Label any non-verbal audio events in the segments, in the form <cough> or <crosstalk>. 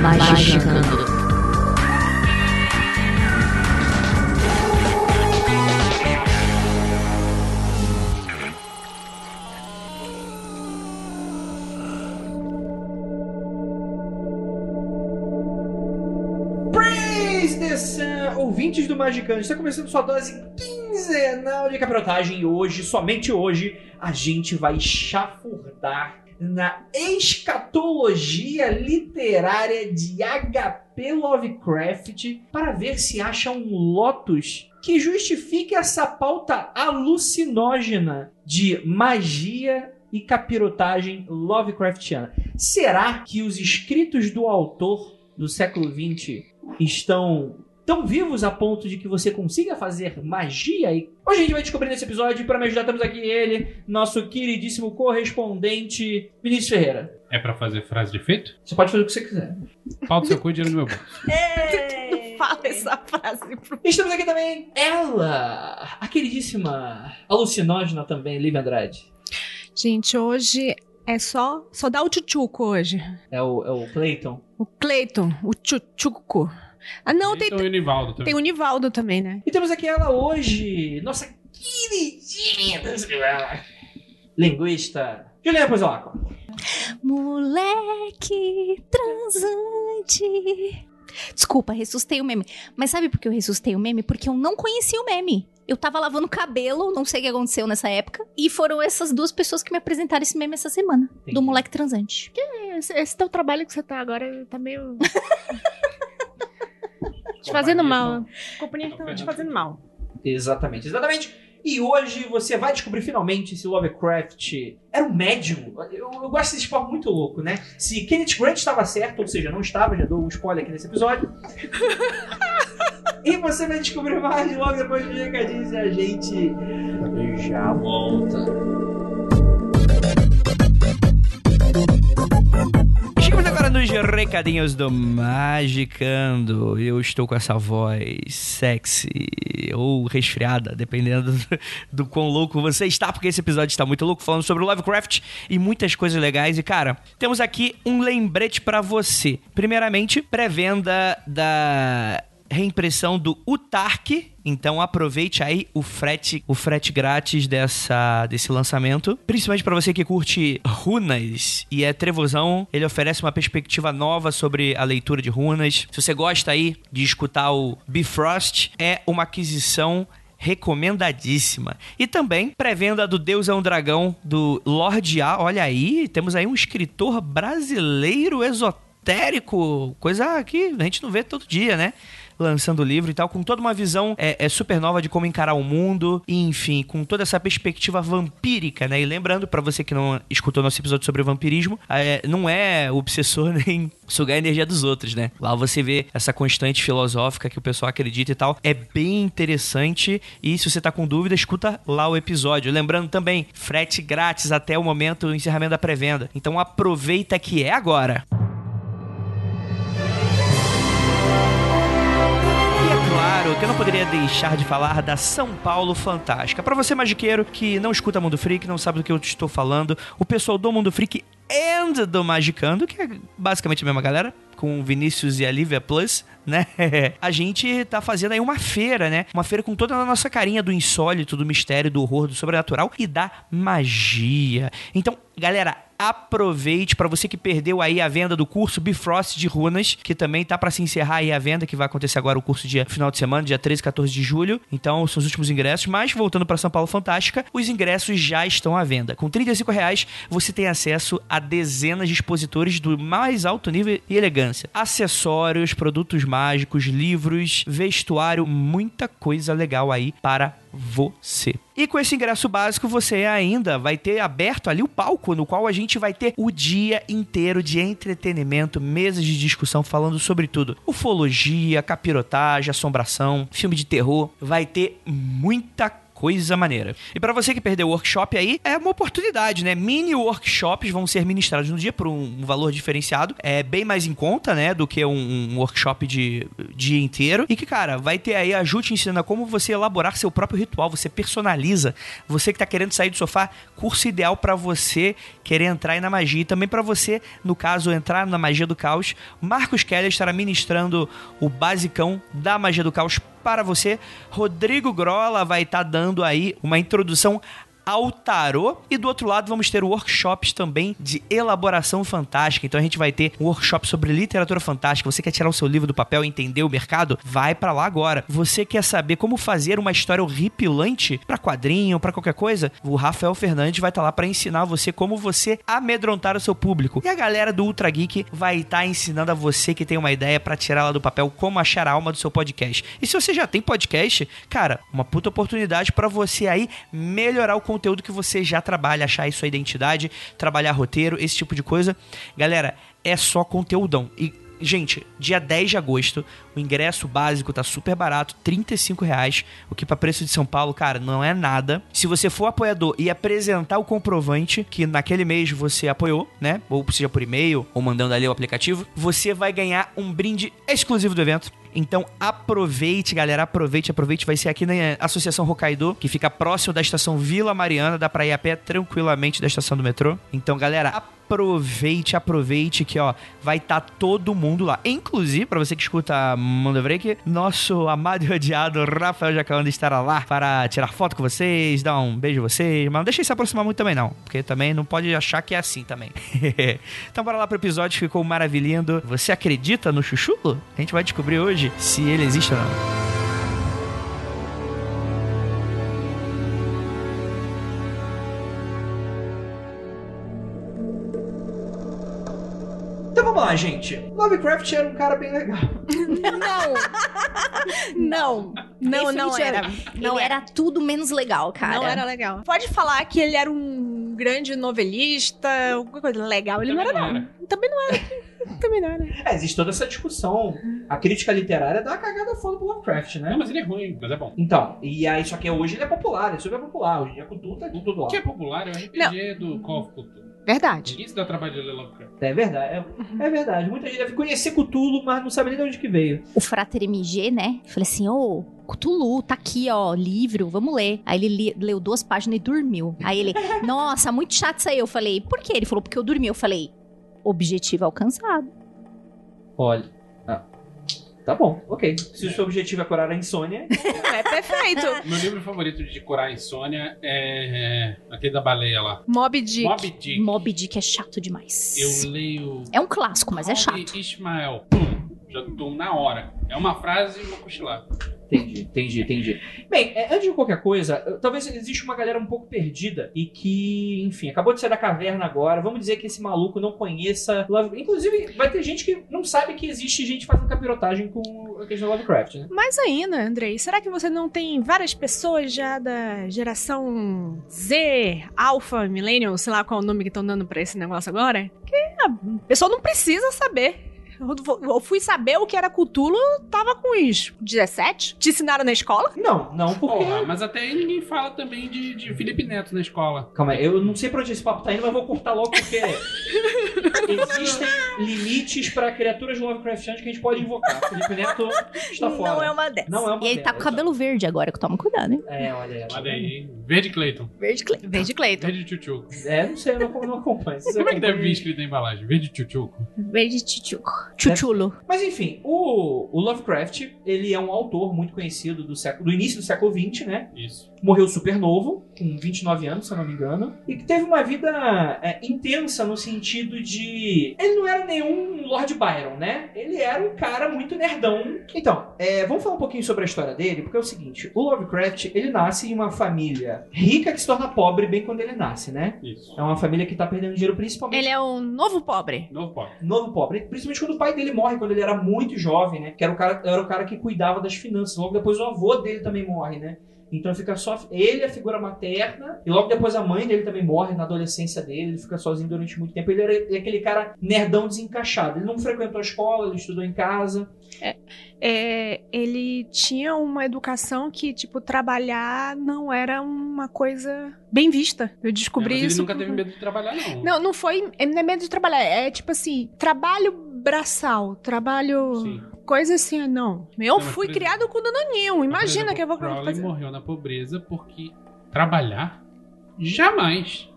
Magicando. Sun! Ouvintes do Magicante, está começando sua dose quinzenal de caprotagem e hoje, somente hoje, a gente vai chafurdar na escatologia literária de HP Lovecraft para ver se acha um Lotus que justifique essa pauta alucinógena de magia e capirotagem Lovecraftiana. Será que os escritos do autor do século XX estão tão vivos a ponto de que você consiga fazer magia? E hoje a gente vai descobrir nesse episódio. Para me ajudar, temos aqui ele, nosso queridíssimo correspondente, Vinícius Ferreira. É pra fazer frase de efeito? Você pode fazer o que você quiser. Pau do seu cu e dinheiro no meu bolso. <laughs> Fala essa frase pro Estamos aqui também, ela, a queridíssima alucinógena também, Lívia Andrade. Gente, hoje é só só dá o tchutchuco hoje. É o, é o Clayton. O Cleiton, o tchutchuco. Ah, não, tem, Então, o Nivaldo também. tem o Nivaldo também, né? E temos aqui ela hoje, nossa queridinha das linguista, Juliana Pozolaco. Moleque transante. Desculpa, ressustei o meme. Mas sabe por que eu ressustei o meme? Porque eu não conhecia o meme. Eu tava lavando cabelo, não sei o que aconteceu nessa época. E foram essas duas pessoas que me apresentaram esse meme essa semana. Entendi. Do moleque transante. Esse, esse teu trabalho que você tá agora tá meio. <laughs> te fazendo mal. Companhia tá te fazendo mal. Exatamente, exatamente. E hoje você vai descobrir finalmente se Lovecraft era um médium. Eu, eu gosto desse papo muito louco, né? Se Kenneth Grant estava certo, ou seja, não estava, já dou um spoiler aqui nesse episódio. e você vai descobrir mais logo depois dos recadinhos e a gente já volta. Nos recadinhos do Magicando. Eu estou com essa voz sexy ou resfriada, dependendo do, quão louco você está, porque esse episódio está muito louco, falando sobre Lovecraft e muitas coisas legais. E, cara, temos aqui um lembrete pra você. Primeiramente, pré-venda da reimpressão do Utark. Então aproveite aí o frete, o frete grátis dessa, desse lançamento. Principalmente pra você que curte runas e é trevosão, ele oferece uma perspectiva nova sobre a leitura de runas. Se você gosta aí de escutar o Bifrost, é uma aquisição recomendadíssima. E também pré-venda do Deus é um Dragão do Lorde A. Olha aí, temos aí um escritor brasileiro esotérico, coisa que a gente não vê todo dia, né? Lançando o livro e tal, com toda uma visão é, é super nova de como encarar o mundo, e, enfim, com toda essa perspectiva vampírica, né? E lembrando, pra você que não escutou nosso episódio sobre vampirismo, é, não é obsessor <laughs> nem sugar a energia dos outros, né? Lá você vê essa constante filosófica que o pessoal acredita e tal. É bem interessante, e se você tá com dúvida, escuta lá o episódio. Lembrando também, frete grátis até o momento do encerramento da pré-venda. Então aproveita que é agora. Claro que eu não poderia deixar de falar da São Paulo Fantástica. Pra você magiqueiro que não escuta Mundo Freak, não sabe do que eu estou falando, o pessoal do Mundo Freak and do Magicando, que é basicamente a mesma galera, com Vinícius e a Lívia Plus, né? <laughs> A gente tá fazendo aí uma feira, né? Uma feira com toda a nossa carinha do insólito, do mistério, do horror, do sobrenatural e da magia. Então, galera, aproveite para você que perdeu aí a venda do curso Bifrost de Runas, que também tá para se encerrar aí a venda, que vai acontecer agora o curso dia final de semana, dia 13 e 14 de julho. Então, são os últimos ingressos, mas voltando para São Paulo Fantástica, os ingressos já estão à venda. Com 35 reais, você tem acesso a dezenas de expositores do mais alto nível e elegância. Acessórios, produtos mágicos, livros, vestuário, muita coisa legal aí para você. E com esse ingresso básico, você ainda vai ter aberto ali o palco no qual a gente vai ter o dia inteiro de entretenimento, mesas de discussão falando sobre tudo. Ufologia, capirotagem, assombração, filme de terror. Vai ter muita coisa maneira. E para você que perdeu o workshop aí, é uma oportunidade, né? Mini workshops vão ser ministrados no dia por um valor diferenciado. É bem mais em conta, né? Do que um, um workshop de dia inteiro. E que, cara, vai ter aí a Ju te ensinando como você elaborar seu próprio ritual. Você personaliza. Você que tá querendo sair do sofá, curso ideal para você querer entrar aí na magia. E também para você, no caso, entrar na magia do caos. Marcos Keller estará ministrando o basicão da magia do caos para você. Rodrigo Grola vai estar dando aí uma introdução ao tarô. E do outro lado, vamos ter workshops também de elaboração fantástica. Então a gente vai ter um workshop sobre literatura fantástica. Você quer tirar o seu livro do papel e entender o mercado? Vai para lá agora. Você quer saber como fazer uma história horripilante para quadrinho, para qualquer coisa? O Rafael Fernandes vai estar lá para ensinar você como você amedrontar o seu público. E a galera do Ultra Geek vai estar ensinando a você que tem uma ideia para tirar ela do papel como achar a alma do seu podcast. E se você já tem podcast, cara, uma puta oportunidade para você aí melhorar o conteúdo que você já trabalha, achar aí sua identidade, trabalhar roteiro, esse tipo de coisa. Galera, é só conteúdão. E Gente, dia 10 de agosto, o ingresso básico tá super barato, 35 reais, o que para preço de São Paulo, cara, não é nada. Se você for apoiador e apresentar o comprovante que naquele mês você apoiou, né? Ou seja por e-mail, ou mandando ali o aplicativo, você vai ganhar um brinde exclusivo do evento. Então aproveite, galera, aproveite, aproveite. Vai ser aqui na Associação Hokkaido, que fica próximo da estação Vila Mariana, dá pra ir a pé tranquilamente da estação do metrô. Então, galera, aproveite, aproveite que, ó, vai estar todo mundo lá. Inclusive, para você que escuta Manda Break, nosso amado e odiado Rafael Jacaranda estará lá para tirar foto com vocês, dar um beijo a vocês, mas não deixem se aproximar muito também não, porque também não pode achar que é assim também. <laughs> então bora lá pro episódio, ficou maravilhando. Você acredita no chuchulo? A gente vai descobrir hoje se ele existe ou não. Vamos lá, gente. Lovecraft era um cara bem legal. Não. Não, não era. Não ele era. era tudo menos legal, cara. Não era legal. Pode falar que ele era um grande novelista, alguma coisa legal. Ele não era, Também não. Também não era. Também não era. É, existe toda essa discussão. A crítica literária dá uma cagada foda pro Lovecraft, né? Não, mas ele é ruim, mas é bom. Então, e aí, só que hoje ele é popular, ele é super popular. Hoje em dia, com tudo, tá com tudo lá. O que é popular é o RPG do Call of Cthulhu. Verdade. Ninguém se dá trabalho de ler Lovecraft. É verdade, é, é verdade. Muita gente deve conhecer Cthulhu, mas não sabe nem de onde que veio. O Frater MG, né? Falei assim, ô, Cthulhu, tá aqui, ó, livro, vamos ler. Aí ele li- leu duas páginas e dormiu. Aí ele, <laughs> nossa, muito chato isso aí. Eu falei, por quê? Ele falou, porque eu dormi. Eu falei, objetivo alcançado. Olha. Tá bom, ok. Se o seu objetivo é curar a insônia, <laughs> É perfeito. Meu livro favorito de curar a insônia é, é aquele da baleia lá. Mob Dick. Mob Dick. Mob Dick é chato demais. Eu leio. É um clássico, mas é Calme chato. Ismael. Pum. Já tô na hora. É uma frase e uma cochilada. Entendi, entendi, entendi. Bem, é, antes de qualquer coisa, talvez existe uma galera um pouco perdida e que, enfim, acabou de sair da caverna agora. Vamos dizer que esse maluco não conheça. Love... Inclusive, vai ter gente que não sabe que existe gente fazendo capirotagem com a questão do Lovecraft, né? Mais ainda, Andrei, será que você não tem várias pessoas já da geração Z, Alpha, Millennial, sei lá qual é o nome que estão dando pra esse negócio agora? Que a pessoa não precisa saber. Eu fui saber o que era Cthulhu, tava com uns 17? Te ensinaram na escola? Não, não, porque. Porra, mas até aí ninguém fala também de, de Felipe Neto na escola. Calma aí, eu não sei pra onde esse papo tá indo, mas vou cortar logo porque <laughs> existem limites pra criaturas Lovecraftianas que a gente pode invocar. Felipe Neto está fora. Não é uma dessas. Não é uma E ele tá com cabelo verde agora, que toma cuidado, hein? É, olha aí. Olha aí. Verde Clayton. Verde clay. Verde Cleiton. Verde Tchutchuco. É, não sei, eu não, não acompanho. Como é que deve vir escrito na embalagem? Verde Tchutchuco. Verde tchutchuco. Chuchulo. Mas enfim, o, o Lovecraft, ele é um autor muito conhecido do, século, do início do século XX, né? Isso. Morreu super novo, com 29 anos, se eu não me engano. E que teve uma vida é, intensa no sentido de... Ele não era nenhum Lord Byron, né? Ele era um cara muito nerdão. Então, é, vamos falar um pouquinho sobre a história dele, porque é o seguinte. O Lovecraft, ele nasce em uma família rica que se torna pobre bem quando ele nasce, né? Isso. É uma família que tá perdendo dinheiro principalmente Ele é um novo pobre. Novo pop. novo pobre, principalmente quando o pai dele morre, quando ele era muito jovem, né? Que era o cara, era o cara que cuidava das finanças. Logo depois o avô dele também morre, né? Então fica só ele, a figura materna, e logo depois a mãe dele também morre na adolescência dele, ele fica sozinho durante muito tempo. Ele era é aquele cara nerdão desencaixado. Ele não frequentou a escola, ele estudou em casa. É, ele tinha uma educação que, tipo, trabalhar não era uma coisa bem vista. Eu descobri É, mas ele isso. nunca teve medo de trabalhar, não. Não, não foi. Não é medo de trabalhar. É tipo assim, trabalho braçal, trabalho. Sim. Coisa assim, não. Eu Não, fui criado com danoninho. Imagina exemplo, que eu vou Crowley fazer. morreu na pobreza porque trabalhar jamais.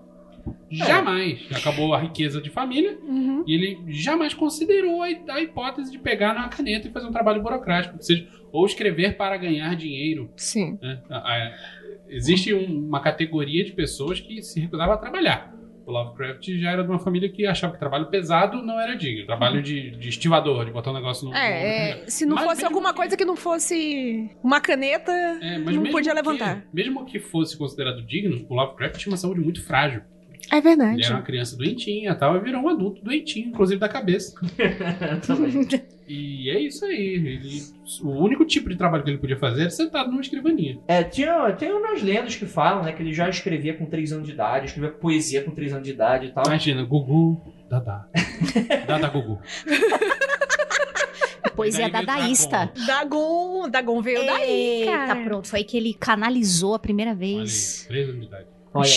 Jamais. Acabou a riqueza de família Uhum. e ele jamais considerou a, hipótese de pegar na caneta e fazer um trabalho burocrático, ou seja, ou escrever para ganhar dinheiro. Sim. né? Existe um- uma categoria de pessoas que se recusava a trabalhar. O Lovecraft já era de uma família que achava que trabalho pesado não era digno. Trabalho de, de estivador, de botar um negócio no. no- É, é, se não Mas fosse alguma que- coisa que não fosse uma caneta, É, mas não podia que- levantar. mesmo que fosse considerado digno, o Lovecraft tinha uma saúde muito frágil. É verdade. Ele era uma criança doentinha e tal, e virou um adulto doentinho, inclusive da cabeça. <laughs> E é isso aí. Ele, o único tipo de trabalho que ele podia fazer era sentado numa escrivaninha. É, tinha, tem umas lendas que falam, né, que ele já escrevia com 3 anos de idade, escrevia poesia com 3 anos de idade e tal. Imagina, Gugu, Dada. Dada Gugu. <laughs> Poesia Daí dadaísta. Dagon, Dagon veio daí, Eita, cara. pronto. Foi que ele canalizou a primeira Olha aí, vez. três anos de idade. Olha.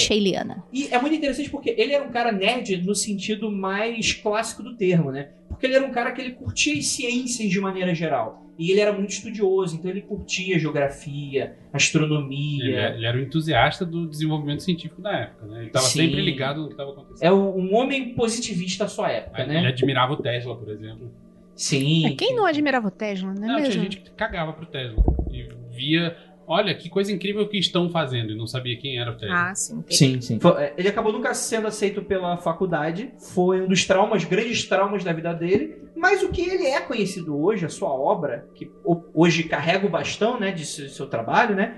E é muito interessante porque ele era um cara nerd no sentido mais clássico do termo, né? Porque ele era um cara que ele curtia as ciências de maneira geral. E ele era muito estudioso, então ele curtia geografia, astronomia. Ele, é- ele era um entusiasta do desenvolvimento científico da época, né? Ele estava sempre ligado no que estava acontecendo. É um homem positivista da sua época, Ele né? admirava o Tesla, por exemplo. Sim. É, quem não admirava o Tesla, não é Não, mesmo? tinha gente que cagava pro Tesla. E via, olha, que coisa incrível que estão fazendo. E não sabia quem era o Tesla. Ah, sim. Sim, sim. Foi- é, Ele acabou nunca sendo aceito pela faculdade. Foi um dos traumas, grandes traumas da vida dele. Mas o que ele é conhecido hoje, a sua obra, que ho- hoje carrega o bastão, né, de seu, seu trabalho, né,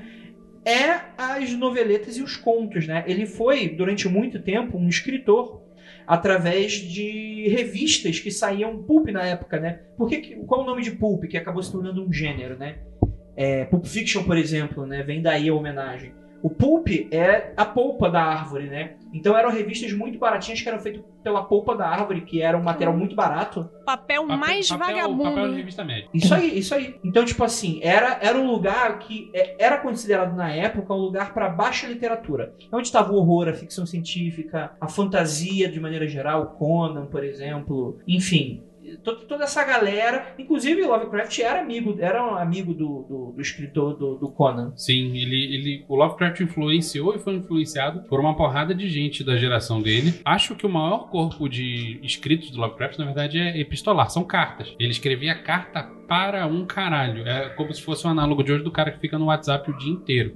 é as noveletas e os contos, né? Ele foi durante muito tempo um escritor através de revistas que saíam pulp na época, né? Por que, que- qual o nome de pulp que acabou se tornando um gênero, né? É, Pulp Fiction, por exemplo, né? Vem daí a homenagem. O pulp é a polpa da árvore, né? Então eram revistas muito baratinhas que eram feitas pela polpa da árvore, que era um material muito barato. Papel, Papel- mais papel- vagabundo. Papel de revista médica. Isso aí, isso aí. Então, tipo assim, era, era um lugar que é- era considerado na época um lugar para baixa literatura. É onde estava o horror, a ficção científica, a fantasia de maneira geral, Conan, por exemplo. Enfim, to- toda essa galera. Inclusive, Lovecraft era amigo, era um amigo do, do, do escritor do, do Conan. Sim, ele, ele, o Lovecraft influenciou e foi influenciado por uma porrada de gente da geração dele. Acho que o maior corpo de escritos do Lovecraft, na verdade, é epistolar, são cartas. Ele escrevia carta para um caralho. É como se fosse um análogo de hoje do cara que fica no WhatsApp o dia inteiro.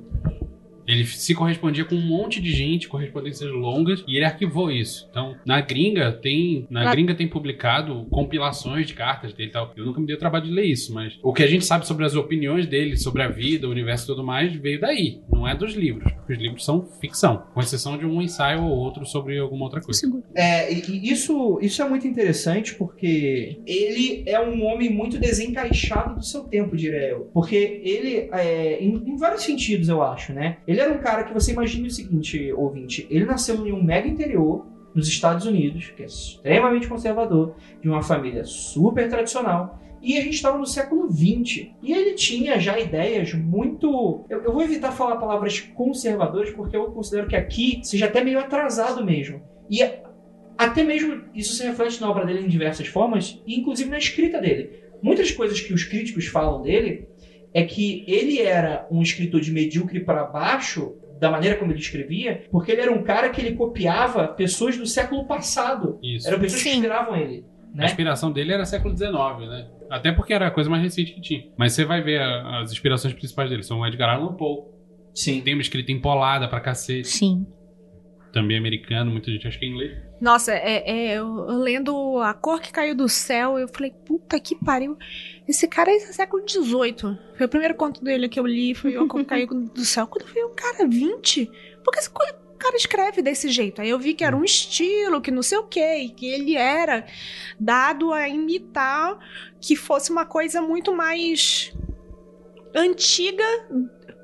Ele se correspondia com um monte de gente, correspondências longas, e ele arquivou isso. Então, na gringa tem, na Na- gringa tem publicado compilações de cartas dele e tal. Eu nunca me dei o trabalho de ler isso, mas o que a gente sabe sobre as opiniões dele, sobre a vida, o universo e tudo mais, veio daí. Não é dos livros, porque os livros são ficção, com exceção de um ensaio ou outro sobre alguma outra coisa. É, isso, isso é muito interessante porque ele é um homem muito desencaixado do seu tempo, diria eu. Porque ele, é, em, em vários sentidos, eu acho, né? Ele era um cara que você imagina o seguinte, ouvinte: ele nasceu em um mega interior nos Estados Unidos, que é extremamente conservador, de uma família super tradicional. E a gente estava no século XX. E ele tinha já ideias muito. Eu, eu vou evitar falar palavras conservadoras, porque eu considero que aqui seja até meio atrasado mesmo. E até mesmo isso se reflete na obra dele em diversas formas, inclusive na escrita dele. Muitas coisas que os críticos falam dele é que ele era um escritor de medíocre para baixo da maneira como ele escrevia, porque ele era um cara que ele copiava pessoas do século passado. Isso. Eram pessoas que Sim. inspiravam ele. A Né? inspiração dele era século XIX, né? Até porque era a coisa mais recente que tinha. Mas você vai ver a- as inspirações principais dele. São o Edgar Allan Poe. Sim. Tem uma escrita empolada pra cacete. Sim. Também americano, muita gente acha que é inglês. Nossa, é, é, eu, eu lendo A Cor que Caiu do Céu, eu falei, puta que pariu. Esse cara é século XVIII. Foi o primeiro conto dele que eu li, foi Cor que Caiu <laughs> do Céu. Quando eu vi um cara 20, por que esse cara escreve desse jeito? Aí eu vi que era um estilo, que não sei o quê, que ele era dado a imitar que fosse uma coisa muito mais antiga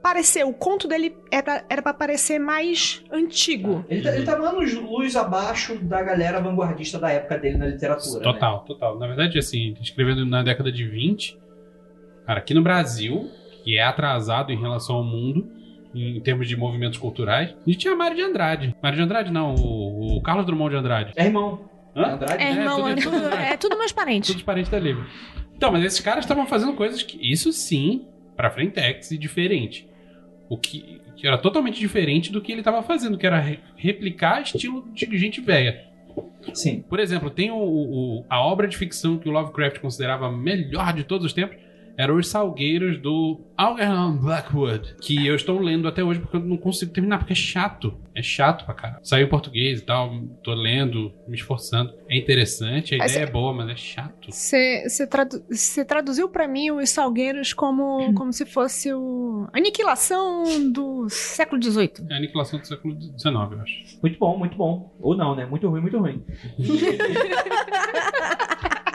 parecer, o conto dele era, era pra parecer mais antigo. Ele, tá- ele tava anos luz abaixo da galera vanguardista da época dele na literatura. né? Total, total. Na verdade, assim, escrevendo na década de 20, cara, aqui no Brasil, que é atrasado em relação ao mundo, em termos de movimentos culturais, a gente tinha Mário de Andrade. Mário de Andrade, não, o, o Carlos Drummond de Andrade. É irmão. Hã? Andrade? É, irmão, tudo- é, tudo- tudo, é tudo meus parentes. <laughs> Todos parentes da Livre. Então, mas esses caras estavam fazendo coisas que, isso sim, pra Frentex e diferente. O que, que era totalmente diferente do que ele estava fazendo, que era re- replicar estilo de gente velha. Sim. Por exemplo, tem o, o- a obra de ficção que o Lovecraft considerava a melhor de todos os tempos, era Os Salgueiros do Algernon Blackwood, que eu estou lendo até hoje porque eu não consigo terminar, porque é chato. É chato pra caralho. Saiu em português e tal, tô lendo, me esforçando. É interessante, a Mas ideia é boa, mas é chato. Você tradu cê traduziu pra mim os Salgueiros como, <laughs> como se fosse o aniquilação do século XVIII. É a aniquilação do século XIX, eu acho. Muito bom, muito bom. Ou não, né? Muito ruim, muito ruim. <laughs>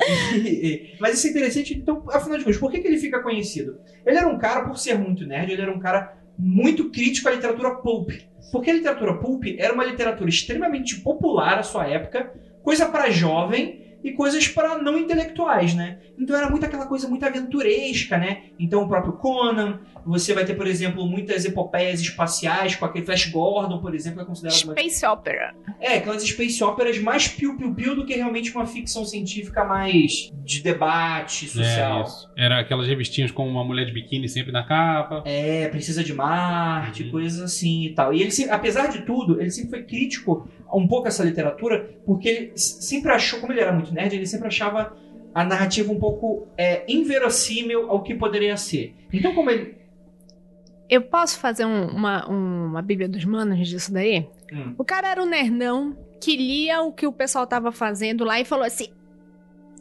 <laughs> Mas isso é interessante, então, afinal de contas, por que, que ele fica conhecido? Ele era um cara, por ser muito nerd, ele era um cara muito crítico à literatura pulp. Porque a literatura pulp era uma literatura extremamente popular à sua época, coisa pra jovem e coisas pra não intelectuais, né? Então era muito aquela coisa muito aventuresca, né? Então o próprio Conan, você vai ter, por exemplo, muitas epopeias espaciais, com aquele Flash Gordon, por exemplo, é considerado uma Space Opera. é, aquelas space operas mais piu-piu-piu do que realmente uma ficção científica mais de debate É, social. isso. Era aquelas revistinhas com uma mulher de biquíni sempre na capa. É, precisa de Marte, Uhum. coisas assim e tal. E ele, se- apesar de tudo, ele sempre foi crítico a um pouco a essa literatura, porque ele sempre achou, como ele era muito nerd, ele sempre achava a narrativa um pouco é, inverossímil ao que poderia ser. Então, como ele. Eu posso fazer um- uma, uma Bíblia dos Manos disso daí? Hum, O cara era um nerdão que lia o que o pessoal tava fazendo lá e falou assim: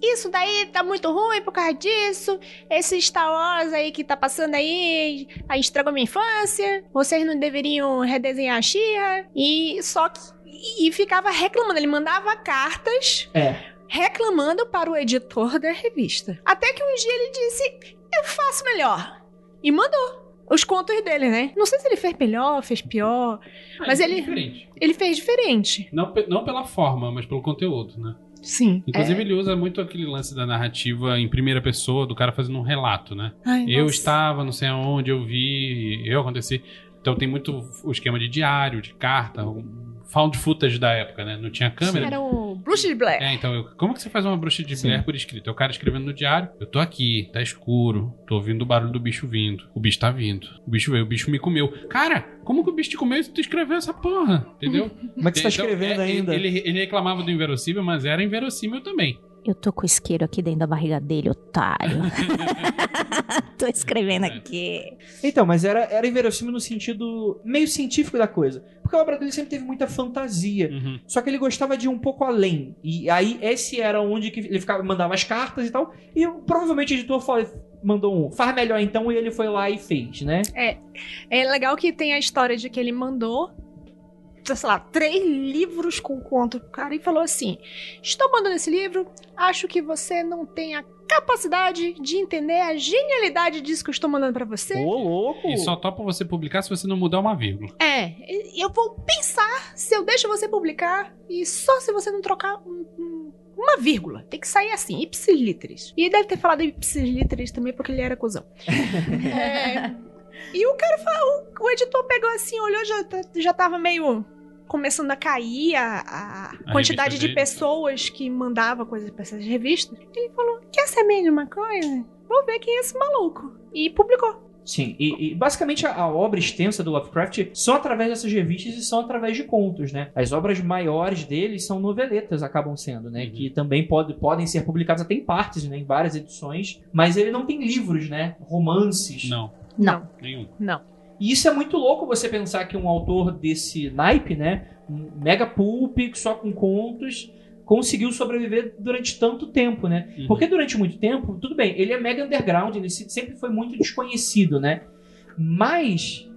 Isso daí tá muito ruim por causa disso. Esse Star Wars aí que tá passando aí, aí estragou minha infância. Vocês não deveriam redesenhar a Xirra. E só que. E ficava reclamando. Ele mandava cartas é. reclamando para o editor da revista. Até que um dia ele disse: Eu faço melhor. E mandou. Os contos dele, né? Não sei se ele fez melhor, fez pior. Mas é ele- Diferente. Ele fez diferente. Não, não pela forma, mas pelo conteúdo, né? Sim. Inclusive, ele usa muito aquele lance da narrativa em primeira pessoa, do cara fazendo um relato, né? Ai, Eu nossa. estava, não sei aonde, eu vi, eu aconteci. Então tem muito o esquema de diário, de carta, found footage da época, né? Não tinha câmera. Era o Bruxa de Blair. É, então, eu- como que você faz uma bruxa de Sim. Blair por escrito? É o cara escrevendo no diário. Eu tô aqui, tá escuro, tô ouvindo o barulho do bicho vindo. O bicho tá vindo. O bicho veio, o bicho me comeu. Cara, como que o bicho te comeu se tu escreveu essa porra? Entendeu? <laughs> Como é que você tá Então, escrevendo é, ainda? Ele, ele reclamava do inverossímil, mas era inverossímil também. Eu tô com o isqueiro aqui dentro da barriga dele, otário. <laughs> tô escrevendo É. aqui. Então, mas era, era inverossímil no sentido meio científico da coisa. Porque a obra dele sempre teve muita fantasia. Uhum. Só que ele gostava de ir um pouco além. E aí, esse era onde que ele ficava, mandava as cartas e tal. E provavelmente o editor falou- mandou um, faz melhor então, e ele foi lá e fez, né? É legal que tem a história de que ele mandou, sei lá, três livros com conto pro cara e falou assim: Estou mandando esse livro, acho que você não tem a capacidade de entender a genialidade disso que eu estou mandando pra você. Ô, louco! E só topa você publicar se você não mudar uma vírgula. É, e- eu vou pensar se eu deixo você publicar e só se você não trocar um- um- uma vírgula. Tem que sair assim, ipsis literis. E ele deve ter falado ipsis literis também porque ele era cuzão. <laughs> É, e o cara falou, o editor pegou assim, olhou, já, já tava meio começando a cair a, a A quantidade de dele. pessoas que mandava coisas pra essas revistas. Ele falou, quer saber de uma coisa? Vou ver quem é esse maluco. E publicou. Sim, e, e basicamente a, a obra extensa do Lovecraft são através dessas revistas e são através de contos, né? As obras maiores dele são noveletas, acabam sendo, né? Uhum. Que também pode, podem ser publicadas até em partes, né? Em várias edições. Mas ele não tem livros, né? Romances. Não, Não. nenhum. Não. E isso é muito louco você pensar que um autor desse naipe, né? Um mega pulp, só com contos, conseguiu sobreviver durante tanto tempo, né? Uhum. Porque durante muito tempo, tudo bem, ele é mega underground, ele se- sempre foi muito desconhecido, né? Mas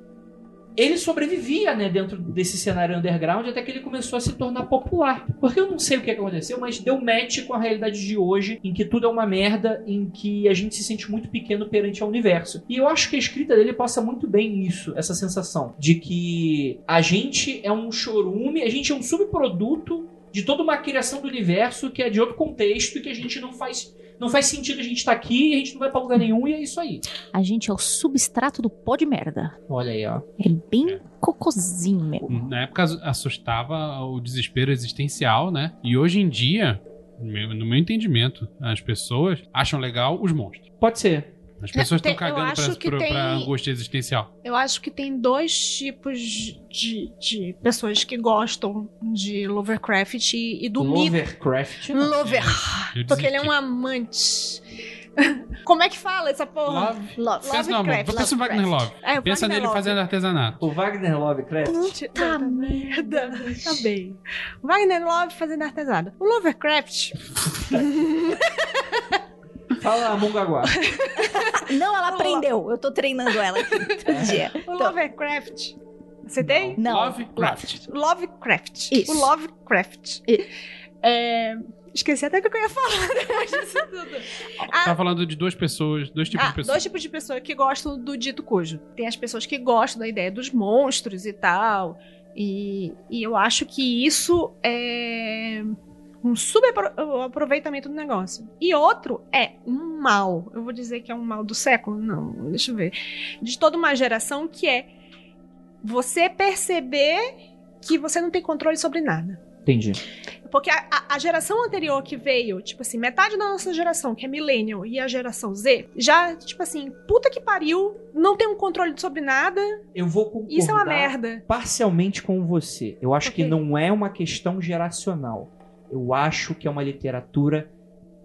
ele sobrevivia, né, dentro desse cenário underground até que ele começou a se tornar popular. Porque eu não sei o que aconteceu, mas deu match com a realidade de hoje, em que tudo é uma merda, em que a gente se sente muito pequeno perante ao universo. E eu acho que a escrita dele passa muito bem isso, essa sensação de que a gente é um chorume, a gente é um subproduto de toda uma criação do universo que é de outro contexto e que a gente não faz não faz sentido a gente estar aqui, a gente não vai pra lugar nenhum e é isso aí. A gente é o substrato do pó de merda. Olha aí, ó. É bem cocôzinho mesmo. Na época assustava o desespero existencial, né? E hoje em dia, no meu entendimento, as pessoas acham legal os monstros. Pode ser. As pessoas estão cagando pra, tem- pra angústia existencial. Eu acho que tem dois tipos de, de pessoas que gostam de Lovecraft e, e do mito. Lovercraft. não. Lover. <laughs> Porque ele é um amante. <laughs> Como é que fala essa porra? Love. Love. Pensa no amor. Lovecraft, Pensa no Wagner Love. É, Pensa Wagner nele Love. fazendo artesanato. O Wagner Lovecraft. Puta merda. Tá bem. O Wagner Love fazendo artesado. O Lovecraft. <laughs> Fala Mongaguá. <laughs> Não, ela aprendeu. Eu tô treinando ela aqui todo dia. O Lovecraft. Você tem? Não. Lovecraft. Lovecraft. Isso. O Lovecraft. I- É, Esqueci até o que eu ia falar <laughs> depois disso tudo. Ah, Tá falando de duas pessoas, dois tipos Ah, de pessoas. dois tipos de pessoas que gostam do dito cujo. Tem as pessoas que gostam da ideia dos monstros e tal. E, e eu acho que isso é um subaproveitamento do negócio. E outro é um mal. Eu vou dizer que é um mal do século? Não, deixa eu ver. De toda uma geração que é você perceber que você não tem controle sobre nada. Entendi. Porque a, a- geração anterior que veio, tipo assim, metade da nossa geração, que é Millennial, e a geração Z, já, tipo assim, puta que pariu, não tem um controle sobre nada, Eu vou concordar isso é uma merda. parcialmente com você. Eu acho que Ok. não é uma questão geracional. Eu acho que é uma literatura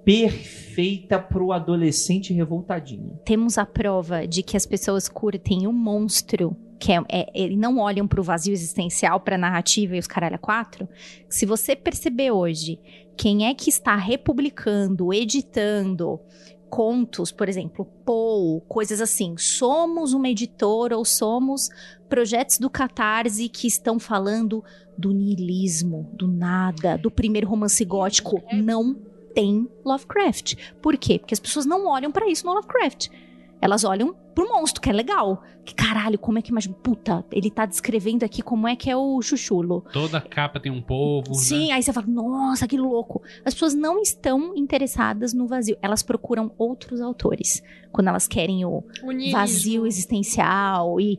perfeita pro adolescente revoltadinho. Temos a prova de que as pessoas curtem o monstro, que é, é- não olham pro vazio existencial, pra narrativa e os caralho a quatro. Se você perceber hoje quem é que está republicando, editando contos, por exemplo, Poe, coisas assim, somos uma editora ou somos projetos do Catarse que estão falando do niilismo, do nada, do primeiro romance gótico, não tem Lovecraft. Por quê? Porque as pessoas não olham pra isso no Lovecraft. Elas olham pro monstro, que é legal. Que caralho, como é que mais. Puta, ele tá descrevendo aqui como é que é o chuchulo. Toda capa tem um povo. Sim, né? aí você fala, nossa, que louco. As pessoas não estão interessadas no vazio. Elas procuram outros autores. Quando elas querem o O vazio existencial e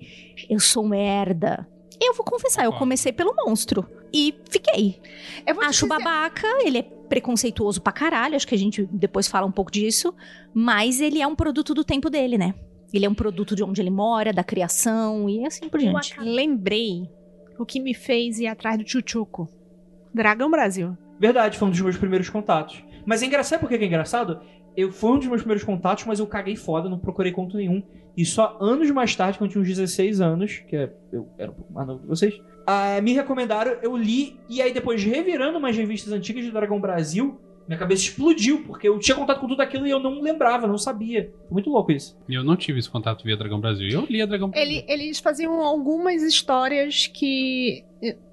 eu sou merda. Eu vou confessar, eu comecei pelo monstro. E fiquei. Eu Acho dizer- babaca, ele é preconceituoso pra caralho, acho que a gente depois fala um pouco disso, mas ele é um produto do tempo dele, né? Ele é um produto de onde ele mora, da criação e assim por Eu diante. ac- lembrei o que me fez ir atrás do Chuchuco. Dragão Brasil. Verdade, foi um dos meus primeiros contatos. Mas é engraçado, sabe por que que é engraçado? Eu fui um dos meus primeiros contatos, mas eu caguei foda, não procurei conto nenhum. E só anos mais tarde, quando eu tinha uns 16 anos, que é- eu era um pouco mais novo que vocês, ah, me recomendaram, eu li, e aí depois revirando umas revistas antigas de Dragão Brasil, minha cabeça explodiu, porque eu tinha contato com tudo aquilo e eu não lembrava, não sabia. Foi muito louco isso. E eu não tive esse contato via Dragão Brasil. Eu li a Dragão Brasil. Ele- eles faziam algumas histórias que.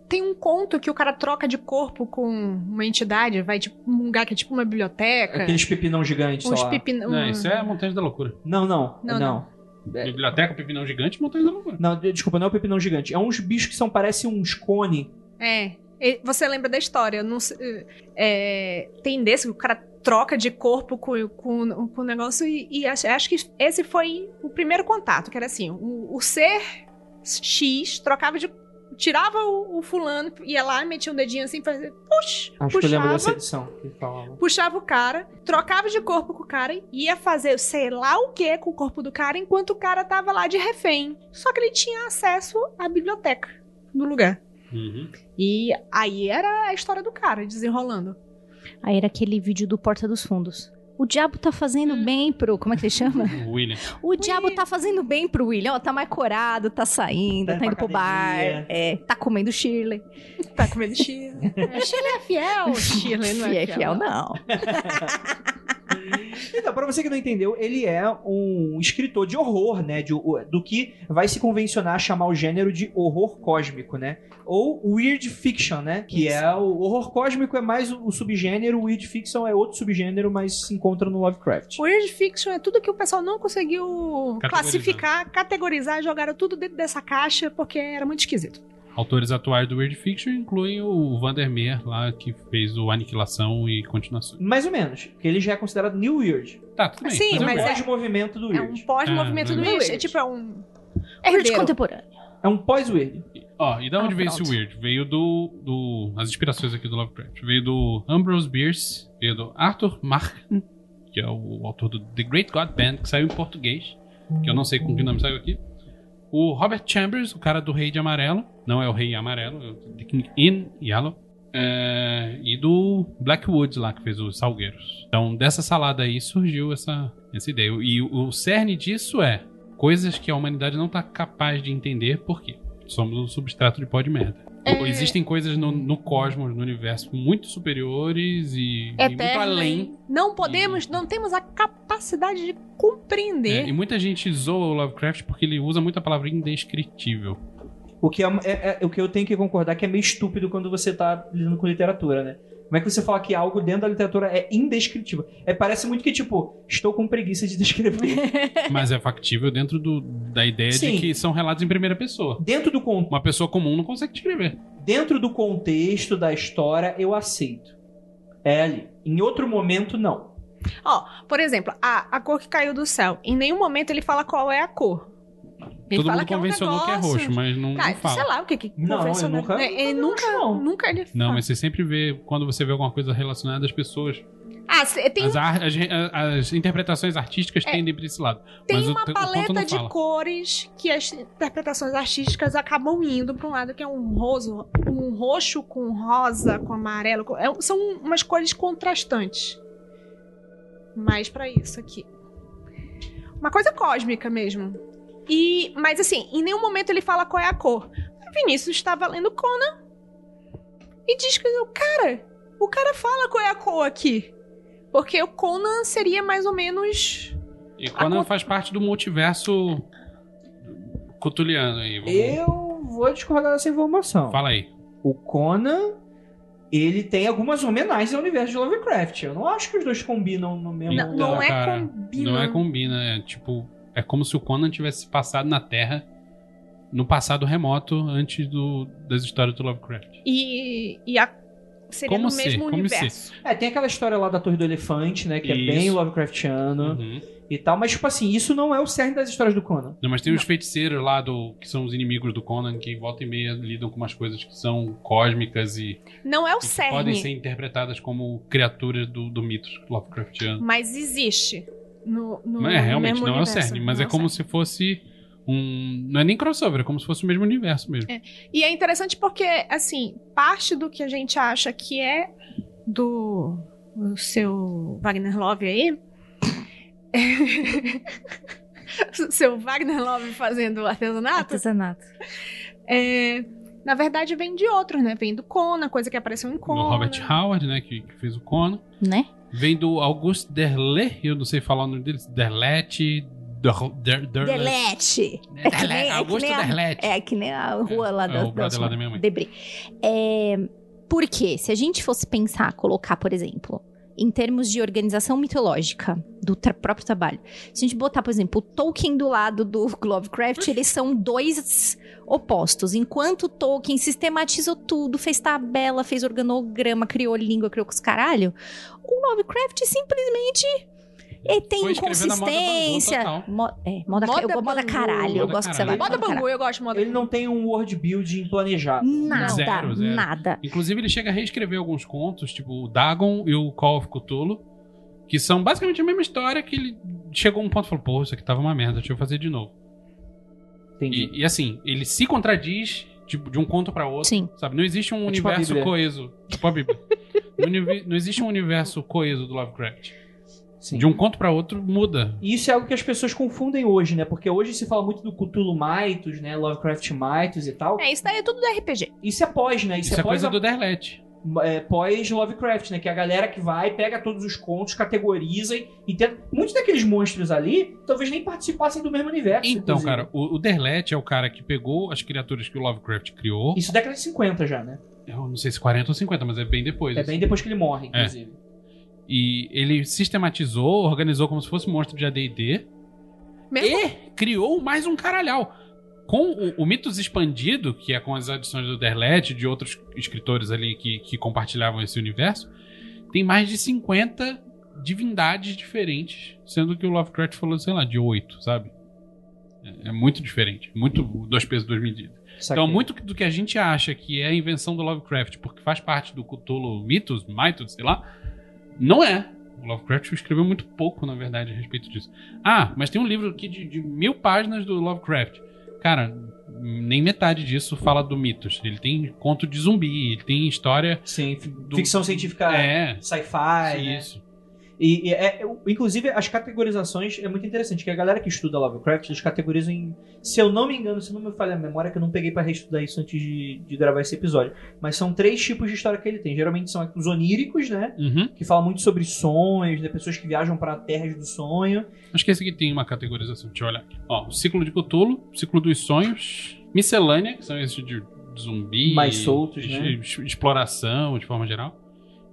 Tem um conto que o cara troca de corpo com uma entidade, vai tipo um lugar que é tipo uma biblioteca. Aqueles pepinão gigantes, uns. Não, isso é Montanha da Loucura. Não, não, Não, não. É. Biblioteca, Pepinão Gigante, Montanha da Loucura. Não, de- desculpa, não é o pepinão gigante. É uns bichos que são, parecem uns cone. É. E Você lembra da história? Não sei- é, tem desse que o cara troca de corpo com, com, com o negócio e, e acho, acho que esse foi o primeiro contato, que era assim, o, o ser X trocava de... Tirava o, o fulano, ia lá, metia um dedinho assim, fazia... Puxa, Acho que eu lembro puxava. dessa edição que falava. puxava o cara, trocava de corpo com o cara, ia fazer sei lá o que com o corpo do cara, enquanto o cara tava lá de refém. Só que ele tinha acesso à biblioteca do lugar. Uhum. E aí era a história do cara desenrolando. Aí era aquele vídeo do Porta dos Fundos. O diabo tá fazendo bem pro. Como é que ele chama? <laughs> O William. O diabo tá fazendo bem pro William. Ó, tá mais corado, tá saindo, Tá tá, indo pro bar. É, tá comendo Shirley. Tá comendo Shirley. <laughs> Shirley é fiel. Shirley não é, Fiel, fiel, não. <laughs> <laughs> Então, pra você que não entendeu, ele é um escritor de horror, né? De, do que vai se convencionar a chamar o gênero de horror cósmico, né? Ou weird fiction, né? Que Isso. é o horror cósmico é mais o, o subgênero, o weird fiction é outro subgênero, mas se encontra no Lovecraft. Weird Fiction é tudo que o pessoal não conseguiu Categorizar. classificar, categorizar, jogaram tudo dentro dessa caixa porque era muito esquisito. Autores atuais do Weird Fiction incluem o Vandermeer lá, que fez o Aniquilação e Continuações. Mais ou menos, porque ele já é considerado new weird. Tá, tudo bem. Sim, É um mas bem. é- pós-movimento do É weird. um pós-movimento Ah, do. Weird. É Weird. tipo, é um. Weird herdeiro. contemporâneo. É um pós-weird. Ó, e da onde Ah, veio pronto. esse Weird? Veio do, do. As inspirações aqui do Lovecraft. Veio do Ambrose Bierce, veio do Arthur Markham, que é o autor do The Great God Band, que saiu em português, que eu não sei com que nome saiu aqui. O Robert Chambers, o cara do Rei de Amarelo, não é o Rei Amarelo, é o The King in Yellow. É, e do Blackwood lá, que fez os Salgueiros. Então, dessa salada aí surgiu essa, essa ideia. E o, o cerne disso é coisas que a humanidade não tá capaz de entender, por quê? Somos um substrato de pó de merda. É. Existem coisas no, no cosmos, no universo, muito superiores e, e muito além. Não podemos, não temos a capacidade de compreender. É, e muita gente zoa o Lovecraft porque ele usa muito a palavra indescritível. O que, é, é- é- o que eu tenho que concordar que é meio estúpido quando você tá lidando com literatura, né? Como é que você fala que algo dentro da literatura é indescritível? É, parece muito que, tipo, estou com preguiça de <laughs> descrever. Mas é factível dentro do- da ideia Sim. de que são relatos em primeira pessoa. dentro, do con- Uma pessoa comum não consegue descrever. dentro do contexto da história, eu aceito. É ali. Em outro momento, não. Ó, por exemplo, a, a cor que caiu do céu. Em nenhum momento ele fala qual é a cor. Ele Todo fala mundo que é um convencionou que é roxo, mas não, Cara, não fala. sei lá o que que Não, convencionou. nunca- É, ele nunca não. nunca ele Não, fala. mas você sempre vê, quando você vê alguma coisa relacionada às pessoas, Ah, cê- tem, as, ar- as, as interpretações artísticas É. tendem pra esse lado. tem mas o uma o paleta não de fala. cores que as interpretações artísticas acabam indo pra um lado que é um roso, um roxo com rosa, com amarelo. com- é são umas cores contrastantes. Mais pra isso aqui. Uma coisa cósmica mesmo. E, mas assim, em nenhum momento ele fala qual é a cor. Vinícius estava lendo Conan e diz que, cara, o cara fala qual é a cor aqui. Porque o Conan seria mais ou menos. E Conan A con- faz parte do multiverso cutuliano aí. Vamos... Eu vou discordar dessa informação. Fala aí. O Conan, ele tem algumas homenagens ao universo de Lovecraft. Eu não acho que os dois combinam no mesmo Não, lugar. não é cara, combina. Não é combina, é tipo. É como se o Conan tivesse passado na Terra no passado remoto antes do, das histórias do Lovecraft. E, e a, seria Como no ser, mesmo como universo. É, tem aquela história lá da Torre do Elefante, né? Que é Isso. bem Lovecraftiano Uhum. e tal. Mas, tipo assim, isso não é o cerne das histórias do Conan. Não, mas tem os feiticeiros lá do que são os inimigos do Conan que volta e meia lidam com umas coisas que são cósmicas e, Não é o e que podem ser cerne, interpretadas como criaturas do, do mito Lovecraftiano. mas existe. No, no Não é, realmente, mesmo não é o universo. cerne, mas Não é como se fosse um. Não é nem crossover, é como se fosse o mesmo universo mesmo. E é interessante porque, assim, parte do que a gente acha que é do o seu Wagner Love aí. <laughs> seu Wagner Love fazendo artesanato. Artesanato. É, na verdade, vem de outros, né? Vem do Conan, coisa que apareceu em Conan. Do Robert Howard, né, que, que fez o Conan. Né? Vem do Auguste Derlet, eu não sei falar o nome dele, Derlet, Der, Der, Delete. É que nem- é que nem a- Derlet. É que nem a rua lá É, da, o brother lá da minha mãe. Debris. É, porque se a gente fosse pensar, colocar, por exemplo, em termos de organização mitológica do tra- próprio trabalho, se a gente botar, por exemplo, o Tolkien do lado do <laughs> Lovecraft, eles são dois opostos. Enquanto Tolkien sistematizou tudo, fez tabela, fez organograma, criou língua, criou os caralho, o Lovecraft simplesmente ele tem Foi moda Bangu inconsistência. total. Mo- é, moda, Moda eu gosto moda Bangu. caralho. Eu Moda gosto que você vai. caralho. Moda caralho. Bangu, eu gosto de moda Ele não tem um world building planejado. Nada, Zero, zero. nada. Inclusive, ele chega a reescrever alguns contos, tipo o Dagon e o Call of Cthulhu, que são basicamente a mesma história que ele chegou a um ponto e falou, pô, isso aqui tava uma merda, deixa eu fazer de novo. Entendi. E, e assim, ele se contradiz tipo, de um conto pra outro, Sim. sabe? Não existe um É tipo universo coeso. Tipo a Bíblia. <laughs> não, não existe um universo coeso do Lovecraft. Sim. De um conto pra outro muda. E isso é algo que as pessoas confundem hoje, né? Porque hoje se fala muito do Cthulhu Mythos, né? Lovecraft Mythos e tal. É, isso daí é tudo do RPG. Isso é pós, né? Isso, Isso, é pós coisa a- do Derlet. é, pós-Lovecraft, né? Que é a galera que vai, pega todos os contos, categoriza e, tenta... Muitos daqueles monstros ali talvez nem participassem do mesmo universo. Então, inclusive. cara, o, o Derlet é o cara que pegou as criaturas que o Lovecraft criou. Isso década de 50 já, né? Eu não sei se 40 ou 50, mas é bem depois. É assim. bem depois que ele morre, inclusive. E ele sistematizou, organizou como se fosse um monstro de AD&D Mesmo? e criou mais um caralhau. Com o, o Mitos Expandido, que é com as adições do Derlet e de outros escritores ali que, que compartilhavam esse universo, tem mais de 50 divindades diferentes, sendo que o Lovecraft falou, sei lá, de 8, sabe? É, é muito diferente. Muito dois pesos, duas medidas. Então, muito do que a gente acha que é a invenção do Lovecraft, porque faz parte do Cthulhu Mitos, Mythos, sei lá, não é. O Lovecraft escreveu muito pouco, na verdade, a respeito disso. Ah, mas tem um livro aqui de, de mil páginas do Lovecraft. Cara, nem metade disso fala do Mitos. Ele tem conto de zumbi, ele tem história. Sim, do- ficção científica, É, sci-fi, né? E, e é, inclusive, as categorizações é muito interessante, que a galera que estuda Lovecraft, eles categorizam em. Se eu não me engano, se não me falha a memória, que eu não peguei pra reestudar isso antes de, de gravar esse episódio. Mas são três tipos de história que ele tem. Geralmente são os oníricos, né? Uhum. Que falam muito sobre sonhos, né? Pessoas que viajam para terras do sonho. Acho que esse aqui tem uma categorização. Deixa eu olhar aqui. Ó, o ciclo de Cthulhu, ciclo dos sonhos, miscelânea, que são esses de zumbi. Mais soltos, né? Exploração, de forma geral.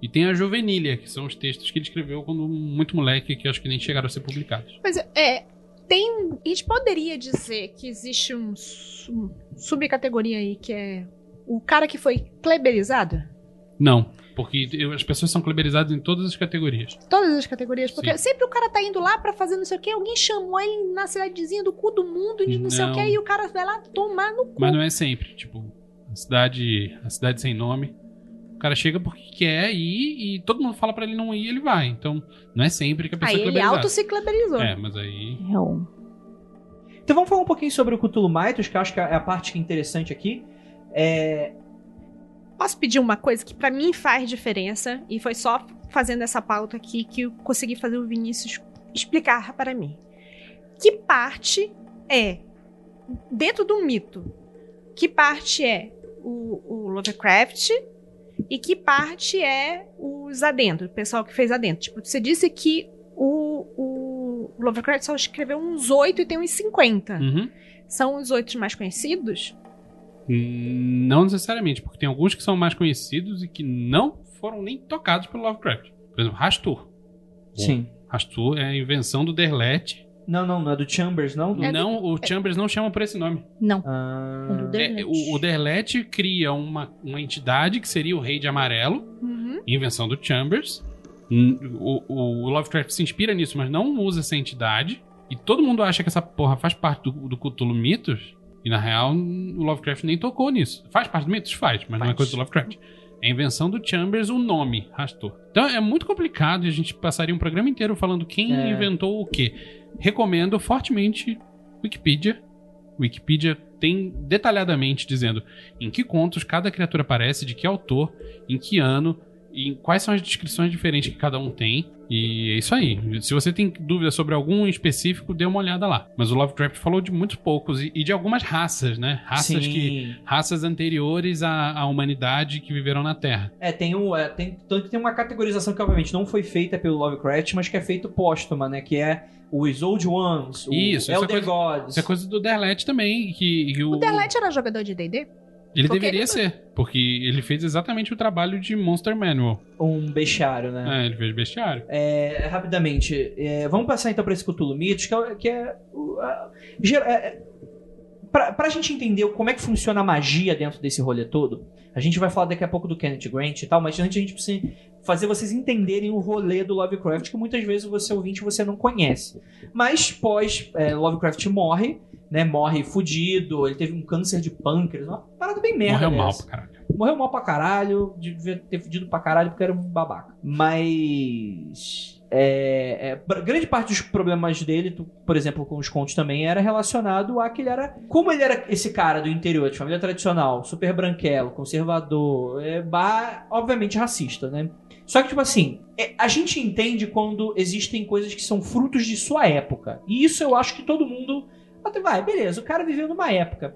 E tem a juvenília, que são os textos que ele escreveu quando muito moleque, que acho que nem chegaram a ser publicados. Mas é. Tem. A gente poderia dizer que existe um su- subcategoria aí que é o cara que foi kleberizado? Não, porque as pessoas são kleberizadas em todas as categorias. Todas as categorias, porque Sim. sempre o cara tá indo lá pra fazer não sei o que, alguém chamou ele na cidadezinha do cu do mundo e não, sei o Não. que, e o cara vai lá tomar no cu. Mas não é sempre. Tipo, a cidade, a cidade sem nome. O cara chega porque quer ir e todo mundo fala pra ele não ir ele vai. Então, não é sempre que a pessoa Aí é ele kleberizada. auto se kleberizou. É, mas aí. É um- Então vamos falar um pouquinho sobre o Cthulhu Mythos, que eu acho que é a parte é interessante aqui. É, Posso pedir uma coisa que pra mim faz diferença e foi só fazendo essa pauta aqui que eu consegui fazer o Vinícius explicar para mim. Que parte é dentro do mito? Que parte é o, o Lovecraft e que parte é os adentro, o pessoal que fez adentro? Tipo, você disse que o, o Lovecraft só escreveu uns oito e tem uns 50. Uhum. São os oito mais conhecidos? Hum, Não necessariamente, porque tem alguns que são mais conhecidos e que não foram nem tocados pelo Lovecraft. Por exemplo, Rastur. sim. Rastur é a invenção do Derlet. Não, não, não é do Chambers, não? É do- não, o Chambers não chama por esse nome. Não. Ah, É do É, o, o Derlet cria uma, uma entidade que seria o Rei de Amarelo, Uhum. invenção do Chambers. Hum, O, o- o Lovecraft se inspira nisso, mas não usa essa entidade. E todo mundo acha que essa porra faz parte do, do Cthulhu Mitos. E na real, o Lovecraft nem tocou nisso. Faz parte do Mitos? Faz, mas não é Faz. coisa do Lovecraft. É a invenção do Chambers o nome, Rastor. Então é muito complicado e a gente passaria um programa inteiro falando quem É. inventou o quê. Recomendo fortemente Wikipedia. Wikipedia tem detalhadamente dizendo em que contos cada criatura aparece, de que autor, em que ano, em quais são as descrições diferentes que cada um tem. E é isso aí. Se você tem dúvida sobre algum em específico, dê uma olhada lá. Mas o Lovecraft falou de muitos poucos e, e de algumas raças, né? Raças sim. que raças anteriores à, à humanidade que viveram na Terra. É, tem um. É, tem, tanto que tem uma categorização que, obviamente, não foi feita pelo Lovecraft, mas que é feito póstuma, né? Que é os Old Ones, o Isso, Elder coisa- Gods. Isso é coisa do Derlet também, que, que o, O Delete era jogador de D&D? Ele porque deveria ele- ser, porque ele fez exatamente o trabalho de Monster Manual. Um bestiário, né? É, ele fez bestiário. É, rapidamente, é, vamos passar então para esse Cthulhu Mythos, que é, que é, é, é, pra, pra gente entender como é que funciona a magia dentro desse rolê todo, a gente vai falar daqui a pouco do Kenneth Grant e tal, mas antes a gente precisa fazer vocês entenderem o rolê do Lovecraft, que muitas vezes você ouvinte você não conhece. Mas pós é, Lovecraft morre, né, morre fudido, ele teve um câncer de pâncreas, uma parada bem merda. Morreu mal pra caralho. Morreu mal pra caralho, devia ter fudido pra caralho porque era um babaca. Mas. É, é, grande parte dos problemas dele, por exemplo, com os contos também, era relacionado a que ele era. Como ele era esse cara do interior, de família tradicional, super branquelo, conservador, é, obviamente racista, né? Só que, tipo assim, é, a gente entende quando existem coisas que são frutos de sua época. E isso eu acho que todo mundo. Até vai, beleza, o cara viveu numa época.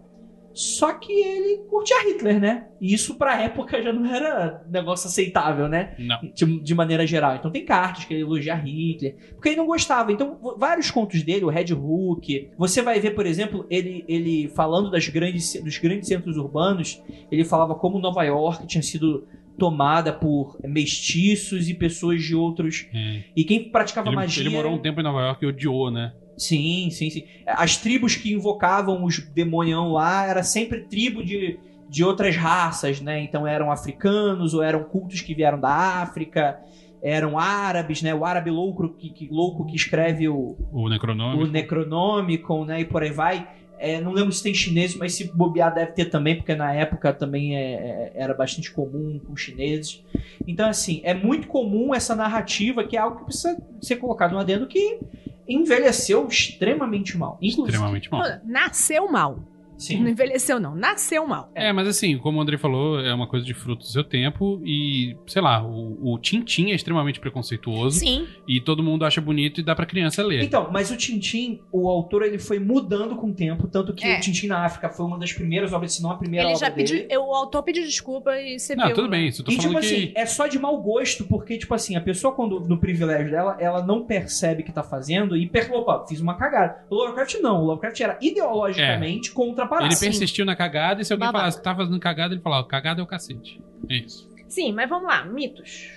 Só que ele curtia Hitler, né? E isso pra época já não era negócio aceitável, né? Não. de, de maneira geral. Então tem cartas que ele elogia Hitler, porque ele não gostava. Então, vários contos dele, o Red Hook, você vai ver, por exemplo, ele, ele falando das grandes, dos grandes centros urbanos, ele falava como Nova York tinha sido tomada por mestiços e pessoas de outros. É. E quem praticava Ele, magia. ele morou um tempo em Nova York e odiou, né? Sim, sim, sim. As tribos que invocavam os demonião lá era sempre tribo de, de outras raças, né? Então eram africanos ou eram cultos que vieram da África, eram árabes, né? O árabe louco que, que- louco que escreve o, O Necronômico. o Necronomicon, né? E por aí vai. É, não lembro se tem chinês, mas se bobear deve ter também, porque na época também é- é- era bastante comum com os chineses. Então, assim, é muito comum essa narrativa, que é algo que precisa ser colocado no adendo, que envelheceu extremamente mal. Inclusive, Extremamente mal. Nasceu mal. Não Sim. envelheceu, não. Nasceu mal. É, mas assim, como o André falou, é uma coisa de fruto do seu tempo e, sei lá, o, o Tintin é extremamente preconceituoso Sim. e todo mundo acha bonito e dá pra criança ler. Então, mas o Tintin, o autor, ele foi mudando com o tempo, tanto que É. o Tintin na África foi uma das primeiras obras, se não a primeira Ele obra já pediu. dele. O autor pediu desculpa e você Não, viu. tudo bem, isso eu tô E tipo falando assim, que. é só de mau gosto, porque, tipo assim, a pessoa, quando no privilégio dela, ela não percebe que tá fazendo e percebe, opa, fiz uma cagada. O Lovecraft não, o Lovecraft era ideologicamente contra a parada. Ele persistiu na cagada e se alguém Babaca. falasse que tá fazendo cagada, ele falava, cagada é o cacete. É isso. Sim, mas vamos lá. Mitos.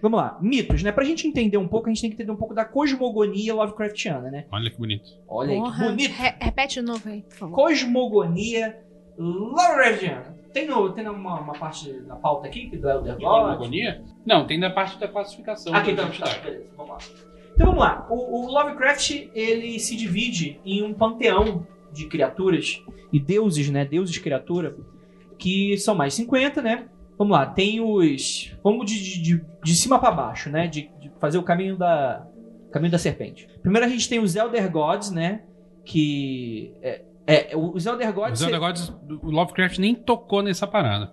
Vamos lá, mitos, né? Pra gente entender um pouco, a gente tem que entender um pouco da cosmogonia Lovecraftiana, né? Olha que bonito. Olha aí, que Porra. bonito. Re- repete de novo aí, por favor. Cosmogonia Lovecraftiana. Tem, no, tem uma, uma parte da pauta aqui, que do Elder De God? cosmogonia? Não, tem da parte da classificação. Aqui, da então, tá, identidade. beleza, vamos lá. Então vamos lá. O, o Lovecraft, ele se divide em um panteão de criaturas e deuses, né? Deuses criatura, que são mais 50, né? Vamos lá, tem os. Vamos de, de, de, cima pra baixo, né? De, de fazer o caminho da. Caminho da serpente. Primeiro a gente tem os Elder Gods, né? Que. É, é, os Elder Gods. Os Elder Gods, o Lovecraft nem tocou nessa parada.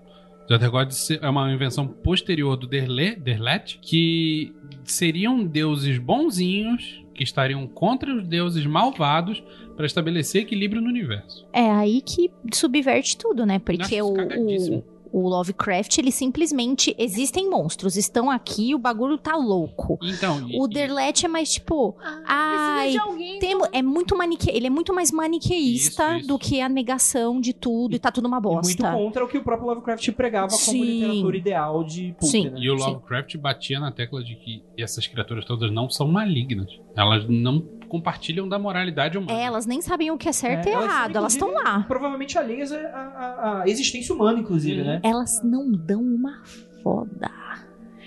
Os Elder Gods é uma invenção posterior do Derle, Derlet, que seriam deuses bonzinhos que estariam contra os deuses malvados para estabelecer equilíbrio no universo. É aí que subverte tudo, né? Porque Nossa, o. o, Lovecraft, ele simplesmente. Existem monstros, estão aqui, o bagulho tá louco. Então, e- O e- Derlet é mais tipo. Ai, precisa de alguém. Temo- é muito manique... Ele é muito mais maniqueísta Isso, isso. do que a negação de tudo e tá tudo uma E muito bosta. contra o que o próprio Lovecraft pregava como Sim. literatura ideal de pulp, Sim. né? E o Sim. Lovecraft batia na tecla de que essas criaturas todas não são malignas. Elas não compartilham da moralidade humana. É, elas nem sabem o que é certo É, e errado, elas estão lá. Provavelmente alheias à, à- à existência humana, inclusive, né? Elas não dão uma foda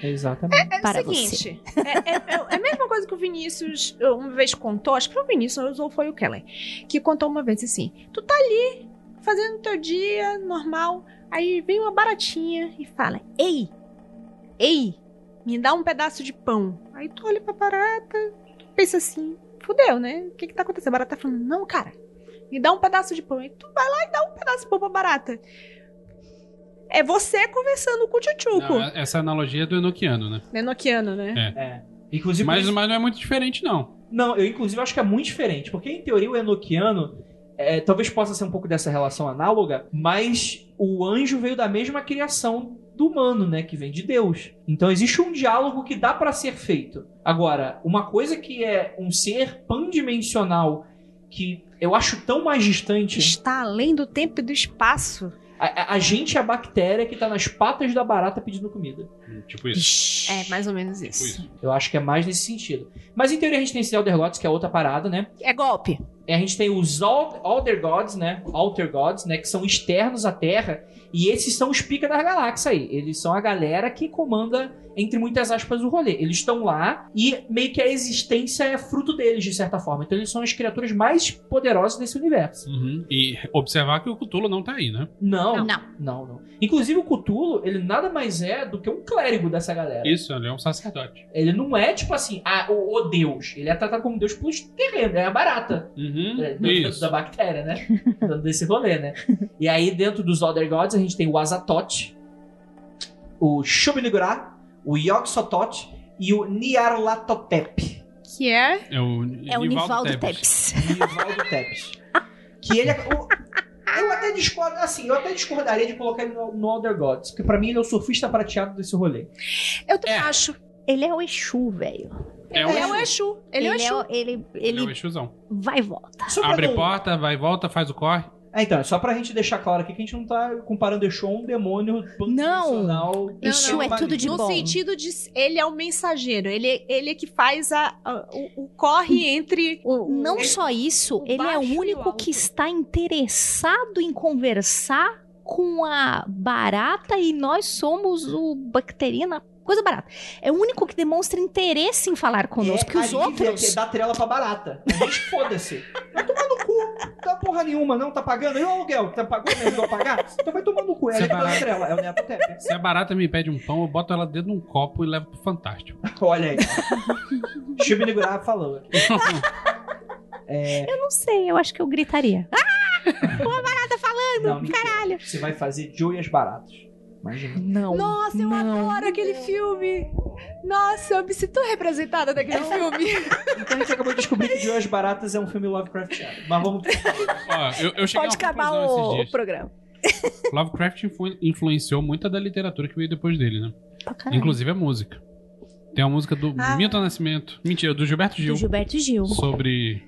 Exatamente. É para o seguinte, é, é- é- é a mesma coisa que o Vinícius uma vez contou, acho que foi o Vinícius ou foi o Kellen, que contou uma vez assim: tu tá ali fazendo teu dia normal, aí vem uma baratinha e fala: Ei, ei, me dá um pedaço de pão. Aí tu olha pra barata, tu pensa assim: fudeu, né? O que que tá acontecendo? A barata tá falando: Não, cara, me dá um pedaço de pão. Aí tu vai lá e dá um pedaço de pão pra barata. É você conversando com o tchutchuco. Não, essa analogia é do Enochiano, né? Enoquiano, né? É. Inclusive, Mas, mas não é muito diferente, não. Não, eu inclusive acho que é muito diferente, porque em teoria o Enochiano é, talvez possa ser um pouco dessa relação análoga, mas o anjo veio da mesma criação do humano, né, que vem de Deus. Então existe um diálogo que dá pra ser feito. Agora, uma coisa que é um ser pandimensional que eu acho tão mais distante, Está além do tempo e do espaço. a, a- a gente é a bactéria que tá nas patas da barata pedindo comida. Tipo isso. É, mais ou menos Tipo isso. isso. Eu acho que é mais nesse sentido. Mas em teoria a gente tem esses Elder Gods, que é outra parada, né? É golpe. E a gente tem os Alder Gods, né? Alter Gods, né? Que são externos à Terra. E esses são os pica das galáxias aí. Eles são a galera que comanda, entre muitas aspas, o rolê. Eles estão lá e meio que a existência é fruto deles, de certa forma. Então eles são as criaturas mais poderosas desse universo. Uhum. E observar que o Cthulhu não tá aí, né? Não, Não. não, não. Inclusive o Cthulhu, ele nada mais é do que um clérigo dessa galera. Isso, ele é um sacerdote. Ele não é tipo assim, ah, o, o Deus. Ele é tratado como Deus pelos terrenos, é a barata. Uhum. É, dentro da bactéria, né? <laughs> Dentro desse rolê, né? E aí, dentro dos Other Gods, a gente tem o Azatoth, o Shubnigurá, o Yog-Sothoth e o Nyarlathotep. Que é. É o, É o Nivaldo. Tepes. Nivaldo Tepes. Que ele é. o- eu até discordo, assim, eu até discordaria de colocar ele no, no Other Gods, porque pra mim ele é o surfista prateado desse rolê. Eu também É. acho. Ele é o Exu, velho. É Ele é o Exu. Ele, é o Exu. ele, Ele ele é o Exusão. vai e volta. Só pra Abre não- porta, vai e volta, faz o corre. É, então, é só pra gente deixar claro aqui que a gente não tá comparando Exu a um demônio pandimensional. Exu é tudo de no bom. sentido de ele é o mensageiro, ele, ele é que faz a, a- o, o corre entre o, o- Não Ele- só isso, o ele é o o único que está interessado em conversar com a barata e nós somos o bacterina, coisa barata. É o único que demonstra interesse em falar conosco, porque os É, alívia outros... que dá trela pra barata. A gente foda-se. Vai tomar no cu. Dá porra nenhuma, não. Tá pagando? E o aluguel? Tá pagando? Me ajudou a pagar? Então vai tomar no cu. É que dá vai- trela. É o Neto Tep. Se a barata me pede um pão, eu boto ela dentro de um copo e levo pro Fantástico. Olha aí. Chibi Nigurá falou aqui. <laughs> Eu não sei, eu acho que eu gritaria. <laughs> Não, caralho. Você vai fazer Joe e as baratas. Imagina. Não. Nossa, eu não. adoro aquele filme. Nossa, eu me sinto representada daquele filme. Então a gente acabou de descobrir que Joe e as baratas é um filme Lovecraftiano. Mas vamos. Ó, eu, eu cheguei Pode a uma acabar conclusão esses o, dias. o programa. Lovecraft influ- influenciou muita da literatura que veio depois dele, né? Pra caralho. Inclusive a música. Tem uma música do Ah. Milton Nascimento. Mentira, do Gilberto Gil. Do Gilberto Gil. Sobre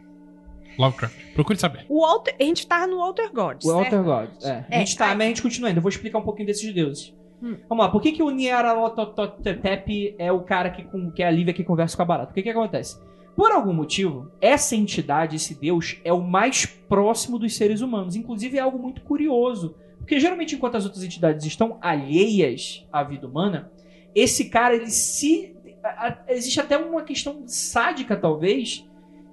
Lovecraft. Procure saber. O Walter, a gente tá no Walter Gods, O certo? Alter God. É. A gente tá, mas a gente continua ainda. Eu vou explicar um pouquinho desses deuses. Hum. Vamos lá. Por que, que o Nyarlathotep é o cara que, com- que é a Lívia que conversa com a barata? O que, que acontece? Por algum motivo, essa entidade, esse deus, é o mais próximo dos seres humanos. Inclusive, é algo muito curioso. Porque geralmente, enquanto as outras entidades estão alheias à vida humana, esse cara, ele se. a- a- existe até uma questão sádica, talvez.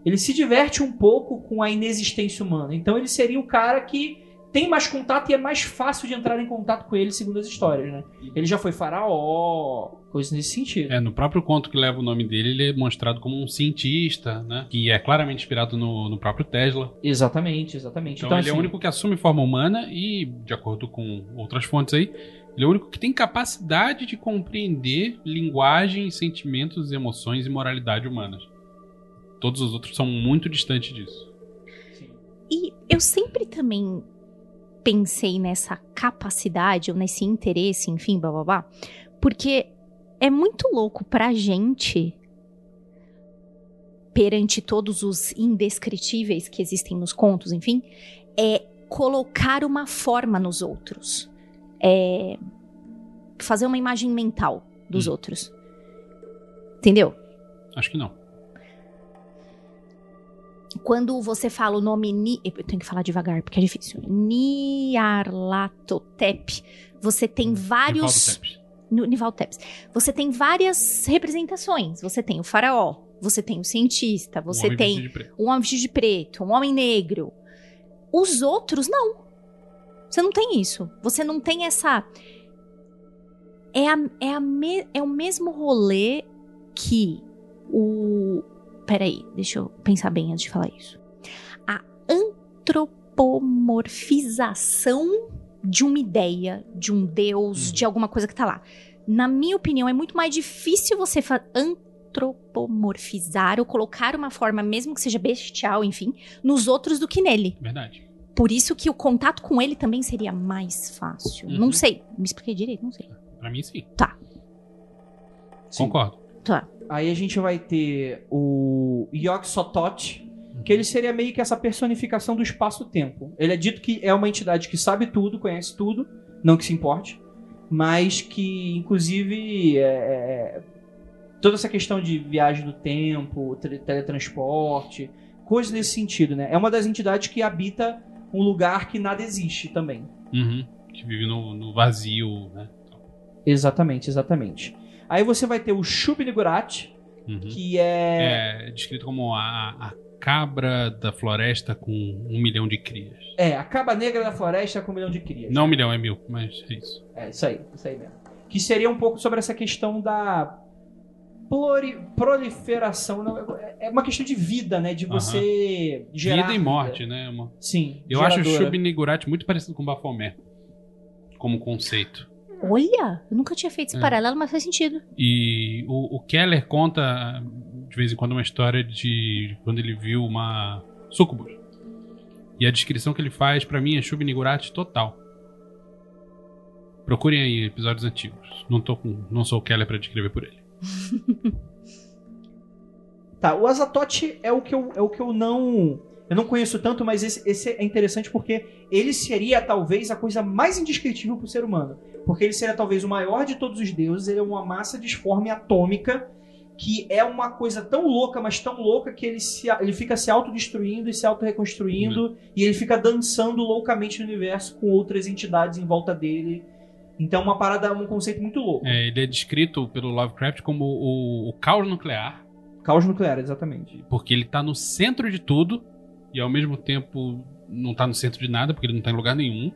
Ele se diverte um pouco com a inexistência humana. Então, ele seria o cara que tem mais contato e é mais fácil de entrar em contato com ele, segundo as histórias, né? Ele já foi faraó, coisas nesse sentido. É, no próprio conto que leva o nome dele, ele é mostrado como um cientista, né? Que é claramente inspirado no, no próprio Tesla. Exatamente, exatamente. Então, Então, ele é o assim, único que assume forma humana e, de acordo com outras fontes aí, ele é o único que tem capacidade de compreender linguagem, sentimentos, emoções e moralidade humanas. Todos os outros são muito distantes disso. sim. E eu sempre também pensei nessa capacidade ou nesse interesse, enfim, blá blá blá, porque é muito louco pra gente, perante todos os indescritíveis que existem nos contos, enfim, é colocar uma forma nos outros. É fazer uma imagem mental dos Hum. outros. Entendeu? Acho que não. Quando você fala o nome Ni, eu tenho que falar devagar porque é difícil. Niarlatotep, você tem vários Nivaldo Tepes. no Tepes. Você tem várias representações. Você tem o faraó, você tem o cientista, Um você homem tem um homem vestido de preto, um homem negro. Os outros não. Você não tem isso. Você não tem essa é a, é a me- é o mesmo rolê que o Peraí, deixa eu pensar bem antes de falar isso. A antropomorfização de uma ideia, de um deus, Uhum. de alguma coisa que tá lá. Na minha opinião, é muito mais difícil você antropomorfizar ou colocar uma forma, mesmo que seja bestial, enfim, nos outros do que nele. Verdade. Por isso que o contato com ele também seria mais fácil. Uhum. Não sei. Me expliquei direito? Não sei. Pra mim, sim. Sim. Concordo. Tá. Aí a gente vai ter o Yog-Sothoth, que ele seria meio que essa personificação do espaço-tempo. Ele é dito que é uma entidade que sabe tudo, conhece tudo, não que se importe, mas que, inclusive, é, é, toda essa questão de viagem do tempo, teletransporte, coisas nesse sentido, né? É uma das entidades que habita um lugar que nada existe também. Uhum. Que vive no, no vazio, né? Exatamente, exatamente. Aí você vai ter o Shub-Nigurat, Uhum. que é... É descrito como a, a cabra da floresta com um milhão de crias. É, a caba negra da floresta com um milhão de crias. Não um milhão, é mil, mas é isso. É, isso aí, isso aí mesmo. Que seria um pouco sobre essa questão da pluri- proliferação. não, é- É uma questão de vida, né? De você gerar. Vida e morte, né? Uma- Sim. Eu acho o geradora. Shub-Nigurat muito parecido com o Baphomet. Como conceito. Olha, eu nunca tinha feito esse É. paralelo, mas faz sentido. E o, o Keller conta de vez em quando uma história de quando ele viu uma sucubus. E a descrição que ele faz, pra mim, é Shub Niggurath total. Procurem aí episódios antigos. Não, tô com, não sou o Keller pra descrever por ele. <laughs> Tá, o Azatote é o que eu, é o que eu não. Eu não conheço tanto, mas esse, esse é interessante porque ele seria talvez a coisa mais indescritível pro ser humano. Porque ele seria talvez o maior de todos os deuses, ele é uma massa disforme atômica que é uma coisa tão louca, mas tão louca que ele, se, ele fica se autodestruindo e se auto-reconstruindo e ele fica dançando loucamente no universo com outras entidades em volta dele. Então, uma parada, um conceito muito louco. É, ele é descrito pelo Lovecraft como o, o caos nuclear, Caos nuclear, exatamente. porque ele tá no centro de tudo e ao mesmo tempo não tá no centro de nada, porque ele não tá em lugar nenhum.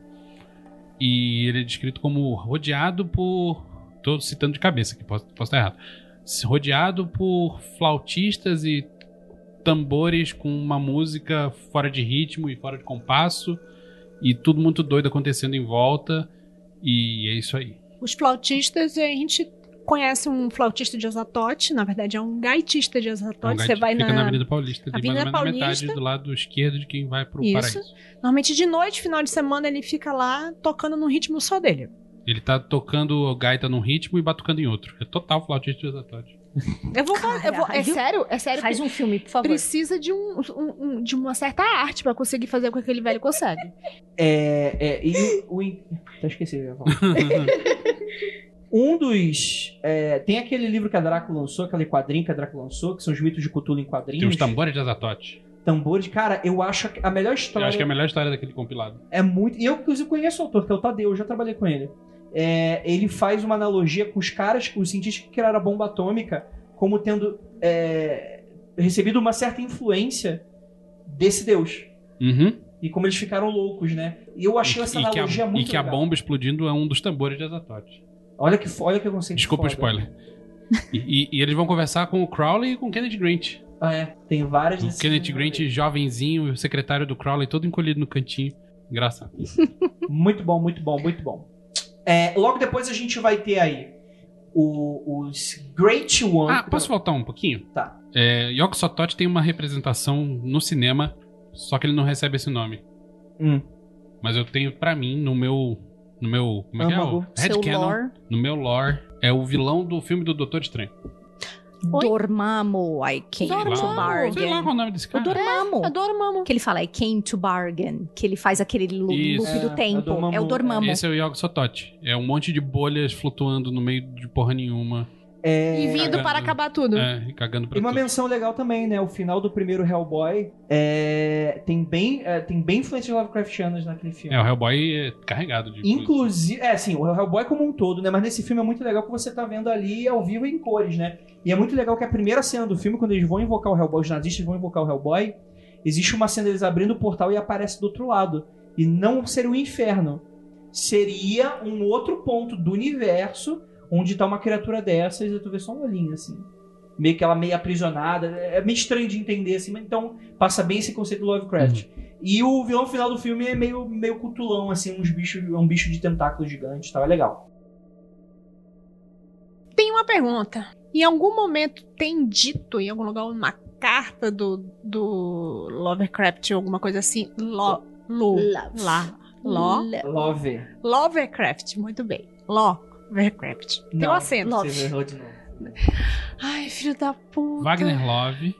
E ele é descrito como rodeado por. Tô citando de cabeça aqui, posso, posso estar errado. Rodeado por flautistas e tambores com uma música fora de ritmo e fora de compasso. E tudo muito doido acontecendo em volta. E é isso aí. Os flautistas, a gente conhece um flautista de Azatote, na verdade é um gaitista de É um Azatote. Você vai fica na. na Avenida Paulista, ali, Avenida mais ou menos na Paulista. metade do lado esquerdo de quem vai pro Isso. paraíso. Normalmente de noite, final de semana, ele fica lá tocando no ritmo só dele. Ele tá tocando gaita num ritmo e batucando em outro. É total flautista de Azatote. Eu vou, eu vou- é Caralho. sério, é sério. Faz um filme, por favor. Precisa de, um, um- um- de uma certa arte pra conseguir fazer o que aquele velho consegue. É, é, e o. o que eu ia falar. <laughs> Um dos. é, tem aquele livro que a Drácula lançou, aquele quadrinho que a Drácula lançou, que são os mitos de Cthulhu em quadrinhos. Tem os tambores de Azatote. Tambores. Cara, eu acho que a melhor Eu história. acho que é a melhor história daquele compilado. É muito. E eu, inclusive, conheço o autor, que é o Tadeu, eu já trabalhei com ele. É, ele faz uma analogia com os caras, com os cientistas que criaram a bomba atômica, como tendo é, recebido uma certa influência desse deus. Uhum. E como eles ficaram loucos, né? E eu achei essa e que, analogia a, e muito que a legal. bomba explodindo é um dos tambores de Azatote. Olha que, olha que conceito Desculpa o spoiler. E, e- e eles vão conversar com o Crowley e com o Kenneth Grant. Ah, é. Tem várias O Kenneth. Grant, jovenzinho, o secretário do Crowley, todo encolhido no cantinho. Engraçado. <laughs> Muito bom, muito bom, muito bom. É, logo depois a gente vai ter aí o- os Great One. Ah, posso voltar um pouquinho? Tá. É, Yoko Sotote tem uma representação no cinema, só que ele não recebe esse nome. Hum. Mas eu tenho pra mim, no meu. No meu. Como é que é? O Âmago. Seu Headcanon. lore. No meu lore, é o vilão do filme do Doutor Estranho. Oi? Dormammu, I came Sei to lá, sei lá bargain. qual é o nome desse O cara. Dormammu. Adoro mamo. Que ele fala, I came to bargain. Que ele faz aquele Isso. loop É, do é tempo. o Dormammu, É o Dormammu. Esse é o Yoko Sotote. É um monte de bolhas flutuando no meio de porra nenhuma. É, E vindo Cagando. para acabar tudo. É, e cagando pra E uma tudo. menção legal também, né? O final do primeiro Hellboy é, tem bem é, tem bem influências Lovecraftianas naquele filme. É, o Hellboy é carregado de. Inclusive, é assim, o Hellboy como um todo, né? Mas nesse filme é muito legal que você tá vendo ali ao vivo em cores, né? E é muito legal que a primeira cena do filme, quando eles vão invocar o Hellboy, os nazistas vão invocar o Hellboy, existe uma cena deles abrindo o portal e aparece do outro lado. E não seria o inferno. Seria um outro ponto do universo onde tá uma criatura dessas e tu vê só um olhinho, assim. Meio que ela meio aprisionada. É meio estranho de entender, assim, mas então passa bem esse conceito do Lovecraft. E o vilão final do filme é meio, meio cutulão, assim, uns bichos, é um bicho de tentáculos gigantes, tá? É legal. Tem uma pergunta. Em algum momento tem dito em algum lugar uma carta do, do Lovecraft ou alguma coisa assim? Lo, lo, Love. lá. Lo, Love. Lovecraft, muito bem. Lovecraft. Tem um acento. Você errou de novo. Ai, filho da puta. Wagner Love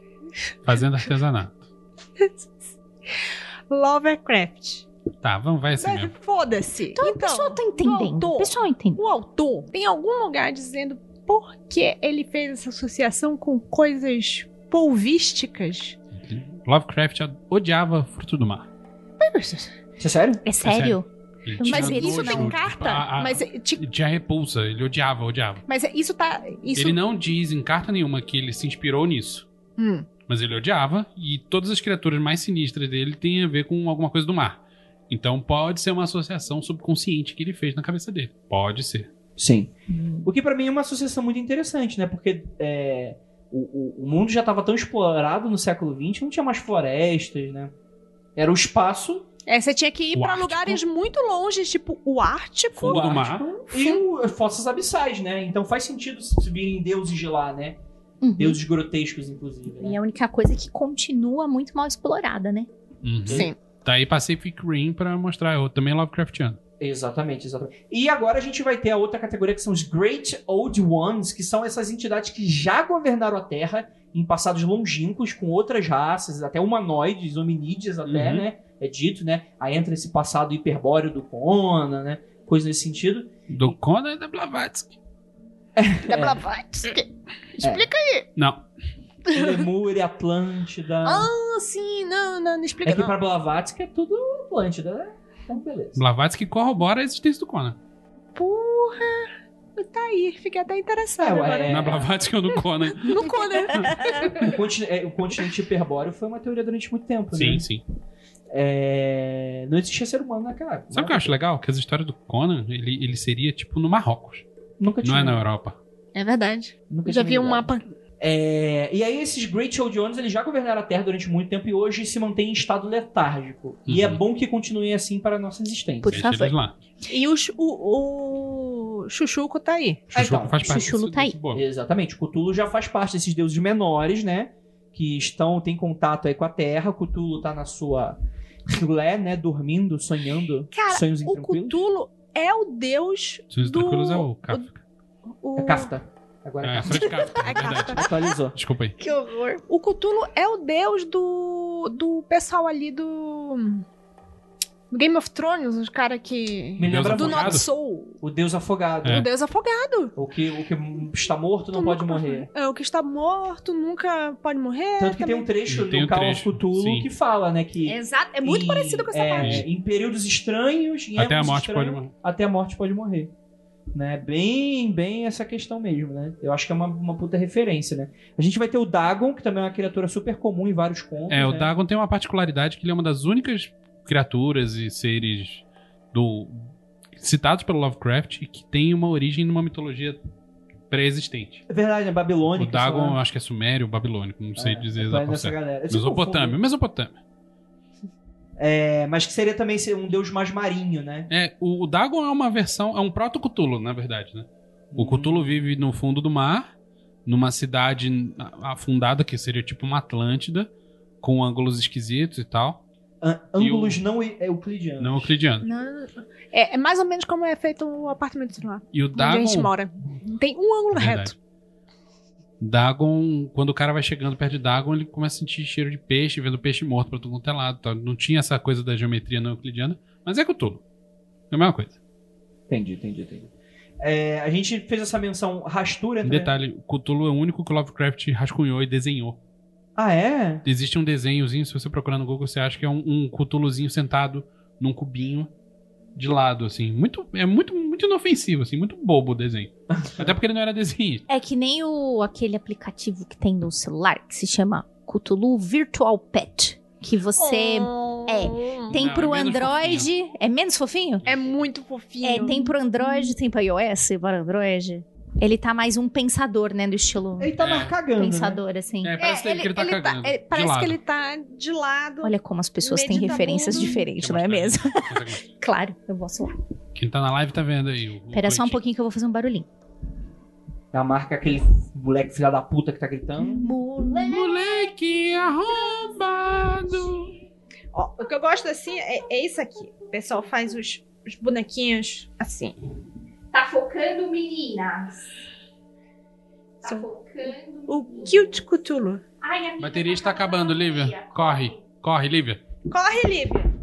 fazendo artesanato. <laughs> Lovecraft. Tá, vamos, vai assim mesmo. Foda-se. Então, o pessoal tá entendendo. autor- O pessoal entende. O autor tem algum lugar dizendo por que ele fez essa associação com coisas polvísticas? Lovecraft odiava fruto do mar. Isso é sério? É sério? Ele Mas tinha isso nojo, tem carta? a- a- Mas, ti- Ele tinha repulsa, ele odiava, odiava. mas é- isso tá. Isso... Ele não diz em carta nenhuma que ele se inspirou nisso. Hum. Mas ele odiava, e todas as criaturas mais sinistras dele têm a ver com alguma coisa do mar. Então pode ser uma associação subconsciente que ele fez na cabeça dele. Pode ser. Sim. O que pra mim é uma associação muito interessante, né? Porque é, o, o- o mundo já estava tão explorado no século XX, não tinha mais florestas, né? Era o espaço, É, você tinha que ir Ártico. lugares muito longe, tipo o Ártico. Fundo do mar. E o- as fossas abissais, né? Então faz sentido se virem deuses de lá, né? Uhum. Deuses grotescos, inclusive. E Né? é a única coisa que continua muito mal explorada, né? Uhum. Sim. Tá aí Pacific Rim pra mostrar. Eu também é Lovecraftiano. Exatamente, exatamente. E agora a gente vai ter a outra categoria que são os Great Old Ones, que são essas entidades que já governaram a Terra em passados longínquos com outras raças, até humanoides, hominídeos até, Uhum. né? É dito, né? Aí entra esse passado hiperbóreo do Conan, né? Coisa nesse sentido. Do Conan e da Blavatsky. Da Blavatsky. Explica aí. Não. Lemúria, Atlântida. Ah, sim, não, não, não explica é que não. pra Blavatsky é tudo Atlântida, né? Então, beleza. Blavatsky corrobora a existência do Conan. Porra. Tá aí, fiquei até interessado É. É. Na Blavatsky ou no Conan? No <laughs> Conan. O, continente, é, o continente hiperbóreo foi uma teoria durante muito tempo, sim, né? sim. É, Não existia ser humano naquela época. Sabe o que eu acho legal? Que as histórias do Conan, ele, ele seria tipo no Marrocos. Nunca tinha. Não é na Europa. É verdade. Nunca Já tinha vi um mapa. É, e aí esses Great Old Ones, eles já governaram a Terra durante muito tempo e hoje se mantêm em estado letárgico. E é Uhum. bom que continuem assim para a nossa existência. Por favor. lá. E o, Chu- o, o Chuchuco tá aí. Ah, Chuchu então, faz parte Chuchulu desse- tá aí. desse. Exatamente. O Cthulhu já faz parte desses deuses menores, né? Que estão, tem contato aí com a Terra. O Cthulhu tá na sua filé, né? Dormindo, sonhando. Cara, sonhos O intranquilos. Cthulhu é o deus Sonhos do... tranquilos é o Kafka. o- É Kafta. Agora é, É. Fred Kafka, É <laughs> é verdade. Kafka. Atualizou. Desculpa aí. Que horror. O Cthulhu é o deus do, do pessoal ali do... Game of Thrones, os caras que... Me lembra Do? Not Soul. o deus afogado. É. O deus afogado. O, que, o que está morto não Tu pode morrer. É, o que está morto nunca pode morrer. Tanto que tem um trecho Tem do um Call of Cthulhu que fala, né? Que Exato, é muito em- parecido com essa é, parte. Em períodos estranhos, em Até a morte pode morrer. Até a morte pode morrer. Né? Bem, bem essa questão mesmo, né? Eu acho que é uma, uma puta referência, né? A gente vai ter o Dagon, que também é uma criatura super comum em vários contos. É, o né? Dagon tem uma particularidade que ele é uma das únicas criaturas e seres do citados pelo Lovecraft e que tem uma origem numa mitologia pré-existente. É verdade, é O babilônico. Dagon, eu lá. acho que é sumério, babilônico, não sei É, dizer vai exatamente. Mesopotâmia. Mesopotâmia. É, mas que seria também ser um deus mais marinho, né? É, o, o Dagon é uma versão, é um proto-Cthulhu, na verdade, né? O Hum. Cthulhu vive no fundo do mar, numa cidade afundada, que seria tipo uma Atlântida, com ângulos esquisitos e tal. Ângulos o- não eu- euclidianos. Não euclidiano. Não, é, é mais ou menos como é feito o apartamento lá. E o Onde a gente Dagon. mora. Tem um ângulo Verdade. reto. Dagon, quando o cara vai chegando perto de Dagon, ele começa a sentir cheiro de peixe, vendo peixe morto pra todo quanto é lado. Tá? Não tinha essa coisa da geometria não euclidiana, mas é Cthulhu. É a mesma coisa. Entendi, entendi, entendi. É, a gente fez essa menção rastura Um também. detalhe, o Cthulhu é o único que o Lovecraft rascunhou e desenhou. Ah, é? Existe um desenhozinho, se você procurar no Google, você acha que é um, um Cthulhuzinho sentado num cubinho de lado, assim. Muito, é muito, muito inofensivo, assim, muito bobo o desenho. <laughs> Até porque ele não era desenhista. É que nem o, aquele aplicativo que tem no celular que se chama Cthulhu Virtual Pet. Que você é. tem Não, pro é Android. É menos fofinho? É muito fofinho. É, tem pro Android, tem pra iOS, para Android. Ele tá mais um pensador, né? Do estilo Ele tá É. mais cagando, né? pensador, assim. É, parece É, que ele tá cagando. é, de parece lado. que ele tá de lado. Olha como as pessoas têm referências diferentes, não é mesmo? <laughs> Claro, eu posso lá. Quem tá na live tá vendo aí. o- o Espera só um pouquinho que eu vou fazer um barulhinho. A marca aquele moleque filha da puta que tá gritando. Moleque arrombado. Ó, o que eu gosto assim é, é isso aqui. O pessoal faz os, os bonequinhos assim. Tá focando, meninas. Tá Sim. focando. O Cute Cthulhu. Ai, A bateria está acabando, Lívia. Corre, corre, Lívia. Corre, Lívia.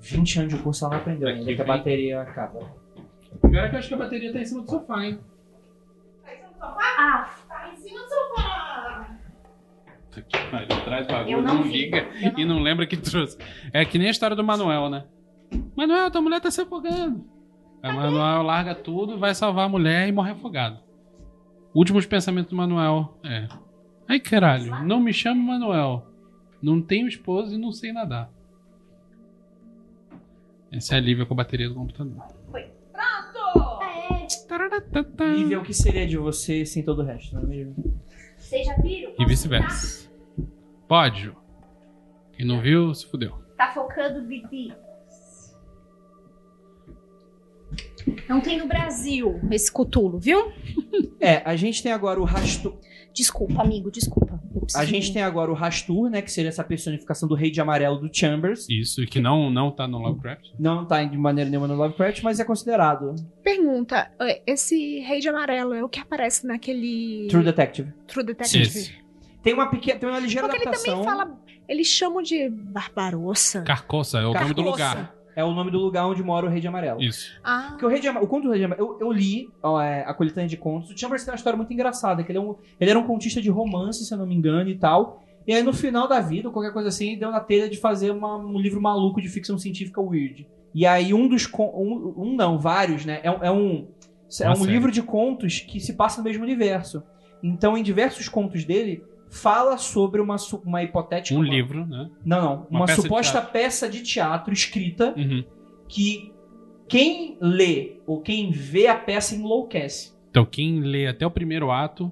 20 anos de curso ela não aprendeu ainda que a bateria acaba. Pior é que eu acho que a bateria tá em cima do sofá, hein? Ah, Puta que pariu, traz bagulho, não não, liga e não lembra que trouxe. É que nem a história do Manuel, né? Manuel, tua mulher tá se afogando. Aí o Manuel larga tudo, vai salvar a mulher e morre afogado. Últimos pensamentos do Manuel é: Ai caralho, não me chame Manuel. Não tenho esposa e não sei nadar. Essa é a Lívia com a bateria do computador. Tararatata. Lívia, o que seria de você sem todo o resto, não é mesmo? vocês já viram? E vice-versa. Pode, Ju. Quem não viu, se fudeu. Tá focando, Bibi. Não tem no Brasil esse cutulo, viu? É, a gente tem agora o Rastur. Desculpa, amigo, desculpa. A gente tem agora o Rastur, né? Que seria essa personificação do Rei de Amarelo do Chambers. Isso, e que não, não tá no Lovecraft. Não tá de maneira nenhuma no Lovecraft, mas é considerado. Pergunta: eh, esse rei de amarelo é o que aparece naquele. True Detective. True Detective? Esse. Tem uma pequena, tem uma ligeira Porque ele adaptação. também fala. Eles chamam de Barbarossa. Carcoça é o nome do Carcoça. lugar. É o nome do lugar onde mora o Rei de Amarelo. Isso. Ah, Porque o Rei de Amarelo, o conto do Rei de Amarelo, eu, eu li ó, é, a coletânea de contos. O Chambers tem uma história muito engraçada, que ele, é um, ele era um contista de romance, se eu não me engano, e tal. E aí no final da vida, ou qualquer coisa assim, deu na telha de fazer uma- um livro maluco de ficção científica weird. E aí um dos um, um não, vários, né? É, um- é um é um livro de contos que se passa no mesmo universo. Então, em diversos contos dele, fala sobre uma, uma hipotética. Um uma- livro, né? Não, não. Uma Uma, peça de suposta teatro. peça de teatro escrita Uhum. que quem lê ou quem vê a peça enlouquece. Então, quem lê até o primeiro ato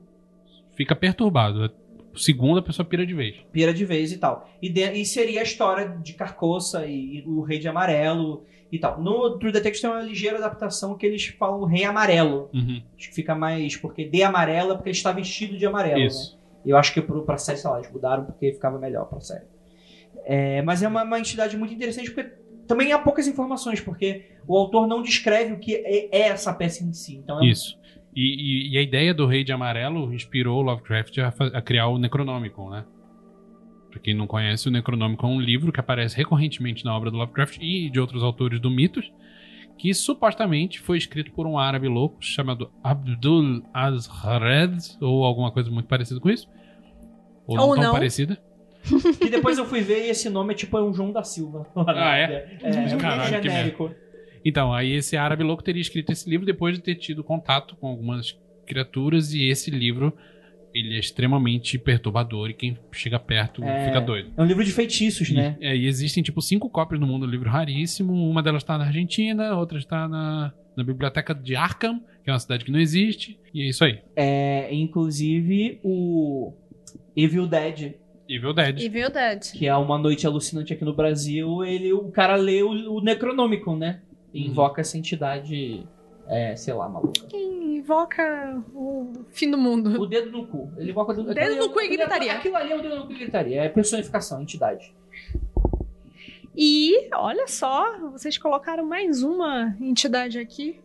fica perturbado. O segundo, a pessoa pira de vez. Pira de vez e tal. E, de- e seria a história de Carcoça e, e o Rei de Amarelo e tal. No True Detective tem uma ligeira adaptação que eles falam Rei Amarelo. Uhum. Acho que fica mais. Porque de amarelo é porque ele está vestido de amarelo. Isso. Né? Eu acho que pro, pra série, sei lá, eles mudaram porque ficava melhor pra série. É, mas é uma, uma entidade muito interessante porque também há poucas informações, porque o autor não descreve o que é, é essa peça em si. Então é Isso. E, e- e a ideia do Rei de Amarelo inspirou Lovecraft a, a criar o Necronomicon, né? Pra quem não conhece, o Necronomicon é um livro que aparece recorrentemente na obra do Lovecraft e de outros autores do mitos, que supostamente foi escrito por um árabe louco chamado Abdul Azhared, ou alguma coisa muito parecida com isso. Ou, não Ou tão não. parecida. <laughs> Que depois eu fui ver e esse nome é tipo é um João da Silva. Ah, é? <laughs> É, é, é um Caralho, que genérico. Então, aí esse árabe louco teria escrito esse livro depois de ter tido contato com algumas criaturas e esse livro ele é extremamente perturbador e quem chega perto É. fica doido. É um livro de feitiços, E, né? é, e existem tipo cinco cópias no mundo do livro raríssimo. Uma delas está na Argentina, outra está na, na biblioteca de Arkham, que é uma cidade que não existe. E é isso aí. É, inclusive o Evil Dead, Evil Dead. Evil Dead. que é uma noite alucinante aqui no Brasil, ele, o cara lê o, o Necronomicon, né? E Uhum. invoca essa entidade, é, sei lá, maluca. Quem invoca o fim do mundo. O dedo no cu. Ele invoca o dedo, Dedo no é- cu e é- gritaria. Aquilo ali é o dedo no cu e gritaria. É personificação, entidade. E, olha só, vocês colocaram mais uma entidade aqui.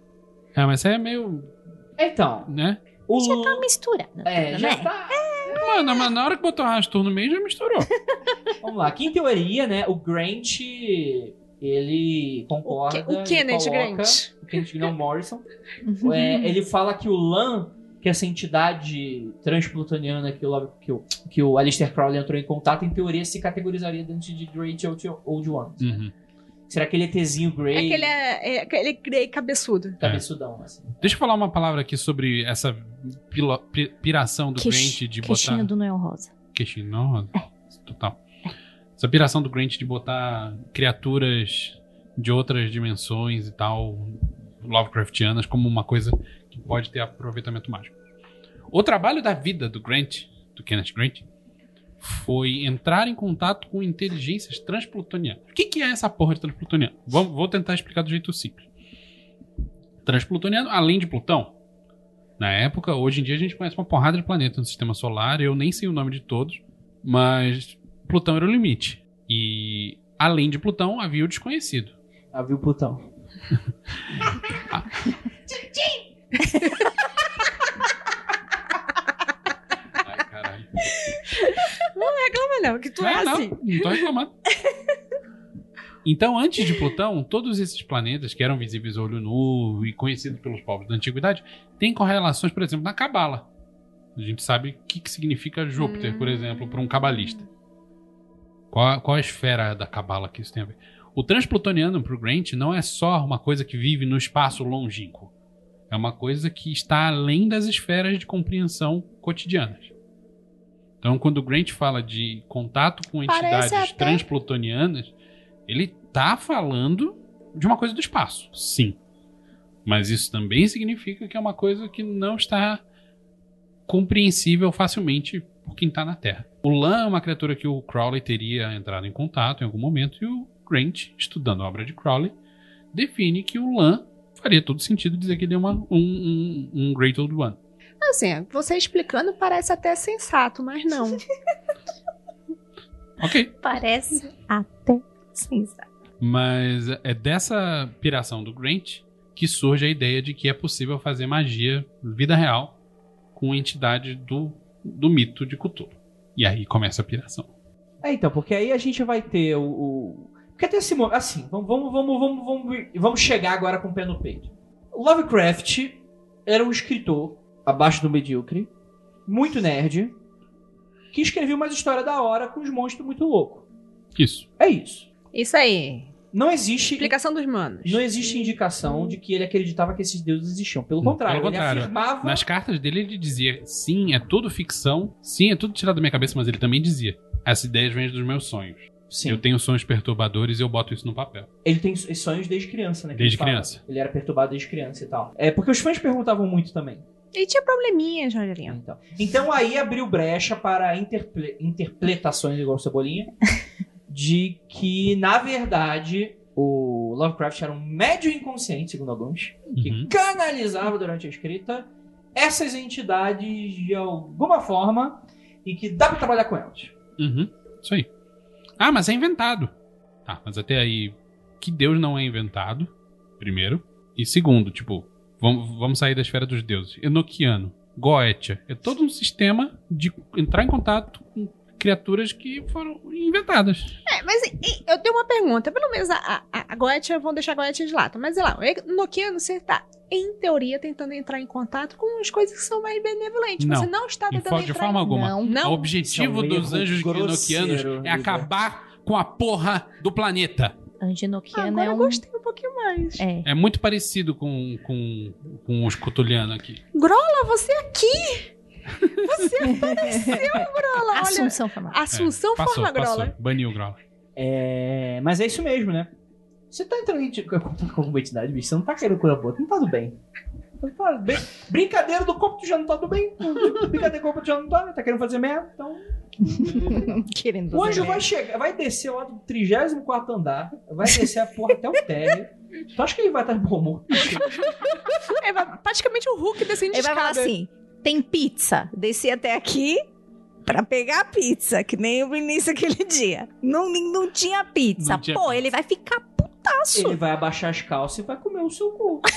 É, mas é meio. Então, né? o. Já tá misturando. É, tudo, já né? tá. Mano, mas na hora que botou o Rastur no meio já misturou. Vamos lá. Aqui em teoria, né, o Grant, ele concorda. O, Ke- o Kenneth coloca- Grant. O Kenneth não, Morrison. <laughs> Uhum. É, ele fala que o Lan, que é essa entidade transplutoniana que o, que o, que o Alistair Crowley entrou em contato, em teoria se categorizaria dentro de Great Old, Old Ones. Uhum. Será aquele ETzinho É Grey, aquele, é, é aquele Grey cabeçudo. cabeçudão, assim. Deixa eu falar uma palavra aqui sobre essa pilo- pi- piração do Queix- Grant de Queixinho botar. do Noel Rosa. Queixinho, não? Total. Essa piração do Grant de botar criaturas de outras dimensões e tal, Lovecraftianas, como uma coisa que pode ter aproveitamento mágico. O trabalho da vida do Grant, do Kenneth Grant, foi entrar em contato com inteligências transplutonianas. O que, que é essa porra de transplutoniano? Vou, vou tentar explicar do jeito simples. Transplutoniano, além de Plutão, na época, hoje em dia a gente conhece uma porrada de planetas no sistema solar, eu nem sei o nome de todos, mas Plutão era o limite. E além de Plutão, havia o desconhecido. <laughs> Ah, viu, Plutão? Ai, caralho. Reclama não, que tu é Ah, não, assim. não tô reclamando. Então, antes de Plutão, todos esses planetas que eram visíveis a olho nu e conhecidos pelos povos da antiguidade têm correlações, por exemplo, na Cabala. A gente sabe o que, que significa Júpiter, por exemplo, para um cabalista. Qual, a- qual a esfera da Cabala que isso tem a ver? O transplutoniano para o Grant não é só uma coisa que vive no espaço longínquo. É uma coisa que está além das esferas de compreensão cotidianas. Então, quando o Grant fala de contato com entidades até- transplutonianas, ele tá falando de uma coisa do espaço, sim. Mas isso também significa que é uma coisa que não está compreensível facilmente por quem está na Terra. O Lan é uma criatura que o Crowley teria entrado em contato em algum momento e o Grant, estudando a obra de Crowley, define que o Lan faria todo sentido dizer que ele é uma, um, um, um Great Old One. Assim, você explicando parece até sensato, mas não. <laughs> Ok. Parece até sensato. Mas é dessa piração do Grant que surge a ideia de que é possível fazer magia vida real com entidade do, do mito de Cthulhu. E aí começa a piração. É, então, porque aí a gente vai ter o. o... Porque até esse momento. Assim, vamos, vamos, vamos, vamos, vamos, vamos chegar agora com o pé no peito. Lovecraft era um escritor, abaixo do medíocre, muito nerd, que escrevia umas histórias da hora com uns monstros muito loucos. Isso. É isso. Isso aí. Não existe. Explicação dos manos. Não existe indicação de que ele acreditava que esses deuses existiam. Pelo contrário, pelo contrário. ele afirmava. Nas cartas dele, ele dizia: sim, é tudo ficção, sim, é tudo tirado da minha cabeça, mas ele também dizia: essas ideias vêm dos meus sonhos. Sim. Eu tenho sonhos perturbadores e eu boto isso no papel. Ele tem sonhos desde criança, né? Desde ele fala. criança. Ele era perturbado desde criança e tal. É porque os fãs perguntavam muito também. E tinha probleminhas, Rogerinho. Então, então aí abriu brecha para interple- interpretações, igual o Cebolinha, <laughs> de que, na verdade, o Lovecraft era um médio inconsciente, segundo alguns, que Uhum. canalizava durante a escrita essas entidades de alguma forma e que dá pra trabalhar com elas. Uhum, isso aí. Ah, mas é inventado. Tá, mas até aí, que Deus não é inventado, primeiro. E segundo, tipo, vamos, vamos sair da esfera dos deuses. Enoquiano, Goetia, é todo um sistema de entrar em contato com criaturas que foram inventadas. É, mas e- eu tenho uma pergunta. Pelo menos a, a, a Goetia, vamos deixar a Goetia de lado. Mas, sei lá, o Nokiano, você tá, em teoria, tentando entrar em contato com as coisas que são mais benevolentes. Não. Você não está Em tentando de entrar forma em... alguma. Não. Não. O objetivo é um dos anjos enoquianos é acabar com a porra do planeta. Antinoquiano Agora é eu um. gostei um pouquinho mais. É. É muito parecido com, com, com os cutulianos aqui. Grola, você aqui! Você <laughs> apareceu, Grola! Olha, Assunção foi mal. Assunção É, passou, forma passou. Grola. Baniu o Grola. É, mas é isso mesmo, né? Você tá entrando em contato com alguma entidade, bicho, você não tá querendo curar boa, não tá tudo bem. Tá bem. Brincadeira do corpo, tu já não tá tudo bem. Brincadeira do corpo, tu já não tá, né? tá querendo fazer merda, então... <laughs> Querendo O fazer anjo vai chegar, vai descer lá do 34 andar, vai descer a porra até o térreo. Tu acha que ele vai estar de bom humor? É praticamente o Hulk descendo de Ele vai falar assim: tem pizza. Desci até aqui pra pegar a pizza, que nem o Vinícius aquele <laughs> dia. Não, não tinha pizza. Não tinha Pô, pizza. ele vai ficar putaço. Ele vai abaixar as calças e vai comer o seu cu. <laughs>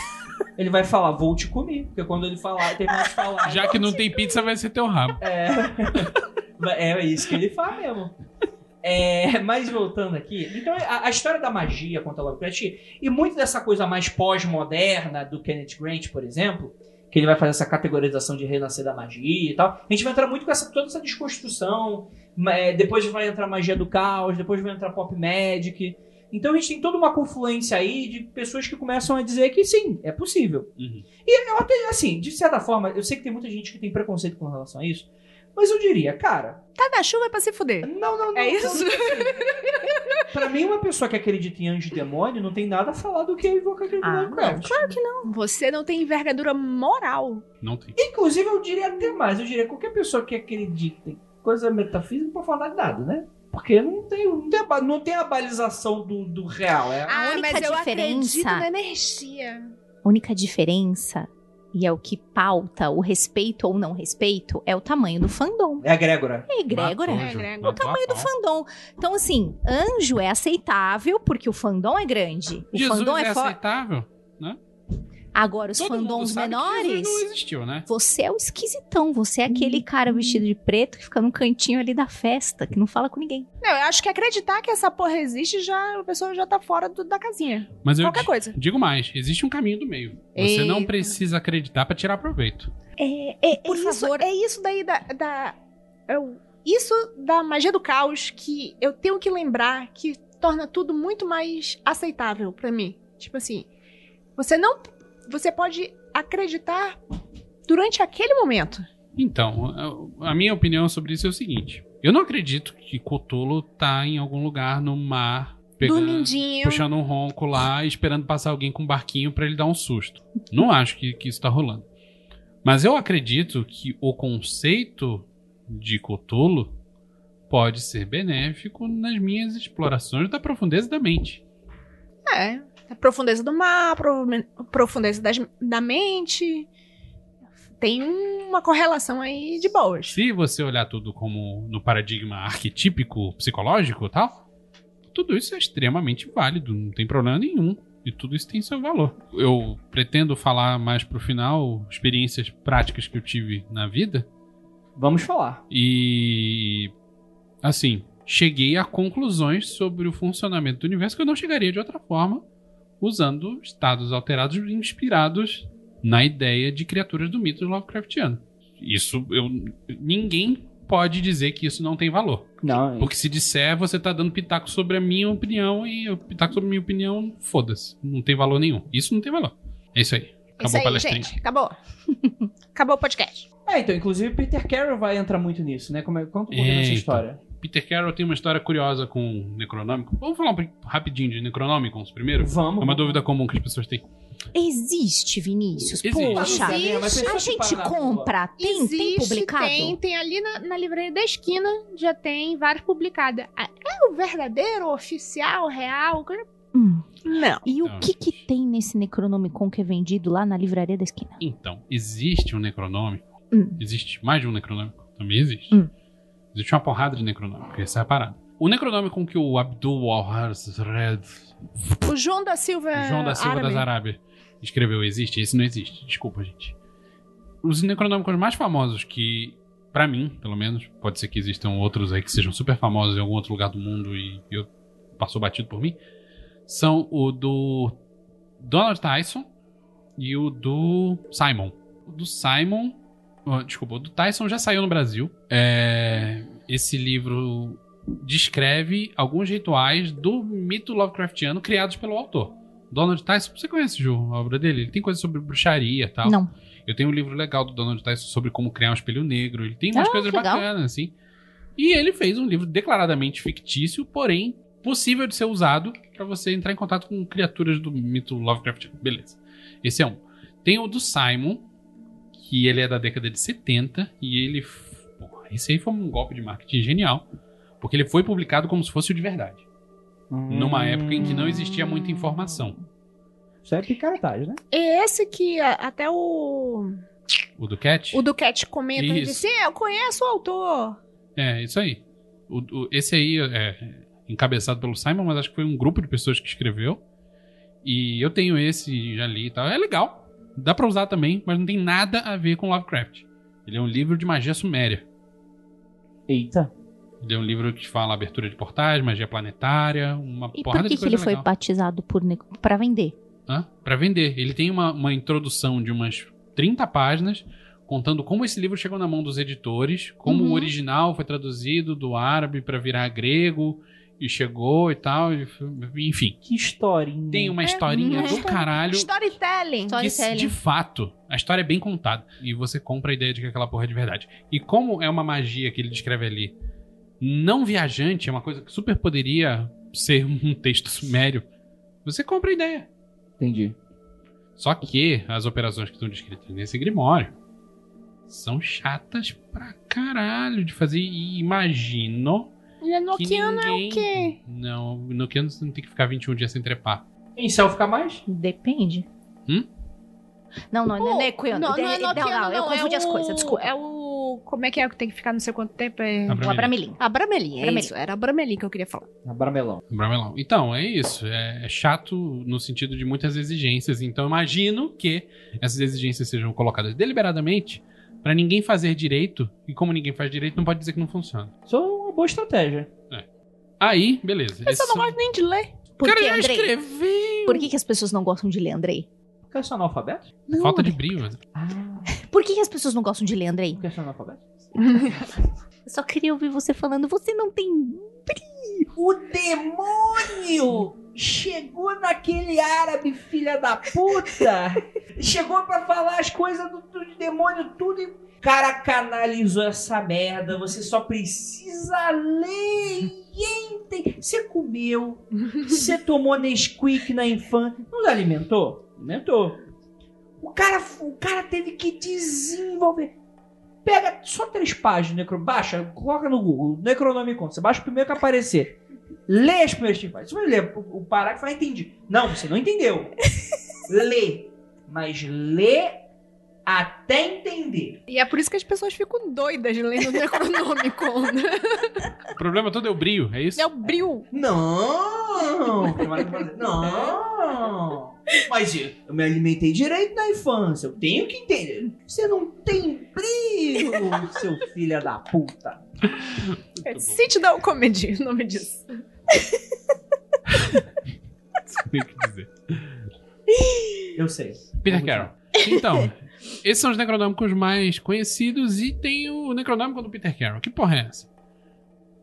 Ele vai falar, vou te comer. Porque quando ele falar, terminar de falar. Já que não tem pizza, vai ser teu rabo. É. <laughs> É isso que ele faz mesmo. É, mas voltando aqui, então a, a história da magia contra Lovecraft e muito dessa coisa mais pós-moderna do Kenneth Grant, por exemplo, que ele vai fazer essa categorização de renascer da magia e tal. A gente vai entrar muito com essa, toda essa desconstrução. é, depois vai entrar magia do caos, depois vai entrar pop magic. Então a gente tem toda uma confluência aí de pessoas que começam a dizer que sim, é possível. Uhum. E eu até, assim, de certa forma, eu sei que tem muita gente que tem preconceito com relação a isso, mas eu diria, cara, Tá na chuva é pra se fuder. não, não, não. É isso? não, assim, pra mim, uma pessoa que acredita em anjo e demônio não tem nada a falar do que invocar aquele Ah, Lovecraft. Claro que não. Você não tem envergadura moral. Não tem. Inclusive, eu diria até mais. Eu diria qualquer pessoa que acredita em coisa metafísica não pode falar de nada, né? Porque não tem, não tem, a, não tem a balização do, do real. É, A única mas eu diferença- acredito na energia. A única diferença, e é o que pauta o respeito ou não respeito, é o tamanho do fandom. é a Grégora. É egrégora. Matou, É. O a tamanho do fandom. Então, assim, anjo é aceitável porque o fandom é grande. O Jesus fandom é, é aceitável. Agora, os Todo mundo fandoms menores. não existiu, né? Você é o esquisitão, você é aquele cara vestido de preto que fica num cantinho ali da festa, que não fala com ninguém. Não, eu acho que acreditar que essa porra existe, já a pessoa já tá fora do- da casinha. Mas eu Qualquer coisa. digo mais, existe um caminho do meio. Você não Eita. precisa acreditar pra tirar proveito. É, é, Por é isso, favor. é isso daí da. da é o- isso da magia do caos que eu tenho que lembrar que torna tudo muito mais aceitável pra mim. Tipo assim, você não. Você pode acreditar durante aquele momento. Então, a minha opinião sobre isso é o seguinte. Eu não acredito que Cthulhu tá em algum lugar no mar, pegando, Dormindinho. puxando um ronco lá, esperando passar alguém com um barquinho pra ele dar um susto. Não acho que, que isso tá rolando. Mas eu acredito que o conceito de Cthulhu pode ser benéfico nas minhas explorações da profundeza da mente. É. A profundeza do mar, profundeza das- da mente. Tem uma correlação aí de boas. Se você olhar tudo como no paradigma arquetípico psicológico e tal, tudo isso é extremamente válido, não tem problema nenhum. E tudo isso tem seu valor. Eu pretendo falar mais pro final experiências práticas que eu tive na vida. Vamos falar. E assim, cheguei a conclusões sobre o funcionamento do universo que eu não chegaria de outra forma, usando estados alterados inspirados na ideia de criaturas do mito Lovecraftiano. Isso eu ninguém pode dizer que isso não tem valor. Não, Porque se disser, você tá dando pitaco sobre a minha opinião e o pitaco sobre a minha opinião, foda-se. Não tem valor nenhum. Isso não tem valor. É isso aí. Acabou Isso a aí, palestrinha. gente. Acabou. <laughs> Acabou o podcast. É, então, inclusive Peter Carroll vai entrar muito nisso, né? Como é, conta um pouquinho É, então. história. Peter Carroll tem uma história curiosa com o Necronômico. Vamos falar um rapidinho de Necronômicons primeiro? Vamos. É uma dúvida comum que as pessoas têm. Existe, Vinícius. Existe. Poxa, Existe. A gente compra. Tem, tem Existe, publicado? Tem, tem ali na, na livraria da esquina, já tem vários publicados. É o verdadeiro, oficial, real? Hum. Não. E o Não. que que tem nesse Necronomicon que é vendido lá na livraria da esquina? Então, existe um Necronômico. Hum. Existe mais de um Necronômico. Também existe. Hum. Existe uma porrada de Necronômico. Essa é a parada. O Necronômico que o Abdul Al-Red O João da Silva. João da Silva árabe. Arábia escreveu existe? Esse não existe. Desculpa, gente. Os necronômicos mais famosos que, pra mim, pelo menos, pode ser que existam outros aí que sejam super famosos em algum outro lugar do mundo e eu passou batido por mim, são o do Donald Tyson e o do Simon. O do Simon, desculpa, o do Tyson já saiu no Brasil. É, esse livro descreve alguns rituais do mito Lovecraftiano criados pelo autor. Donald Tyson, você conhece, Ju, a obra dele? Ele tem coisas sobre bruxaria e tal. Não. Eu tenho um livro legal do Donald Tyson sobre como criar um espelho negro. Ele tem umas Ah, coisas legal. bacanas, assim. E ele fez um livro declaradamente fictício, porém possível de ser usado pra você entrar em contato com criaturas do mito Lovecraft. Beleza. Esse é um. Tem o do Simon, que ele é da década de 70, e ele. Porra, esse aí foi um golpe de marketing genial. Porque ele foi publicado como se fosse o de verdade. Numa época em que não existia muita informação. Isso é picaretagem, né? É esse que a- até o. O Cat? O Duquette comenta e Isso. disse: "É, Eu conheço o autor. É, isso aí. O- o- esse aí é encabeçado pelo Simon, mas acho que foi um grupo de pessoas que escreveu. E eu tenho esse, já li e tal. É legal. Dá pra usar também, mas não tem nada a ver com Lovecraft. Ele é um livro de magia suméria. Eita. Ele é um livro que fala abertura de portais, magia planetária, uma E porrada por que, de que ele coisa foi legal. batizado por pra vender? Hã? Pra vender. Ele tem uma, uma introdução de umas 30 páginas contando como esse livro chegou na mão dos editores, como Uhum. o original foi traduzido do árabe pra virar grego e chegou e tal, e enfim. Que historinha. Tem uma historinha né? do caralho Storytelling. que, Storytelling. de fato, a história é bem contada e você compra a ideia de que aquela porra é de verdade. E como é uma magia que ele descreve ali, não viajante, é uma coisa que super poderia ser um texto sumério, você compra a ideia. Entendi. Só que as operações que estão descritas nesse Grimório são chatas pra caralho de fazer. E imagino Ele é Nokiano é ninguém... o quê? Não, Nokiano você não tem que ficar 21 dias sem trepar. Em céu fica mais? Depende. Hum? Não, não, não, não é Nequiano. Não, não é Não, Nokiano, não, eu não, é confundi as o- coisas, desculpa. É o. Como é que é que tem que ficar não sei quanto tempo? É... Abramelin. O Abramelin. A Bramelin, é Bramelin. isso. Era a Bramelin que eu queria falar. Na Bramelão. Bramelão. Então, é isso. É, é chato no sentido de muitas exigências. Então, eu imagino que essas exigências sejam colocadas deliberadamente pra ninguém fazer direito. E como ninguém faz direito, não pode dizer que não funciona. É uma boa estratégia. Aí, beleza. Mas eu não gosto nem de ler. Por Cara, que, já Andrei? escreveu. <laughs> Por que, que as pessoas não gostam de ler, Andrei? Porque eu sou analfabeto? Não, Falta de brilho. Ah, Por que, que as <laughs> pessoas não gostam de ler, Andrei? porque eu sou analfabeto? Eu só queria ouvir você falando, você não tem. O demônio chegou naquele árabe, filha da puta. <laughs> chegou pra falar as coisas do, do demônio tudo e cara canalizou essa merda. Você só precisa ler Você comeu, você tomou Nesquik na infância. Não alimentou? Alimentou. O cara, o cara teve que desenvolver. Pega só três páginas, necro, baixa, coloca no Google, Necronomicon. Você baixa o primeiro que aparecer. Lê as primeiras 30 páginas. Você vai ler o, parágrafo e vai entendi. Não, você não entendeu. <laughs> lê. Mas lê até entender. E é por isso que as pessoas ficam doidas lendo o <laughs> Necronomicon. O problema todo é o brio, é isso? é o bril. Não! O. Não! Mas eu me alimentei direito na infância. Eu tenho que entender. Você não tem brilho, <laughs> seu filho da puta. É Sit Down Comedy, o nome disso. Tem que dizer. Eu sei. Peter Carroll. Então, esses são os necronômicos mais conhecidos e tem o necronômico do Peter Carroll. Que porra é essa?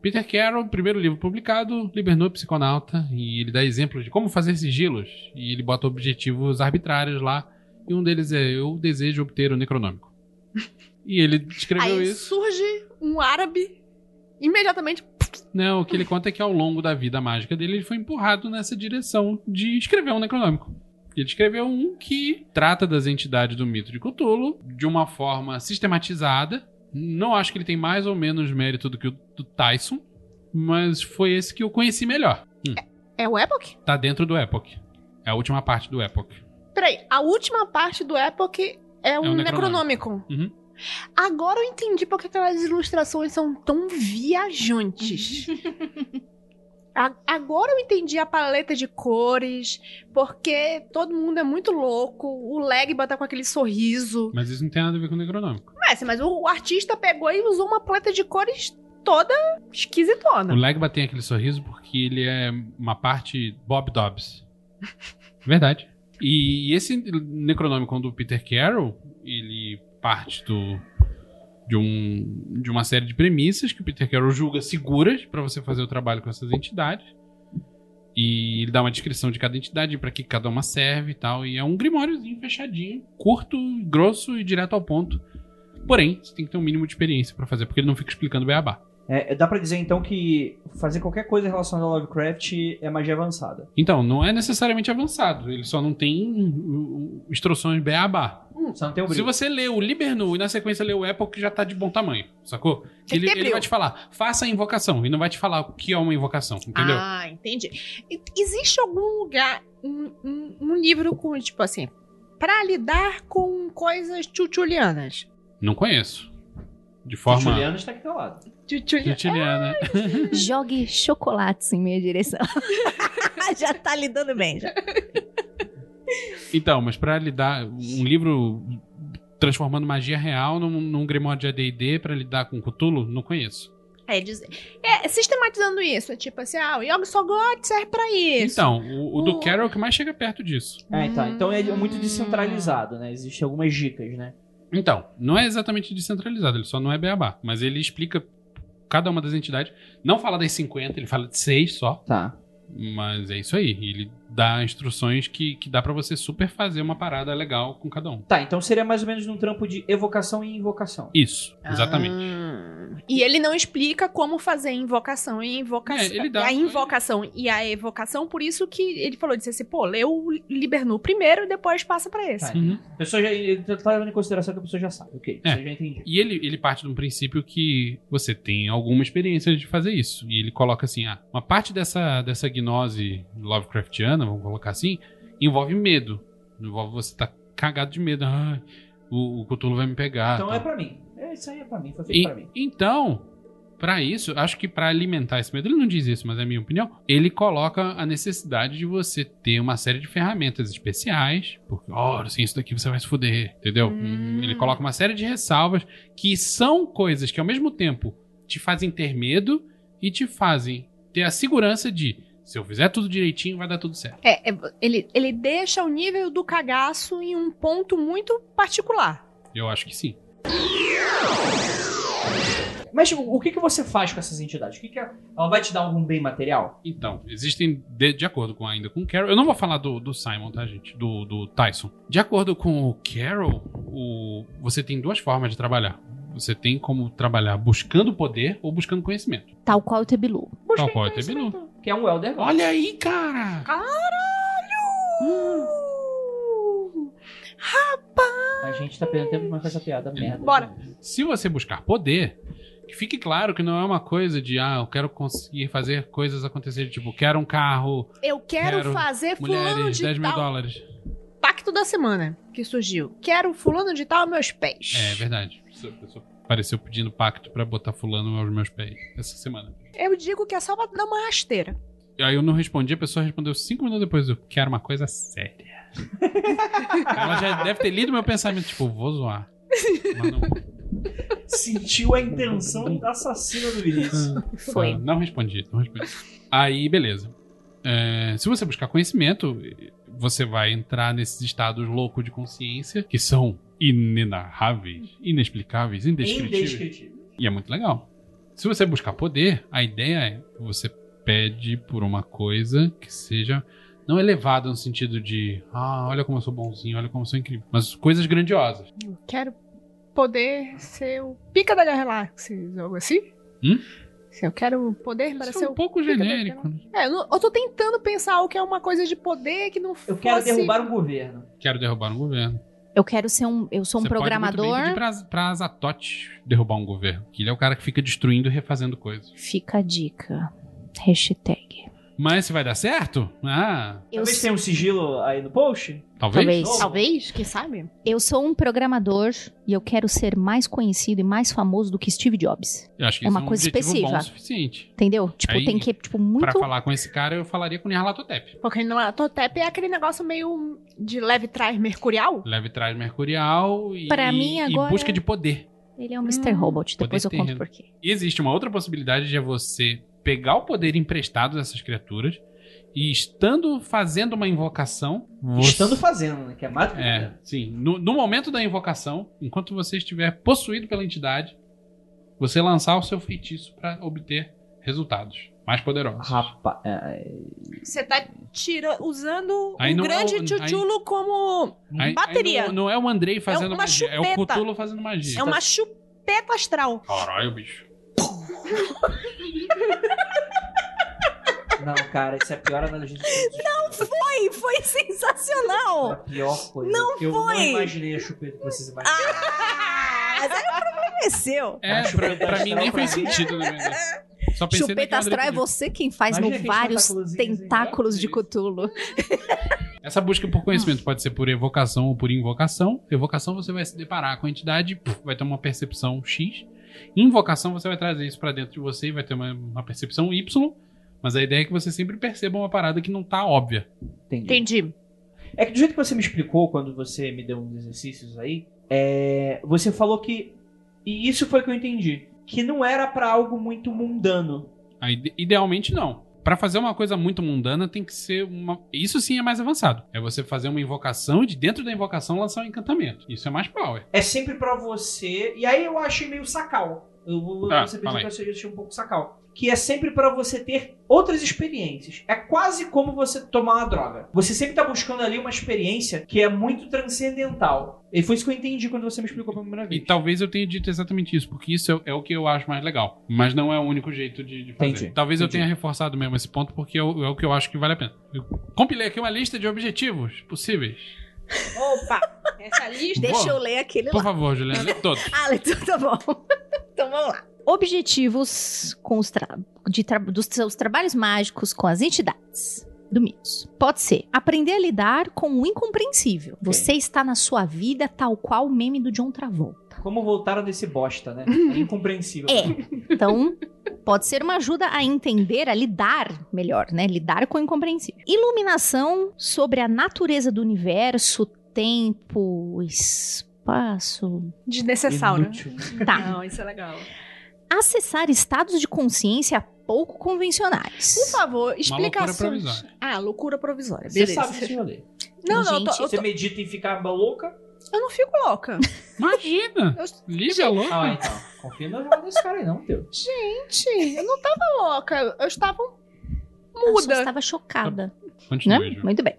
Peter Carroll, primeiro livro publicado, libernou psiconauta e ele dá exemplos de como fazer sigilos e ele bota objetivos arbitrários lá e um deles é eu desejo obter o necronômico. <laughs> E ele escreveu Aí isso. surge um árabe, imediatamente. Não, o que ele conta é que ao longo da vida mágica dele, ele foi empurrado nessa direção de escrever um necronômico. Ele escreveu um que trata das entidades do mito de Cthulhu de uma forma sistematizada. Não acho que ele tem mais ou menos mérito do que o do Tyson, mas foi esse que eu conheci melhor. Hum, É o Epoch? tá dentro do Epoch. É a última parte do Epoch. Peraí, a última parte do Epoch é um o Necronomicon. Uhum. Agora eu entendi porque aquelas ilustrações são tão viajantes. <laughs> Agora eu entendi a paleta de cores, porque todo mundo é muito louco, o Legba tá com aquele sorriso. Mas isso não tem nada a ver com o Necronômico. Mas, mas o, o artista pegou e usou uma paleta de cores toda esquisitona. O Legba tem aquele sorriso porque ele é uma parte Bob Dobbs. <laughs> Verdade. E esse Necronômico do Peter Carroll, ele parte do, de, um, de uma série de premissas que o Peter Carroll julga seguras para você fazer o trabalho com essas entidades. E ele dá uma descrição de cada entidade, para que cada uma serve e tal. E é um grimóriozinho fechadinho, curto, grosso e direto ao ponto. Porém, você tem que ter um mínimo de experiência para fazer, porque ele não fica explicando beabá. É, dá pra dizer então que fazer qualquer coisa relacionada ao Lovecraft é magia avançada. Então, não é necessariamente avançado. Ele só não tem instruções beabá. Hum, não tem Se você lê o Libernu e na sequência lê o Epoch, já tá de bom tamanho, sacou? Ele, ele vai te falar, faça a invocação, e não vai te falar o que é uma invocação, entendeu? Ah, entendi. Existe algum lugar, um, um- um livro com, tipo assim, pra lidar com coisas chuchulianas? Não conheço. De forma Juliano está aqui do lado. Chuchuli- reptiliana. <laughs> Jogue chocolates em minha direção. <laughs> já tá lidando bem, já. Então, mas pra lidar. Um livro transformando magia real num, num Grimório de ADD pra lidar com Cthulhu, não conheço. É, dizer, é, sistematizando isso, é tipo assim, ah, o Yogi Sogod serve pra isso. Então, o, o do O- Carol é o que mais chega perto disso. É, então, então é muito descentralizado, né? Existem algumas dicas, né? Então, não é exatamente descentralizado, ele só não é beabá. Mas ele explica cada uma das entidades. Não fala das 50, ele fala de 6 só. Tá. Mas é isso aí. Ele dá instruções que, que dá pra você super fazer uma parada legal com cada um. Tá, então seria mais ou menos num trampo de evocação e invocação. Isso, exatamente. Ah, E ele não explica como fazer invocação e invocação. É, ele dá- a invocação e a evocação, por isso que ele falou, disse assim, pô, lê o Libernu primeiro e depois passa pra esse. Tá. Uhum. A pessoa já ele tá levando em consideração que a pessoa já sabe. Ok, É. você já entendi. E ele, ele parte de um princípio que você tem alguma experiência de fazer isso. E ele coloca assim: ah, uma parte dessa, dessa gnose Lovecraftiana, vamos colocar assim, envolve medo. Envolve você estar cagado de medo. Ai, o, o Cthulhu vai me pegar. Então tal. é pra mim. É, isso aí é pra mim, foi feito E- pra mim. então, pra isso, acho que pra alimentar esse medo, ele não diz isso, mas é a minha opinião. Ele coloca a necessidade de você ter uma série de ferramentas especiais, porque, ó, sem isso daqui você vai se fuder, entendeu? Hum. Ele coloca uma série de ressalvas que são coisas que ao mesmo tempo te fazem ter medo e te fazem ter a segurança de se eu fizer tudo direitinho, vai dar tudo certo. É, é, ele, ele deixa o nível do cagaço em um ponto muito particular. Eu acho que sim. Mas o, o que, que você faz com essas entidades? O que que é- ela vai te dar algum bem material? Então, existem, de, de acordo com ainda com o Carol, eu não vou falar do, do Simon, tá, gente? Do, do Tyson. De acordo com o Carol, o, você tem duas formas de trabalhar. Você tem como trabalhar buscando poder ou buscando conhecimento. Tal qual o Tebilu. Tal qual o Tebilu. Que é um Elder God. Olha aí, cara! A gente tá perdendo tempo com essa piada merda. Bora. Se você buscar poder, Que fique claro que não é uma coisa de, ah, eu quero conseguir fazer coisas acontecerem. Tipo, quero um carro, Eu quero, Quero fazer fulano mulheres, de 10 mil tal. dólares. Pacto da semana que surgiu. Quero fulano de tal aos meus pés. É verdade. Essa pessoa apareceu pedindo pacto pra botar fulano aos meus pés essa semana. Eu digo que é só pra dar uma rasteira. E Aí eu não respondi, a pessoa respondeu cinco minutos depois. Eu quero uma coisa séria. <laughs> Ela já deve ter lido meu pensamento, tipo, vou zoar. Mas não, Sentiu a intenção da assassina do Vinícius. Foi. Ah, não respondi, não respondi. Aí, beleza. É, se você buscar conhecimento, você vai entrar nesses estados loucos de consciência que são inenarráveis, inexplicáveis, indescritíveis. Indescritível. E é muito legal. Se você buscar poder, a ideia é você pede por uma coisa que seja não elevada no sentido de ah, olha como eu sou bonzinho, olha como eu sou incrível, mas coisas grandiosas. Eu quero poder ser o pica da galáxia, algo assim? Hum? Eu quero poder para Isso ser é um o pouco pica da genérico. galáxia. É, eu, não- eu tô tentando pensar o que é uma coisa de poder que não Eu fosse... quero derrubar um governo. Quero derrubar um governo. Eu quero ser um. Eu sou um Você pode muito bem programador. pedir pra, pra Azatoth derrubar um governo. Que ele é o cara que fica destruindo e refazendo coisas. Fica a dica. Hashtag. Mas se vai dar certo? Ah, Eu, Talvez tenha um sigilo aí no post. talvez. Talvez. Talvez, quem sabe? eu sou um programador e eu quero ser mais conhecido e mais famoso do que Steve Jobs. Eu acho que É isso uma é um coisa objetivo bom específica. o suficiente. Entendeu? Tipo, Aí, tem que, tipo, muito. Pra falar com esse cara, eu falaria com o Nyarlathotep. Porque no Totep é aquele negócio meio de leve trás mercurial. Leve trás mercurial e, Pra mim, agora- e busca de poder. Ele é um Mr. Robot. Depois eu conto por quê. E existe uma outra possibilidade de você pegar o poder emprestado dessas criaturas e estando fazendo uma invocação. Você... Estando fazendo, né? Que é mais do que É, sim. No, no momento da invocação, enquanto você estiver possuído pela entidade, você lançar o seu feitiço pra obter resultados mais poderosos. Rapaz, é, Você tá tira, usando Aí o não é grande o- tchutchulo como Aí- aí bateria. não, não é o Andrei fazendo uma magia, é o chupeta. Cthulhu fazendo magia. É uma chupeta astral. Caralho, bicho. <laughs> Não, cara, isso é a pior analogia de todos. Não Foi, foi É sensacional! a pior coisa. Não eu não foi. imaginei a chupeta que vocês imaginaram. Ah, mas aí o problema é seu. É, pra, pra mim nem fez sentido, na verdade. Só Chupeta astral é você quem faz Imagina no vários tentáculos de Isso. Cthulhu. <laughs> Essa busca por conhecimento pode ser por evocação ou por invocação. Evocação você vai se deparar com a entidade, vai ter uma percepção X. Invocação você vai trazer isso pra dentro de você e vai ter uma, uma percepção Y. Mas a ideia é que você sempre perceba uma parada que não tá óbvia. Entendi. Entendi. É que do jeito que você me explicou quando você me deu uns exercícios aí, é, você falou que. E isso foi que eu entendi. Que não era pra algo muito mundano. Ide- idealmente não. Pra fazer uma coisa muito mundana tem que ser uma. Isso sim é mais avançado. É você fazer uma invocação e de dentro da invocação lançar um encantamento. Isso é mais power. É sempre pra você. E aí eu achei meio sacal. Eu vou Ah, você aí. que eu achei um pouco sacal. Que é sempre pra você ter outras experiências. É quase como você tomar uma droga. Você sempre tá buscando ali uma experiência que é muito transcendental. E foi isso que eu entendi quando você me explicou pela primeira E vez. talvez eu tenha dito exatamente isso, porque isso é, é o que eu acho mais legal. Mas não é o único jeito de, de fazer. Entendi, Talvez eu entendi. tenha reforçado mesmo esse ponto, porque é o, é o que eu acho que vale a pena. Eu compilei aqui uma lista de objetivos possíveis. Opa, essa lista. Deixa eu ler aquele Por lá. favor, Juliana, lê todos. <laughs> Ah, então tá bom. <laughs> então vamos lá. Objetivos com os tra- de tra- dos seus trabalhos mágicos com as entidades do Mitos. Pode ser aprender a lidar com o incompreensível. Você está na sua vida tal qual o meme do John Travolta. Como voltaram desse bosta, né? É incompreensível. É. Então, pode ser uma ajuda a entender, a lidar melhor, né? Lidar com o incompreensível. Iluminação sobre a natureza do universo, tempo, espaço. Desnecessário. Inútil. Tá. Não, isso é legal. Acessar estados de consciência pouco convencionais. Por favor, explicações. provisória. Ah, loucura provisória. Você Beleza. sabe desse rolê. Não, não, eu, tô- Gente, eu, Você tô- medita em ficar louca? eu não fico louca. <laughs> Imagina! Eu- Liga louco. Ah, então. Confia no jogo desse cara aí, não, teu. Gente, eu não tava louca. Eu estava Eu só muda. estava chocada, Continua, né? Muito bem.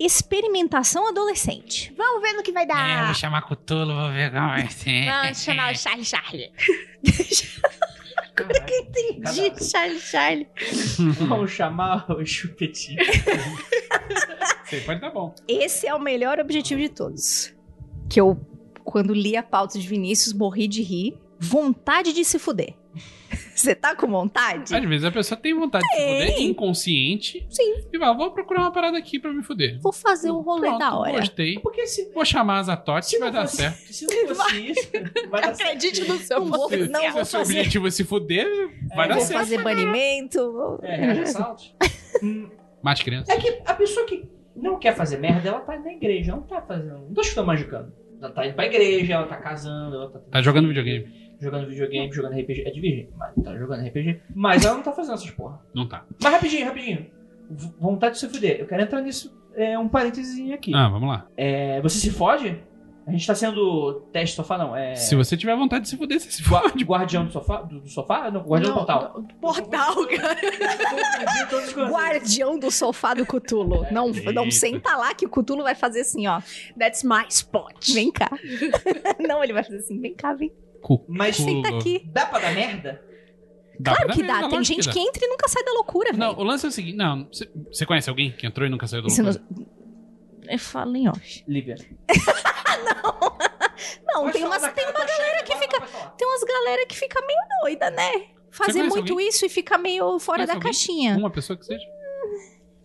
Experimentação adolescente. Vamos ver no que vai É, dar. vou chamar Cthulhu, vou ver como vai ser. <laughs> Vamos chamar o Charlie Charlie. Entendi, Charlie, Charlie. Vamos chamar o chupetinho. <laughs> Isso aí pode dar bom. Esse é o melhor objetivo de todos. Que eu, quando li a pauta de Vinícius, morri de rir. vontade de se fuder. Você tá com vontade? Às vezes a pessoa tem vontade de se fuder inconsciente. Sim. E vai, vou procurar uma parada aqui pra me fuder. Vou fazer um rolê Pronto, da hora. Gostei. Porque se, Vou chamar as Atotes e vai dar fosse, certo. se não fosse isso, vai dar certo. Acredite no seu Não vou, não Se vou o seu fazer, objetivo é se fuder, vai dar vou certo. fazer banimento. vou- É. Hum, <laughs> Mais crianças. É que a pessoa que não quer fazer merda, ela tá na igreja, ela não tá fazendo. Não tô chutando magicando. Ela tá indo pra igreja, ela tá casando, ela tá. Tá jogando videogame. Jogando videogame, jogando RPG. É de virgem, mas tá jogando RPG. Mas ela não tá fazendo essas porra. Não tá. Mas rapidinho, rapidinho. V- vontade de se fuder. Eu quero entrar nisso. É um parênteses aqui. Ah, vamos lá. É, você se fode? A gente tá sendo teste sofá, não. É. Se você tiver vontade de se fuder, você se gua- fode. guardião do sofá? Do, do sofá? Não, guardião do portal. Portal, cara. Guardião do sofá do Cutulo. Não, não Eita. senta lá que o Cutulo vai fazer assim, ó. That's my spot. Vem cá. não, ele vai fazer assim, vem cá, vem. Cu- Mas. Senta aqui. Dá pra dar merda? Dá Claro que dá. Tem gente dá. que entra e nunca sai da loucura, Não, velho. o lance é o seguinte. Não, você- conhece alguém que entrou e nunca saiu do Você não- loucura? Eu falo em off. Lívia. <laughs> <laughs> Não, Pode tem umas, tem uma da galera que fica. Tem umas galera que fica meio doida, né? Fazer muito alguém? isso e fica meio fora Conhece da alguém? caixinha. Uma pessoa que seja?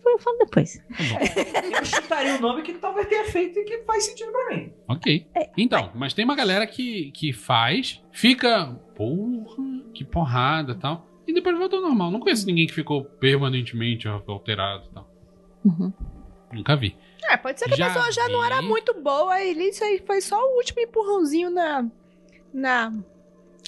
Eu falo depois. Tá. Eu chutaria o nome que talvez tenha feito e que faz sentido pra mim. Ok. É, Então, mas tem uma galera que, que faz, fica, porra, que porrada e tal, e depois volta ao normal. Não conheço ninguém que ficou permanentemente alterado e tal. Uhum. Nunca vi. É, pode ser que Já a pessoa já não vi. era muito boa e isso aí foi só o último empurrãozinho na, na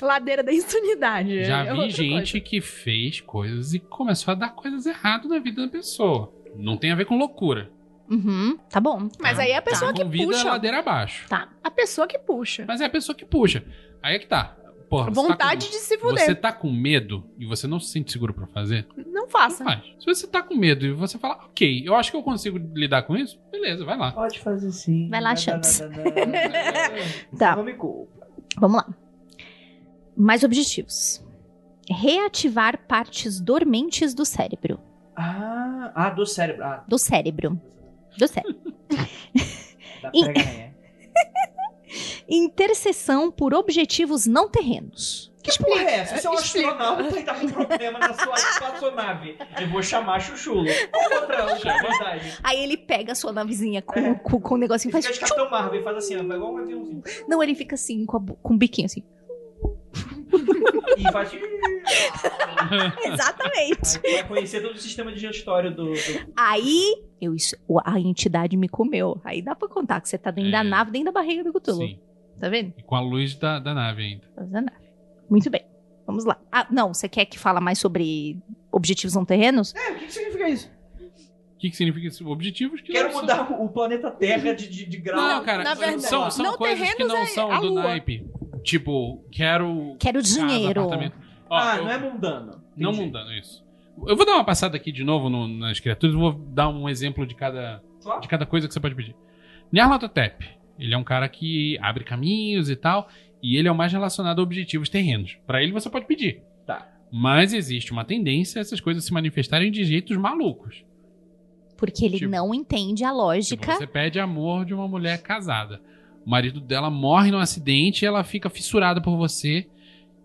ladeira da insanidade. Já É vi gente coisa. que fez coisas e começou a dar coisas erradas na vida da pessoa. Não tem a ver com loucura. Uhum, tá bom. Mas tá? aí é a pessoa Tá que com vida puxa. ladeira abaixo. Tá. A pessoa que puxa. Mas é a pessoa que puxa. Aí é que tá. Porra, você tá Vontade com- de se fuder. Você tá com medo e você não se sente seguro pra fazer? Não Não faça. faz. Se você tá com medo e você fala, ok, eu acho que eu consigo lidar com isso, beleza, vai lá. Pode fazer sim. Vai lá, Não, Champs. não, não, não, não. Tá. Não. Vamos lá. Mais objetivos. Reativar partes dormentes do cérebro. Ah, ah, do cérebro. Ah, Do cérebro. Do cérebro. <laughs> da né? <laughs> Interseção por objetivos não terrenos. Que porra é essa? Você é um Explica. astronauta e tá com problema na sua espaçonave. Eu vou chamar Chuchulo. Qual outra verdade? Aí ele pega a sua navezinha com, É. com, com o negocinho e Fica faz. de Capitão Marvel e faz assim, ó, igual um aviãozinho. Não, ele fica assim, com, a com o biquinho assim. E faz. <laughs> Exatamente. Aí vai conhecer todo o sistema digestório do. do... Aí, eu, isso, a entidade me comeu. Aí dá pra contar que você tá dentro É. da nave, dentro da barriga do Cthulhu. Sim. Tá vendo? E com a luz da, da nave ainda. Dentro da nave. Muito bem. Vamos lá. Ah, não, você quer que fala mais sobre objetivos não terrenos? É, o que, que significa isso? O que, que significa isso? Objetivos que Quero não são- mudar o planeta Terra de, de, de grau. Não, cara, Na verdade, são, são não coisas que não é são do naipe. Tipo, quero. Quero dinheiro. Ó, Ah, eu- não é mundano. Não Entendi. mudando isso. Eu vou dar uma passada aqui de novo no- nas criaturas, vou dar um exemplo de cada, Claro. de cada coisa que você pode pedir. Nyarlathotep, ele é um cara que abre caminhos e tal, e ele é o mais relacionado a objetivos terrenos. Pra ele você pode pedir. Tá. Mas existe uma tendência a essas coisas se manifestarem de jeitos malucos. Porque ele Tipo- não entende a Tipo, lógica. você pede amor de uma mulher casada. O marido dela morre num acidente e ela fica fissurada por você,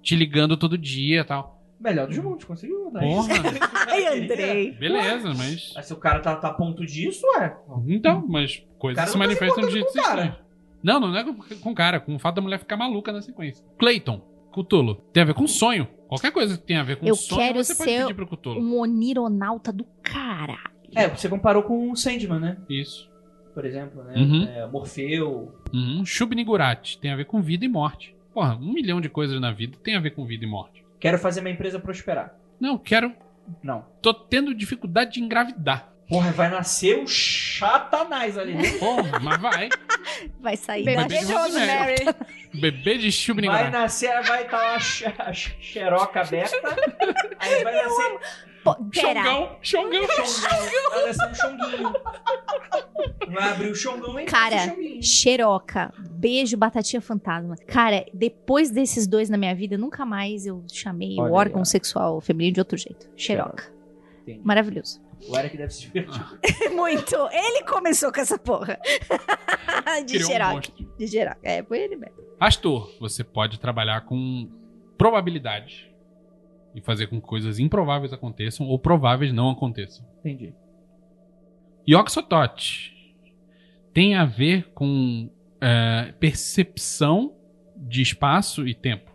te ligando todo dia e tal. Melhor dos mundos, conseguiu, né? Porra. <laughs> Ai, Andrei. Beleza, mas. Mas se o cara tá, tá a ponto disso, é. Então, mas coisas se tá manifestam de importando jeitos com o cara. estranhos. Não, não é com, com cara, com o fato da mulher ficar maluca na sequência. Clayton, Cthulhu, tem a ver com sonho. Qualquer coisa que tenha a ver com Eu sonho, quero você pode ser pedir pro Cthulhu. Um onironauta do caralho. É, você comparou com o Sandman, né? Isso. Por exemplo, né? Uhum. É, Morfeu. Uhum. Shub-Niggurath, tem a ver com vida e morte. Porra, um milhão de coisas na vida tem a ver com vida e morte. Quero fazer minha empresa prosperar. Não, quero. Não. Tô tendo dificuldade de engravidar. Porra, vai nascer um chatanás ali, né? Porra, mas vai. Vai sair Bebê da de Rosemary. Bebê de Vai Shub-Niggurath. nascer, vai estar lá a xe- a xeroca aberta. Aí vai nascer Pô, pera. Xongão, Xongão. Xongão. Um chonguinho. Vai abrir o chongão e Cara. Xeroca, beijo, batatinha fantasma. Cara, depois desses dois na minha vida, nunca mais eu chamei Olha o aí, órgão ó. sexual feminino de outro jeito. Xeroca. Entendi. Maravilhoso. O Eric deve se divertir. <laughs> Muito. Ele começou com essa porra. <laughs> de Criou um Xeroca. monstro. de geral. É, foi ele mesmo. Astor, você pode trabalhar com probabilidade e fazer com que coisas improváveis aconteçam ou prováveis não aconteçam. Entendi. Yoxotot tem a ver com é, percepção de espaço e tempo.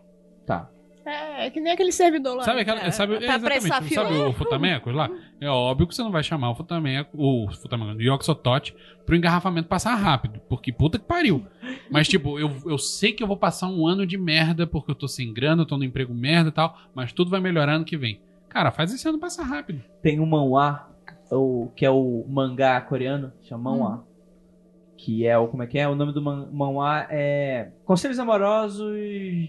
É, é que nem aquele servidor lá. Sabe aquela. É, Sabe, a exatamente, fila. sabe o Futamecos lá? É óbvio que você não vai chamar o Futameco, o Futameco, o Yoxotot pro engarrafamento passar rápido. Porque puta que pariu. Mas, tipo, eu, eu sei que eu vou passar um ano de merda porque eu tô sem grana, eu tô no emprego merda e tal, mas tudo vai melhorar ano que vem. Cara, faz esse ano passar rápido. Tem um manhwa, o, que é o mangá coreano, chama manhwa. Que é o. Como é que é? O nome do man, manhwa é. Conselhos Amorosos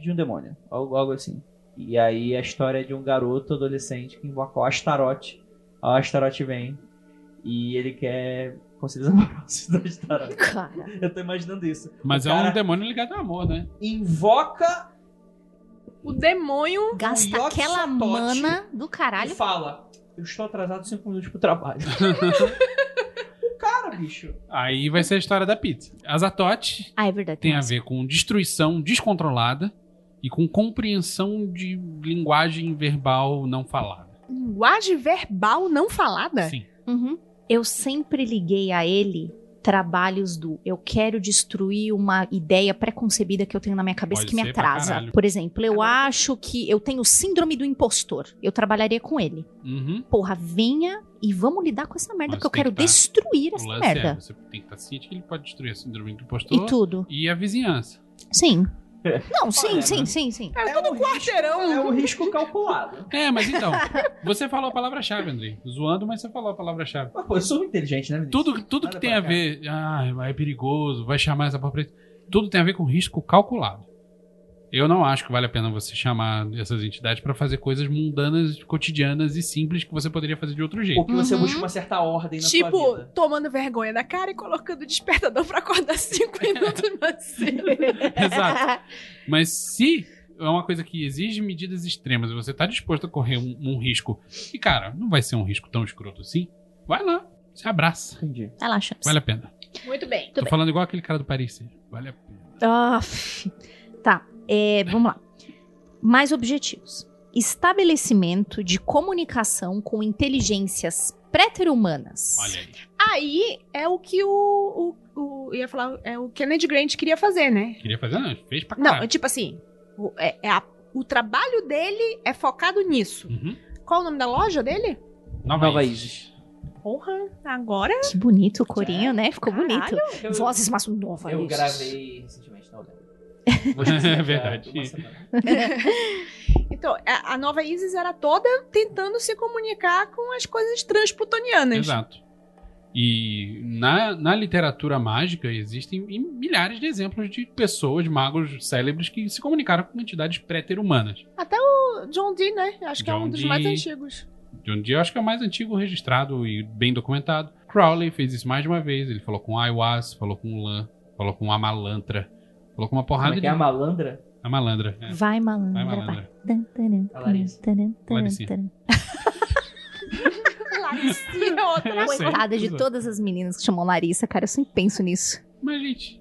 de um Demônio. Algo, algo assim. E aí a história é de um garoto adolescente que invoca o Astaroth. O Astaroth vem e ele quer conselhos amorosos do Astaroth. Cara. <laughs> Eu tô imaginando isso. Mas O é um demônio ligado ao amor, né? Invoca O demônio. Gasta Yoxotot aquela mana do e caralho. fala: Eu estou atrasado 5 minutos pro trabalho. o <laughs> cara, bicho. Aí vai ser a história da pizza. Azatote Ah, é verdade. tem a nossa. ver com destruição descontrolada e com compreensão de linguagem verbal não falada. Linguagem verbal não falada? Sim. Uhum. Eu sempre liguei a ele trabalhos do eu quero destruir uma ideia pré-concebida que eu tenho na minha cabeça Pode que me atrasa. Por exemplo, eu Agora- acho que eu tenho síndrome do impostor. Eu trabalharia com ele. Uhum. Porra, venha e vamos lidar com essa merda, Mas porque eu quero que tá- destruir O essa lance merda. é, você tem que estar ciente que ele pode destruir a síndrome do impostor E tudo. e a vizinhança. Sim. Não, sim, Olha, sim, né? sim, sim. É todo um quarteirão. Risco, é um risco <laughs> calculado. É, mas então, você falou a palavra-chave, Andrei. Zoando, mas você falou a palavra-chave. Mas, pô, eu sou muito inteligente, né, Vinícius? Tudo, tudo que tem a ver, ah, é perigoso, vai chamar essa porra preta. Tudo tem a ver com risco calculado. Eu não acho que vale a pena você chamar essas entidades pra fazer coisas mundanas, cotidianas e simples que você poderia fazer de outro jeito. Porque você Uhum. busca uma certa ordem na sua Tipo, vida. tomando vergonha da cara e colocando o despertador pra acordar <laughs> cinco minutos mais cedo. <laughs> Exato. Mas se é uma coisa que exige medidas extremas e você tá disposto a correr um, um risco, e cara, não vai ser um risco tão escroto assim, vai lá, se abraça. Entendi. Vai lá, Champs. Vale a pena. Muito bem. Tô bem. falando igual aquele cara do Paris. Vale a pena. Ah, tá, é, vamos lá. Mais objetivos. Estabelecimento de comunicação com inteligências pré-humanas. Olha aí. Aí é o que o, o, o- ia falar, é o Kennedy Grant queria fazer, né? Queria fazer, não, fez pra Não, caralho. tipo assim, o, é, é a- o trabalho dele é focado nisso. Uhum. Qual o nome da loja dele? Nova, Nova Isis. Isis. Porra, agora. Que bonito o corinho, né? Ficou Caralho. bonito. Eu, Vozes mas nova. eu isso. gravei recentemente É <laughs> verdade. <laughs> Então, a, a nova Isis era toda tentando se comunicar com as coisas transplutonianas. Exato. E na, na literatura mágica existem milhares de exemplos de pessoas, magos célebres, que se comunicaram com entidades pré-ter-humanas. O John Dee, né? Acho que é John um dos Dee. mais antigos. De dia eu acho que é o mais antigo registrado e bem documentado. Crowley fez isso mais de uma vez. Ele falou com Aiwas, falou com Lan, falou com Amalantra, falou com uma Como porrada é que de. é a malandra? A malandra. é. Vai, malandra, Vai, vai. malandra. A Larissa. Laricinha é outra sei. Coitada de Exato. todas as meninas que chamam Larissa, cara, eu sempre penso nisso. Mas, gente.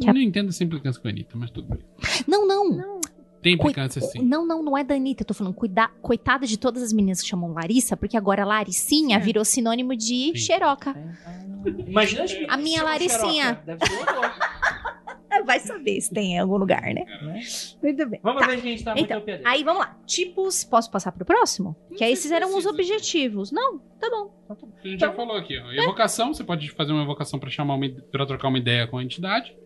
Que Eu a- não entendo essa implicância com a Anitta, mas tudo bem. Não, não. Não. Tem Coi- implicância sim. Não, não, não é da Anitta. Eu tô falando, cuida... coitada de todas as meninas que chamam Larissa, porque agora Laricinha É. virou sinônimo de Sim. xeroca. Imagina as meninas A minha Laricinha. xeroca. Deve ser <laughs> Vai saber se tem em algum lugar, né? né? Muito bem. Vamos Tá. ver gente tá Então, muito Aí vamos lá. Tipos. Posso passar pro próximo? Não que esses se eram os objetivos. Não, tá bom. A gente já falou aqui, ó. Evocação, você pode fazer uma evocação pra chamar uma, para trocar uma ideia com a entidade.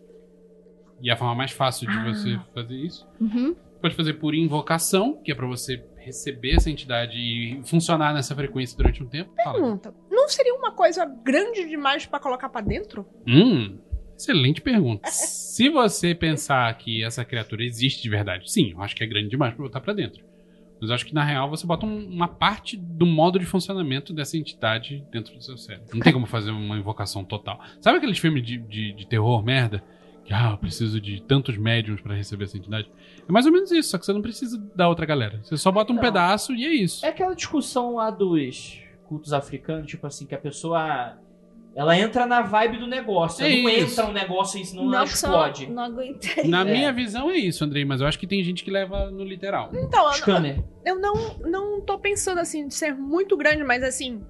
E a forma mais fácil de Ah. você fazer isso. Uhum. Pode fazer por invocação, que é pra você receber essa entidade e funcionar nessa frequência durante um tempo. Fala. Pergunta. Não seria uma coisa grande demais pra colocar pra dentro? Hum, excelente pergunta. <laughs> Se você pensar que essa criatura existe de verdade, sim, eu acho que é grande demais pra botar pra dentro. Mas eu acho que na real você bota um- uma parte do modo de funcionamento dessa entidade dentro do seu cérebro. Não tem como fazer uma invocação total. Sabe aqueles filmes de, de, de terror merda? Que, ah, eu preciso de tantos médiums pra receber essa entidade. É mais ou menos isso, só que você não precisa da outra galera. Você só bota um Não. pedaço e é isso. É aquela discussão lá dos cultos africanos, tipo assim, que a pessoa Ela entra na vibe do negócio. É Ela não isso. entra um negócio aí, senão Não, que explode. só não aguentei. Na É. minha visão é isso, Andrei, mas eu acho que tem gente que leva no literal. Então, eu, Scanner. eu não, não tô pensando assim de ser muito grande, mas assim,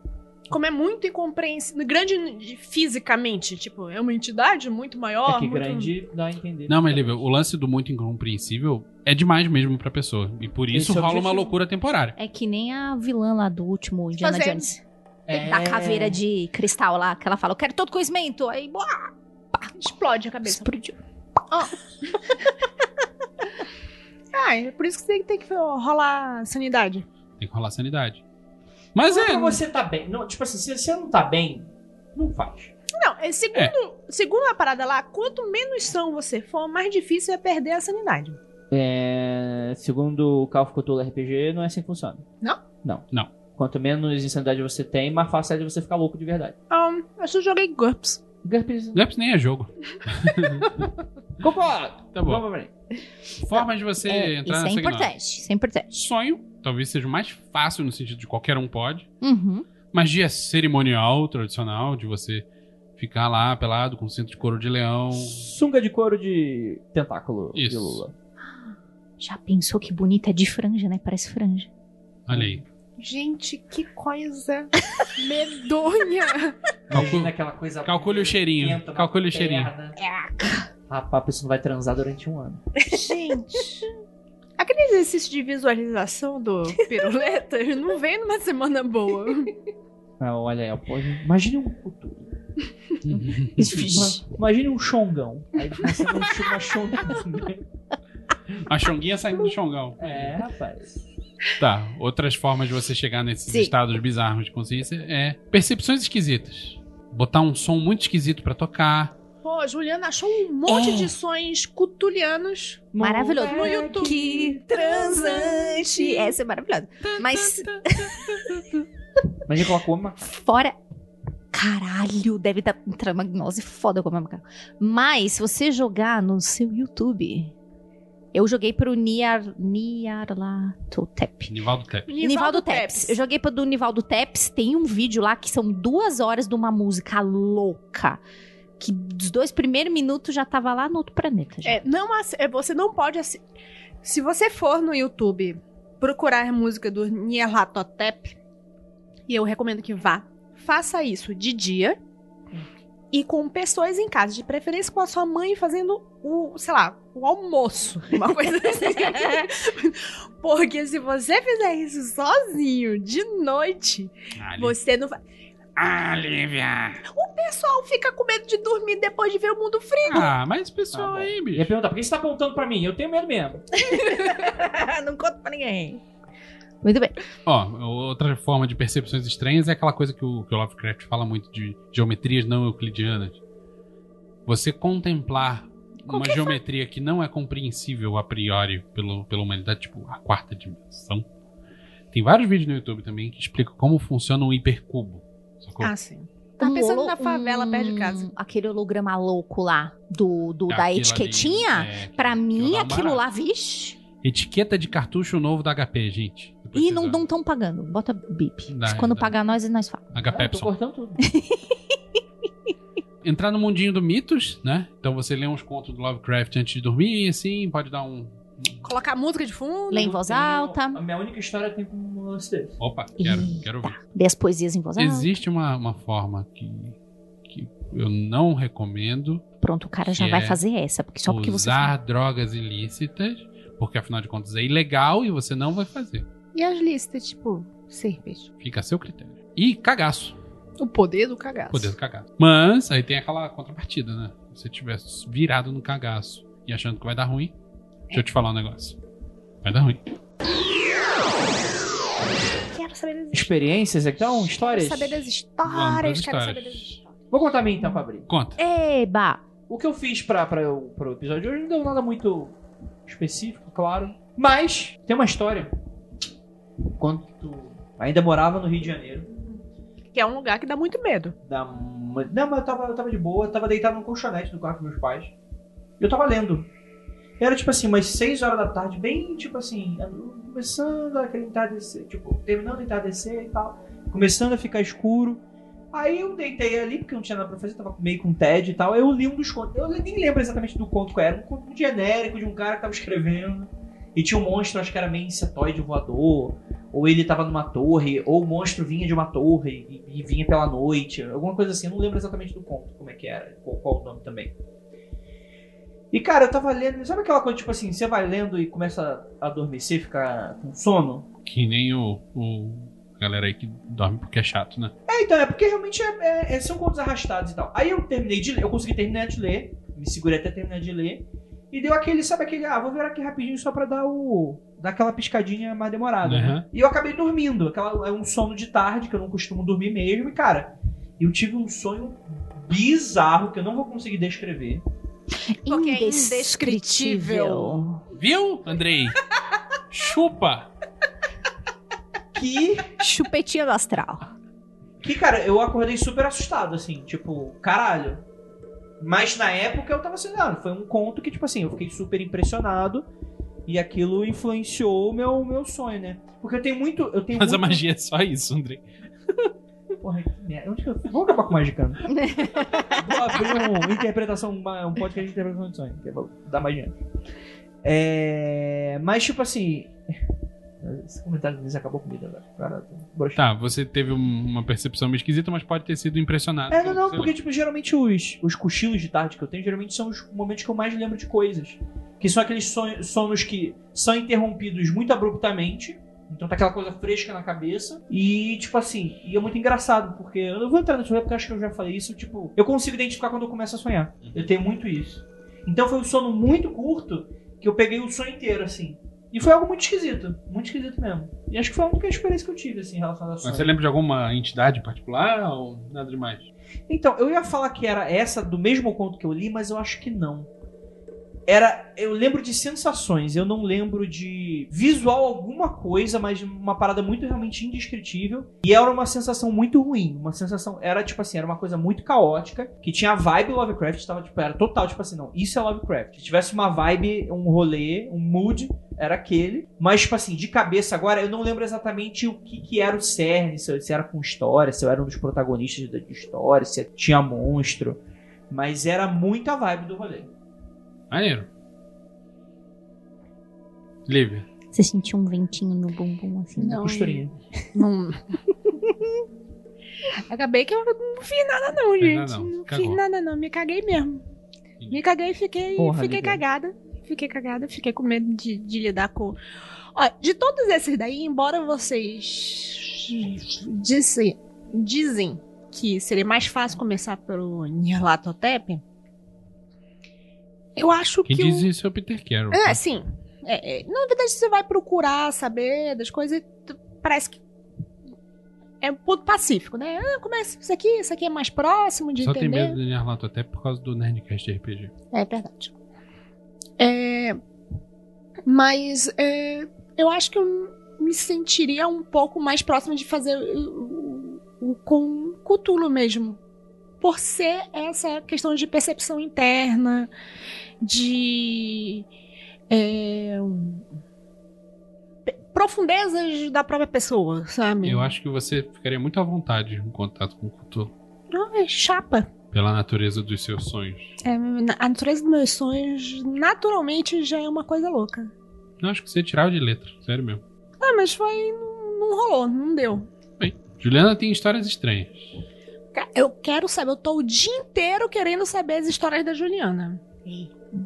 como é muito incompreensível. Grande fisicamente, tipo, é uma entidade muito maior. É que muito- grande dá a entender. Não, mas Lívia, o lance do muito incompreensível é demais mesmo pra pessoa. E por isso Esse é rola uma loucura temporária. É que nem a vilã lá do último Indiana Jones. É. Da caveira de cristal lá, que ela fala, eu quero todo conhecimento. Aí, boa, Explode a cabeça. explodiu. <laughs> Ah, é por isso que tem, tem que rolar sanidade. Tem que rolar sanidade. Mas Não é. pra você tá bem. Não, tipo assim, se você não tá bem, não faz. Não, é segundo, segundo a parada lá, quanto menos são você for, mais difícil é perder a sanidade. É, segundo o of Cthulhu RPG, não é assim que funciona. Não? Não. Não. Quanto menos insanidade você tem, mais fácil é de você ficar louco de verdade. Um, eu só joguei GURPS. GURPS. GURPS nem é jogo. <laughs> Concordo! Tá bom. Vamos pra. Formas de você É, entrar isso é nessa importante, gnose. isso é importante. Sonho, talvez seja o mais fácil no sentido de qualquer um pode. Uhum. Magia cerimonial, tradicional, de você ficar lá pelado com cinto de couro de leão. Sunga de couro de tentáculo de Isso. lula. Já pensou que bonita é de franja, né? Parece franja. Olha aí. Gente, que coisa <laughs> medonha. Calcule, Imagina aquela coisa. calcule o cheirinho. Calcule o cheirinho. Rapaz, a pessoa não vai transar durante um ano. Gente. <laughs> Aquele exercício de visualização do piruleta não vem numa semana boa. <laughs> Ah, olha aí, ó, pô, imagine um futuro. Ima- Imagine um chongão. Aí você não uma chongão. A chonguinha saindo do chongão. É, rapaz. Tá, outras formas de você chegar nesses Sim. estados bizarros de consciência é percepções esquisitas. Botar um som muito esquisito pra tocar. Pô, a Juliana achou um monte É. de sons cutulianos. Maravilhoso. No YouTube. Que transante. Essa é maravilhosa. Mas ela come uma fora. Caralho, deve dar entrar uma gnose foda com a macaco. Mas se você jogar no seu YouTube. Eu joguei pro Niar, Niarlatotep. Nivaldo Tepe. Nivaldo Teps. Eu joguei pro do Nivaldo Teps. Tem um vídeo lá que são duas horas de uma música louca. Que dos dois primeiros minutos já tava lá no outro planeta. já. É, não, é, você não pode Se você for no YouTube procurar a música do Nyarlathotep, e eu recomendo que vá, faça isso de dia e com pessoas em casa, de preferência com a sua mãe fazendo o, sei lá, o almoço, <laughs> uma coisa assim. <laughs> Porque se você fizer isso sozinho de noite, Ah, Lí- você não vai. Ah, Lívia! O pessoal fica com medo de dormir depois de ver o mundo frio. Ah, mas pessoal Tá bom. aí, Ia bicho. perguntar, por que você tá apontando pra mim? Eu tenho medo mesmo. <laughs> não conta pra ninguém. Muito bem. Ó, outra forma de percepções estranhas é aquela coisa que o, que o Lovecraft fala muito de geometrias não euclidianas. Você contemplar uma geometria que não é compreensível a priori pelo, pela humanidade, tipo a quarta dimensão. Tem vários vídeos no YouTube também que explicam como funciona um hipercubo. Sacou? Ah, sim. Tá Um pensando na favela um- perto de casa. Aquele holograma louco lá do, do da Aquilo ali, etiquetinha. é, pra aquilo mim, aquilo barato. lá, vixe. Etiqueta de cartucho novo da HP, gente. Ih, não estão pagando. Bota bip. Dá, Quando dá. pagar nós, nós fala. olham. HP Ah, cortando tudo. <laughs> Entrar no mundinho do mitos, né? Então você lê uns contos do Lovecraft antes de dormir, assim, pode dar um. Colocar música de fundo. Lê em voz alta. A minha única história tem um lance desse. Opa, quero, Eita. quero ouvir. Lê as poesias em voz alta. Existe uma, uma forma que, que eu não recomendo Pronto, o cara já Que vai é fazer essa. Porque só porque você. usar drogas ilícitas, porque afinal de contas é ilegal e você não vai fazer. E as listas, tipo, cerveja. Fica a seu critério. E cagaço. O poder do cagaço. Poder do cagaço. Mas aí tem aquela contrapartida, né? Se você tiver virado no cagaço e achando que vai dar ruim, deixa eu te falar um negócio. Vai dar ruim. Quero saber das Experiências, então? Histórias? Quero saber das histórias. Quero saber das histórias. Vou contar a minha então, Fabrício. Conta. Eba! O que eu fiz pra, pra, o- pro episódio de hoje não deu nada muito específico, claro. Mas tem uma história. Quando tu ainda morava no Rio de Janeiro. Que é um lugar que dá muito medo. Da... Não, mas eu tava, eu tava de boa, eu tava deitado no colchonete do quarto dos meus pais. E eu tava lendo. Era tipo assim, umas 6 horas da tarde, bem tipo assim, começando aquele entardecer, tipo, terminando o entardecer e tal. Começando a ficar escuro. Aí eu deitei ali, porque não tinha nada pra fazer, tava meio com TED e tal. Eu li um dos contos. Eu nem lembro exatamente do conto que era. Um conto genérico de um cara que tava escrevendo. E tinha um monstro, acho que era meio insetoide voador. Ou ele tava numa torre, ou o monstro vinha de uma torre e, e vinha pela noite. Alguma coisa assim. Eu não lembro exatamente do conto, como é que era, qual, qual o nome também. E cara, eu tava lendo. Sabe aquela coisa, tipo assim, você vai lendo e começa a adormecer, ficar com sono? Que nem o, o galera aí que dorme porque é chato, né? É, então, é porque realmente é, é- é- são contos arrastados e tal. Aí eu terminei de ler, eu consegui terminar de ler, me segurei até terminar de ler, e deu aquele, sabe aquele, ah, vou ver aqui rapidinho só pra dar o. dar aquela piscadinha mais demorada, né? Uhum. E eu acabei dormindo, aquela, é um sono de tarde, que eu não costumo dormir mesmo, e cara, eu tive um sonho bizarro que eu não vou conseguir descrever. Porque é Indescritível. Viu, Andrei? Chupa! Que. Chupetinha do astral. Que, cara, eu acordei super assustado, assim, tipo, caralho. Mas na época eu tava assim, ah, foi um conto que, tipo assim, eu fiquei super impressionado e aquilo influenciou o meu, meu sonho, né? Porque eu tenho muito. Eu tenho Mas a muito... magia é só isso, Andrei. <laughs> Porra, que merda. Onde que eu... Vamos acabar com o Magicano. <laughs> Vou abrir um interpretação, uma- um podcast de interpretação de sonho, que é mais dinheiro. É... Mas, tipo assim. Esse comentário deles acabou comigo agora. Cara. Tá, você teve um- uma percepção meio esquisita, mas pode ter sido impressionado. É, não, não, porque, tipo, geralmente os, os cochilos de tarde que eu tenho, geralmente são os momentos que eu mais lembro de coisas. Que são aqueles sonhos, sonos que são interrompidos muito abruptamente. Então tá aquela coisa fresca na cabeça. E, tipo assim, e é muito engraçado, porque eu não vou entrar nesse porque eu acho que eu já falei isso. Tipo, eu consigo identificar quando eu começo a sonhar. Eu tenho muito isso. Então foi um sono muito curto que eu peguei o sonho inteiro, assim. E foi algo muito esquisito. Muito esquisito mesmo. E acho que foi a única experiência que eu tive, assim, em relação a Mas sonho. você lembra de alguma entidade particular ou nada demais? Então, eu ia falar que era essa do mesmo conto que eu li, mas eu acho que não. Era. Eu lembro de sensações, eu não lembro de visual alguma coisa, mas uma parada muito realmente indescritível. E era uma sensação muito ruim. Uma sensação. Era tipo assim, era uma coisa muito caótica, que tinha a vibe Lovecraft, tava, tipo, era total, tipo assim, não, isso é Lovecraft. Se tivesse uma vibe, um rolê, um mood, era aquele. Mas, tipo assim, de cabeça agora, eu não lembro exatamente o que, que era o cerne, se, se era com história, se eu era um dos protagonistas da história, se tinha monstro. Mas era muita vibe do rolê. Maneiro. Lívia. Você sentiu um ventinho no bumbum, assim? Não, costurinha. Não. <laughs> Acabei que eu não fiz nada, não, gente. nada, não. Não fiz nada, não. Me caguei mesmo. Me caguei e fiquei, Porra, fiquei Lívia. cagada. Fiquei cagada, fiquei com medo de, de lidar com. Ó, de todos esses daí, embora vocês disse, dizem que seria mais fácil começar pelo Nyarlathotep, eu acho Quem que. diz o... isso é o Peter Carroll. É, tá? sim. É, é, na verdade, você vai procurar saber das coisas. t- Parece que. É um ponto pacífico, né? Ah, começa isso aqui, isso aqui é mais próximo de Só tem entender. medo de Nyarlathotep até por causa do Nerdcast RPG. É verdade. É, mas é, eu acho que eu me sentiria um pouco mais próxima de fazer o, o, o com Cthulhu mesmo. Por ser essa questão de percepção interna, de. é, profundezas da própria pessoa, sabe? Eu acho que você ficaria muito à vontade em contato com o Cthulhu. Não, é chapa. Pela natureza dos seus sonhos. É, a natureza dos meus sonhos, naturalmente, já é uma coisa louca. Não, acho que você tirava de letra. Sério mesmo. Ah, mas foi. Não, não rolou, não deu. Bem, Juliana tem histórias estranhas. Eu quero saber, eu tô o dia inteiro querendo saber as histórias da Juliana.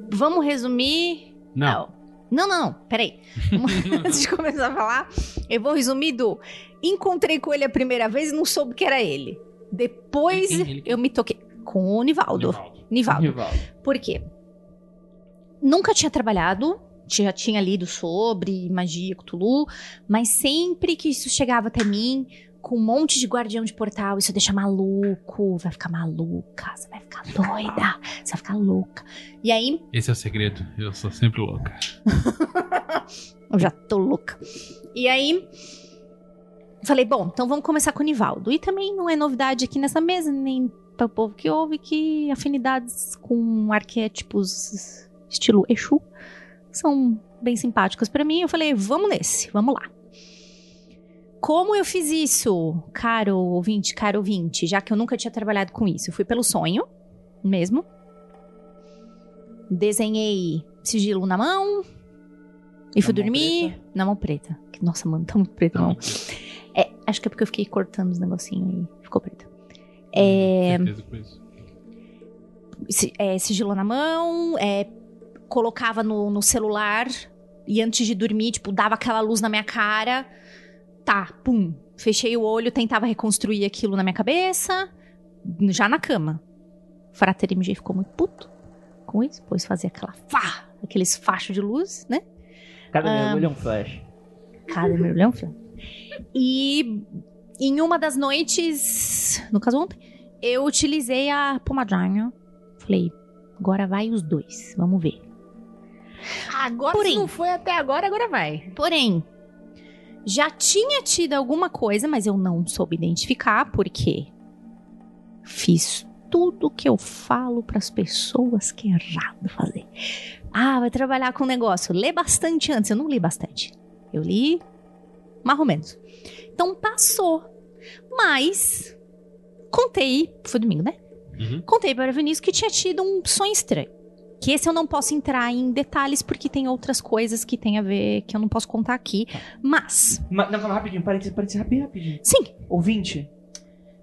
Vamos resumir. Não. Não, não, não. Peraí. <laughs> <laughs> Antes de começar a falar, eu vou resumir do. Encontrei com ele a primeira vez e não soube que era ele. Depois? Ele quem? eu me toquei. Com o Nivaldo. Nivaldo. Nivaldo. Rivaldo. Por quê? Nunca tinha trabalhado, já tinha lido sobre magia, Cthulhu, mas sempre que isso chegava até mim, com um monte de guardião de portal, isso deixa maluco, vai ficar maluca, você vai ficar doida, você vai ficar louca. E aí, Esse é o segredo. Eu sou sempre louca. eu já tô louca. E aí, falei, bom, então vamos começar com o Nivaldo. E também não é novidade aqui nessa mesa, nem para o povo que ouve, que afinidades com arquétipos estilo Exu são bem simpáticas pra mim. Eu falei, vamos nesse, vamos lá. Como eu fiz isso, caro ouvinte, caro ouvinte, já que eu nunca tinha trabalhado com isso? Eu fui pelo sonho mesmo. Desenhei sigilo na mão. E fui mão dormir preta? na mão preta. Nossa, mano, tá muito preto, não. É, acho que é porque eu fiquei cortando os negocinhos e ficou. É, com isso. si- é, sigilo na mão, é, colocava no, no celular e antes de dormir, tipo, dava aquela luz na minha cara. Tá, pum. Fechei o olho, tentava reconstruir aquilo na minha cabeça, já na cama. O Frater MG ficou muito puto com isso, pois fazia aquela fá, aqueles fachos de luz, né? Cada Ah. mergulho é um flash. Cada mergulhão, filho. E em uma das noites, no caso ontem, eu utilizei a pomadinha. Falei, agora vai os dois, vamos ver. Agora, Porém- se não foi até agora, agora vai. Porém, já tinha tido alguma coisa, mas eu não soube identificar, porque fiz tudo que eu falo pras pessoas que é errado fazer. Ah, vai trabalhar com negócio. Lê bastante antes. Eu não li bastante. Eu li mais ou menos. Então passou. Mas contei, foi domingo, né? Uhum. Contei para o Vinícius que tinha tido um sonho estranho. Que esse eu não posso entrar em detalhes porque tem outras coisas que tem a ver que eu não posso contar aqui. Mas, Mas, não, calma, rapidinho, parênteses, parênteses, rapidinho, rapidinho. sim, Ouvinte,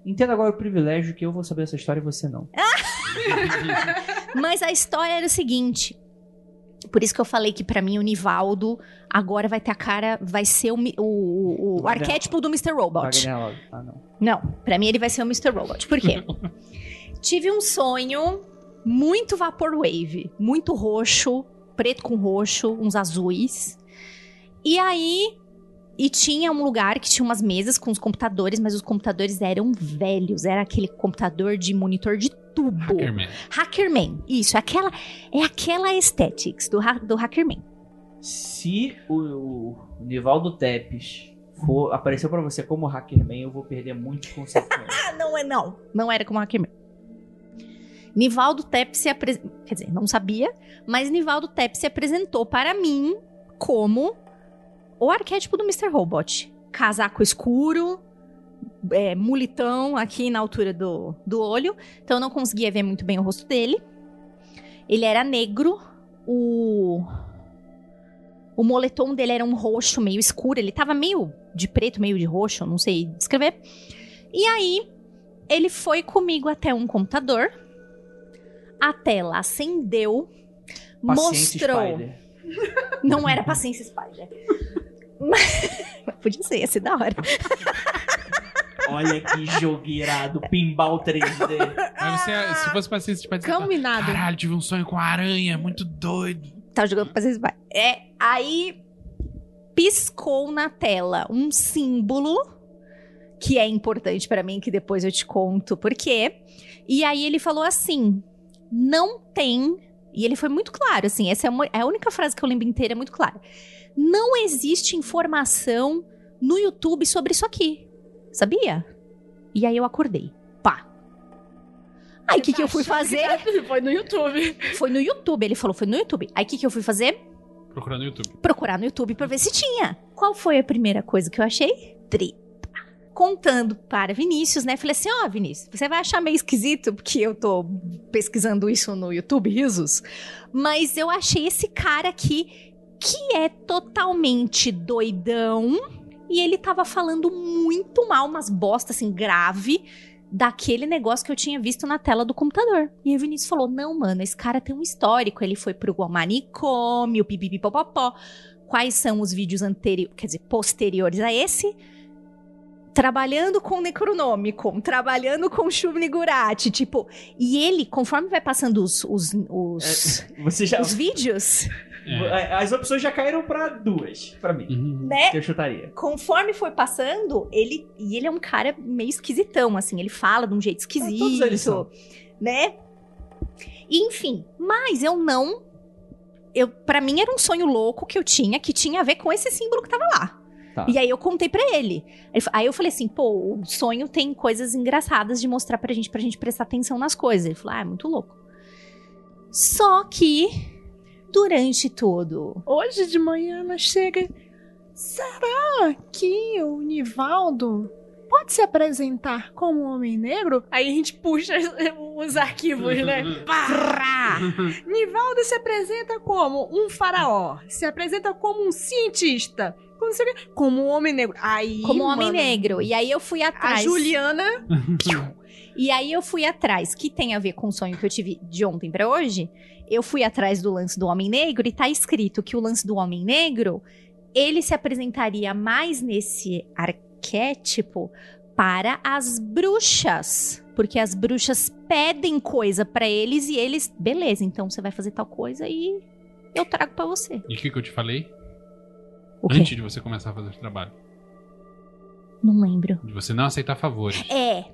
entenda agora o privilégio que eu vou saber essa história e você não. <laughs> mas a história era o seguinte. Por isso que eu falei que pra mim o Nivaldo agora vai ter a cara, vai ser o, o, o- o arquétipo do Mr. Robot. Ah, não. Não, pra mim ele vai ser o Mr. Robot. Por quê? <laughs> Tive um sonho muito vaporwave, muito roxo, preto com roxo, uns azuis. E aí e tinha um lugar que tinha umas mesas com os computadores, mas os computadores eram velhos, era aquele computador de monitor de tubo. Hackerman. Hackerman. Isso, é aquela é aquela aesthetics do, do Hackerman. Se o, o Nivaldo Tepes for, apareceu pra você como Hackerman, eu vou perder muito conceito com. <laughs> Ah, não é não. Não era como Hackerman. Nivaldo Tepp se apresentou. Quer dizer, não sabia, mas Nivaldo Tepp se apresentou para mim como o arquétipo do Mr. Robot. Casaco escuro, é, mulitão aqui na altura do, do olho. Então eu não conseguia ver muito bem o rosto dele. Ele era negro. O. O moletom dele era um roxo meio escuro. Ele tava meio de preto, meio de roxo, não sei descrever. E aí, ele foi comigo até um computador. A tela acendeu. Paciência mostrou. Spider. <laughs> Não era paciência Spider. Mas- <laughs> Podia ser, ia ser da hora. <laughs> Olha que jogo irado, pinball 3D. Mas você, se fosse paciência, tipo, fala, Combinado. Caralho, tive um sonho com a aranha, muito doido. Tava jogando paciência Spider. É, aí piscou na tela um símbolo que é importante pra mim, que depois eu te conto por quê. E aí ele falou assim: não tem. E ele foi muito claro, assim, essa é, uma- é a única frase que eu lembro inteira, é muito clara. Não existe informação no YouTube sobre isso aqui. Sabia? E aí eu acordei. Pá. Aí o que, que eu fui fazer? <laughs> Foi no YouTube. Foi no YouTube. Ele falou, foi no YouTube. Aí o que, que eu fui fazer? Procurando no YouTube. procurar no YouTube pra ver se tinha. Qual foi a primeira coisa que eu achei? Treta. Contando para Vinícius, né? Falei assim: ó, Vinícius, você vai achar meio esquisito porque eu tô pesquisando isso no YouTube, risos. Mas eu achei esse cara aqui que é totalmente doidão e ele tava falando muito mal, umas bosta assim, grave. Daquele negócio que eu tinha visto na tela do computador. E aí o Vinícius falou: Não, mano, esse cara tem um histórico. Ele foi pro manicômio, pipipipopopó. Quais são os vídeos anteriores, quer dizer, posteriores a esse? Trabalhando com Necronômico, trabalhando com Shub-Nigurati, tipo... E ele, conforme vai passando os, os, os, Você já. os vídeos, É. As opções já caíram pra duas, pra mim. Uhum. né? Que eu chutaria. Conforme foi passando, ele... E ele é um cara meio esquisitão, assim. Ele fala de um jeito esquisito, todos eles são. né? E, enfim, mas eu não... Eu, para mim era um sonho louco que eu tinha, que tinha a ver com esse símbolo que tava lá. Tá. E aí eu contei pra ele. Aí eu falei assim, pô, o sonho tem coisas engraçadas de mostrar pra gente, pra gente prestar atenção nas coisas. Ele falou, ah, é muito louco. Só que, durante todo Hoje de manhã ela chega. será que o Nivaldo pode se apresentar como um homem negro? Aí a gente puxa <laughs> os arquivos, né? <laughs> Nivaldo se apresenta como um faraó, se apresenta como um cientista, não sei o quê, como um homem negro. Aí, Como um homem mano, negro. E aí eu fui A atrás. Juliana <laughs> E aí eu fui atrás, que tem a ver com o sonho que eu tive de ontem pra hoje. Eu fui atrás do lance do homem negro e tá escrito que o lance do homem negro, ele se apresentaria mais nesse arquétipo para as bruxas, porque as bruxas pedem coisa pra eles e eles, beleza, então você vai fazer tal coisa e eu trago pra você. E o que, que eu te falei? O quê? Antes de você começar a fazer o trabalho. Não lembro. De você não aceitar favores. É.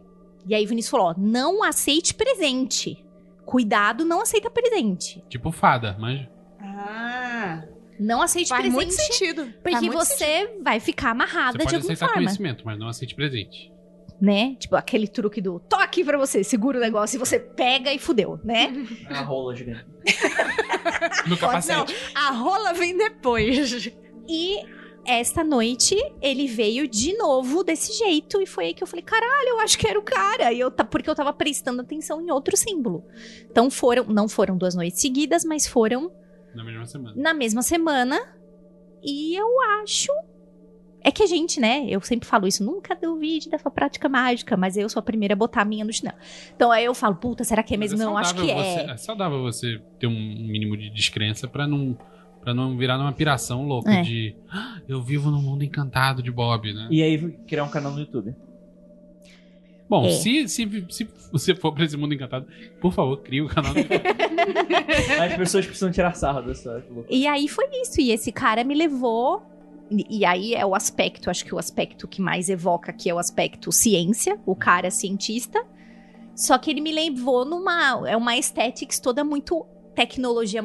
E aí o Vinícius falou: ó, não aceite presente. Cuidado, não aceita presente. Tipo fada, mas. Ah, Não aceite faz presente. muito sentido. Porque Faz muito você vai ficar amarrada Você de pode alguma aceitar forma. conhecimento, mas não aceite presente. Né? Tipo, aquele truque do tô aqui pra você, segura o negócio e você pega e fudeu, né? <laughs> A rola gigante. No capacete. A rola vem depois. E esta noite ele veio de novo desse jeito e foi aí que eu falei, caralho, eu acho que era o cara. E eu, porque eu tava prestando atenção em outro símbolo. Então foram, não foram duas noites seguidas, mas foram Na mesma semana. na mesma semana. E eu acho. É que a gente, né? Eu sempre falo isso, nunca duvide da sua prática mágica, mas eu sou a primeira a botar a minha no chinelo. Então aí eu falo, puta, será que é Mas mesmo? não, acho que é. você- é saudável você ter um mínimo de descrença pra não, pra não virar numa piração louca É. de. "Ah, Eu vivo num mundo encantado de Bob, né? E aí criar um canal no YouTube. Bom, É. se, se, se você for pra esse mundo encantado, por favor, crie o canal. do YouTube. <laughs> As pessoas precisam tirar sarro dessa loucura. E aí foi isso. E esse cara me levou. E, e aí é o aspecto, acho que o aspecto que mais evoca aqui é o aspecto ciência, o cara cientista. Só que ele me levou numa. É uma aesthetics toda muito tecnologia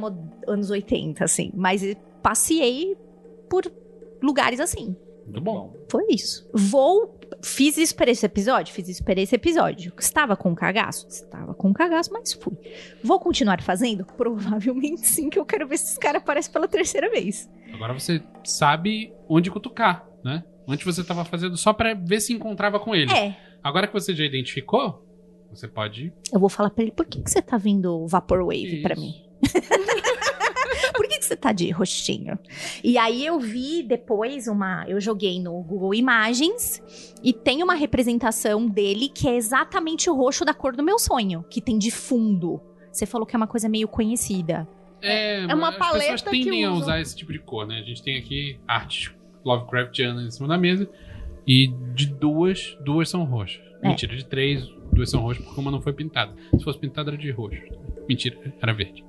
anos 80, assim. Mas passei por lugares assim. Muito bom. Foi isso. Vou. Fiz isso para esse episódio? Fiz isso para esse episódio. Estava com cagaço? Estava com cagaço, mas fui. Vou continuar fazendo? <laughs> Provavelmente sim, que eu quero ver se esse cara aparece pela terceira vez. Agora você sabe onde cutucar, né? Antes você tava fazendo só pra ver se encontrava com ele. É. Agora que você já identificou, você pode. Eu vou falar pra ele, por que, que você tá vindo Vaporwave Isso. mim? <laughs> por que, que você tá de roxinho? E aí eu vi depois uma. Eu joguei no Google Imagens e tem uma representação dele que é exatamente o roxo da cor do meu sonho, que tem de fundo. Você falou que é uma coisa meio conhecida. É, É uma as pessoas paleta que tendem a usar esse tipo de cor, né? A gente tem aqui artes Lovecraftianas em cima da mesa. E de duas, duas são roxas. É. Mentira, de três, duas são roxas porque uma não foi pintada. Se fosse pintada, era de roxo. Mentira, era verde.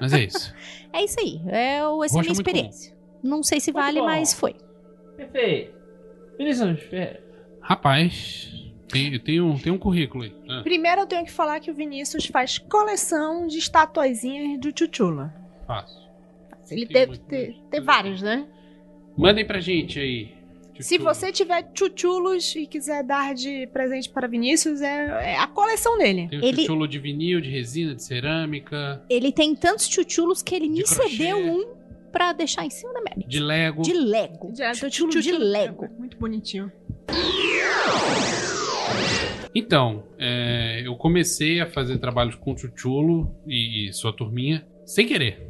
Mas é isso. <laughs> É isso aí. É o- essa é a minha é experiência. Não sei se Muito vale, bom. mas foi. Perfeito. Vinícius, é, Rapaz, tem, tem, um, tem um currículo aí. Ah, Primeiro eu tenho que falar que o Vinícius faz coleção de estatuazinhas do Chuchula. faço. Ele Tem deve muito ter, ter vários, né? Mandem pra gente aí. Se Chuchu. você tiver chuchulos e quiser dar de presente para Vinícius, é, é a coleção dele. Tem o Ele- chuchulo de vinil, de resina, de cerâmica, Ele tem tantos chuchulos que ele De me crochê. cedeu um pra deixar em cima da mesa. de Lego. De Lego. Já- Chuchulo chuchulo de Lego. Muito bonitinho. Então, é, eu comecei a fazer trabalhos com o Chuchulo e sua turminha sem querer.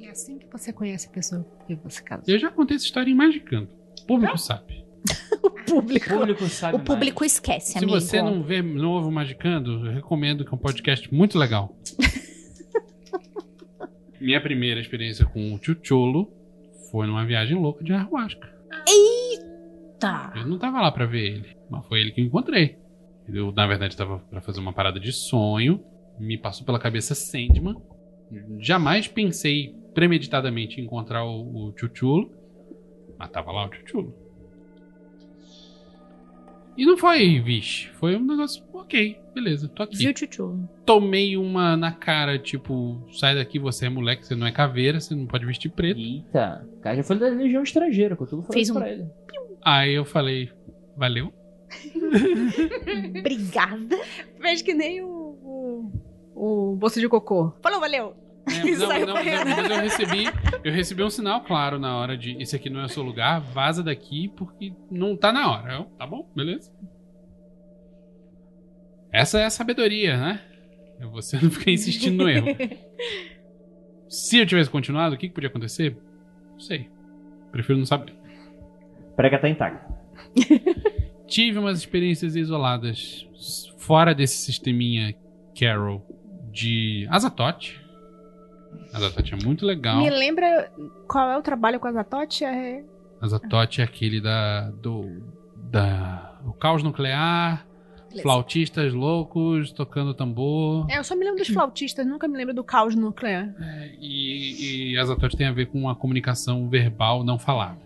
É assim que você conhece a pessoa que você casa. Eu já contei essa história em mais de canto. O público sabe. <laughs> O público. o público sabe O público esquece, Se amigo. você não vê Novo Magicando, eu recomendo que é um podcast muito legal. <laughs> Minha primeira experiência com o Chucholo foi numa viagem louca de ayahuasca. Tá. Eu não tava lá pra ver ele, mas foi ele que eu encontrei. Eu, na verdade, tava pra fazer uma parada de sonho. Me passou pela cabeça Sandman. Jamais pensei premeditadamente em encontrar o, o Chuchulo. Mas tava lá o Chuchulo. E não foi, vixe. Foi um negócio, ok, beleza, tô aqui. Viu, Chuchu? Tomei uma na cara, tipo, sai daqui, você é moleque, você não é caveira, você não pode vestir preto. Eita, o cara já foi da Legião Estrangeira, que eu tudo falando Fez um- pra ele. Aí eu falei, valeu. <laughs> Obrigada. Fez que nem o, o, o bolso de cocô. Falou, valeu. É, <laughs> não, não, não, mas eu recebi, eu recebi um sinal claro na hora de esse aqui não é o seu lugar, vaza daqui porque não tá na hora. Eu, tá bom, beleza. Essa é a sabedoria, né? É você <laughs> não ficar insistindo no erro. <laughs> Se eu tivesse continuado, o que, que podia acontecer? Não sei. Prefiro não saber. Prega tá intacta. Tive umas experiências isoladas fora desse sisteminha Carol de Azatote. Azatote é muito legal. Me lembra qual é o trabalho com a Zatote? É... Azatote é aquele da. do. da. o caos nuclear, flautistas loucos tocando tambor. é, eu só me lembro dos flautistas, nunca me lembro do caos nuclear. É, e, e Azatote tem a ver com a comunicação verbal não falada.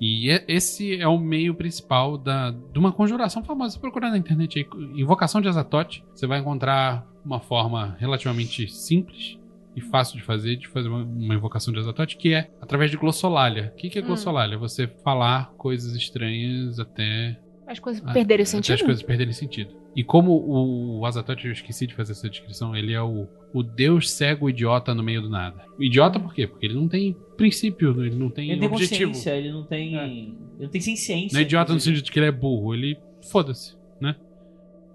E e- esse é o meio principal da, de uma conjuração famosa. Se procurar na internet aí, invocação de Azatote, você vai encontrar uma forma relativamente simples e fácil de fazer, de fazer uma, uma invocação de Azatote, que é através de glossolalia. O que, que é Hum. glossolalia? Você falar coisas estranhas até As coisas ah, perderem até sentido? as coisas perderem sentido. E como o, o Azatote, eu esqueci de fazer essa descrição, ele é o, o deus cego idiota no meio do nada. Idiota por quê? Porque ele não tem princípio, ele não tem Ele tem objetivo. consciência, ele não tem. É. Ele não tem sem ciência. Não é idiota no sentido de que ele é burro, ele foda-se, né?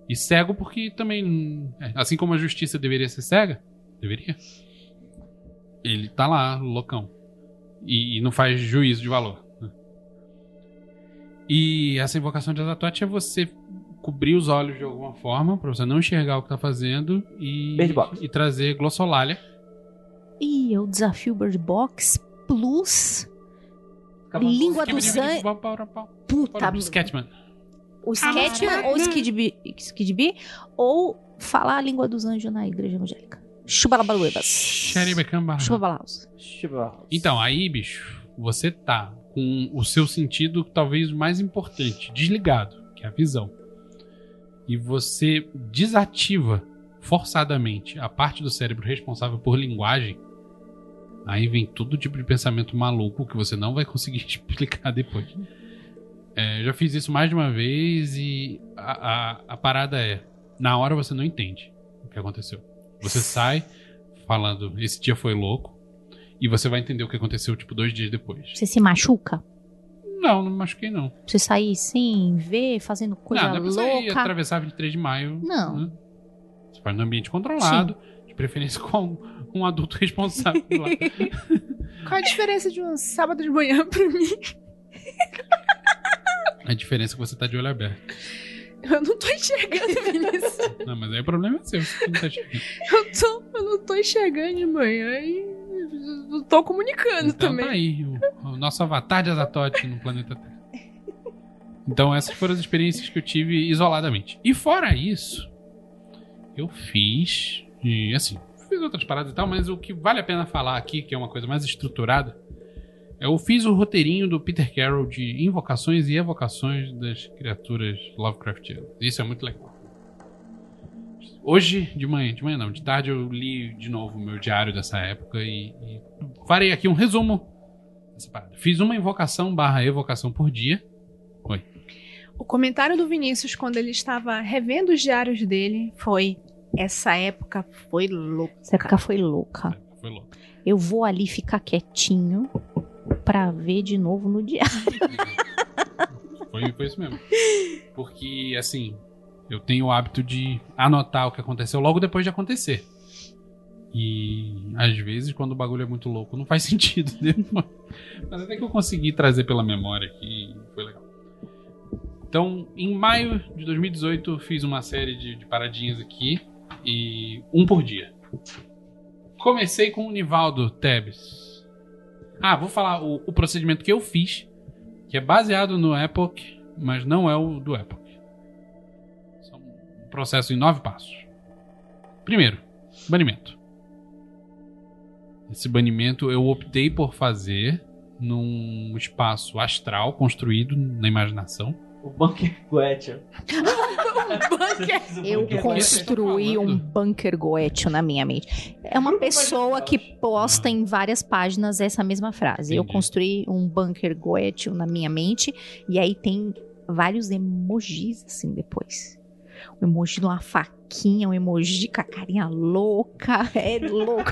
E cego porque também, é, assim como a justiça deveria ser cega, deveria. Ele tá lá, loucão. E, e não faz juízo de valor. né? E essa invocação de Azatote é você cobrir os olhos de alguma forma, pra você não enxergar o que tá fazendo e, Bird Box. e trazer glossolalia. Ih, é o desafio Bird Box Plus Língua pau, pau. Puta, Sketchman. O Sketchman ou o Skid Bee- Skid Bee, ou falar a língua dos anjos na igreja evangélica. Chubalabaluebas. Chubabalaus. Então, aí, bicho, você tá com o seu sentido talvez mais importante, desligado, que é a visão. E você desativa forçadamente a parte do cérebro responsável por linguagem. Aí vem todo tipo de pensamento maluco que você não vai conseguir <laughs> explicar depois. É, já fiz isso mais de uma vez e a, a, a parada é: na hora você não entende o que aconteceu. Você sai falando, esse dia foi louco, e você vai entender o que aconteceu, tipo, dois dias depois. Você se machuca? Não, não me machuquei, não. Você sair sem ver, fazendo coisa não, não é você louca? atravessar 23 de maio. Não. né? Você faz no ambiente controlado, de preferência com um adulto <laughs> responsável lá. <laughs> Qual a diferença de um sábado de manhã pra mim? <laughs> A diferença é que você tá de olho aberto. <laughs> Eu não tô enxergando, <laughs> Vinícius. Não, mas aí o problema é seu. Você não tá enxergando. <laughs> Eu, tô, eu não tô enxergando de manhã e não tô comunicando Então também. tá aí, o, o nosso avatar de Azatote no planeta Terra. Então essas foram as experiências que eu tive isoladamente. E fora isso, eu fiz. E assim, fiz outras paradas e tal, mas o que vale a pena falar aqui, que é uma coisa mais estruturada, eu fiz o roteirinho do Peter Carroll de invocações e evocações das criaturas Lovecraftianas. Isso é muito legal. Hoje, de manhã, de manhã não, de tarde eu li de novo o meu diário dessa época e, e farei aqui um resumo dessa parada. Fiz uma invocação barra evocação por dia. O comentário do Vinícius quando ele estava revendo os diários dele foi: Essa época foi louca. Essa época foi louca. Foi louco. Eu vou ali ficar quietinho pra ver de novo no diário. <laughs> Foi, foi isso mesmo. Porque, assim, eu tenho o hábito de anotar o que aconteceu logo depois de acontecer. E às vezes, quando o bagulho é muito louco, não faz <laughs> sentido. Mas até que eu consegui trazer pela memória aqui, foi legal. Então, em maio de 2018, eu fiz uma série de, de paradinhas aqui. E um por dia. Comecei com o Nivaldo Tebes. Ah, vou falar o, o procedimento que eu fiz, que é baseado no Epoch, mas não é o do Epoch. São um processo em nove passos. Primeiro, banimento. Esse banimento eu optei por fazer num espaço astral construído na imaginação. O Bunker <laughs> Goethe. <laughs> Eu construí um bunker goethe na minha mente. É uma pessoa que posta em várias páginas essa mesma frase. Eu Entendi. construí um bunker goethe na minha mente e aí tem vários emojis assim depois. um emoji de uma faquinha, um emoji com a carinha louca. <laughs> É louco.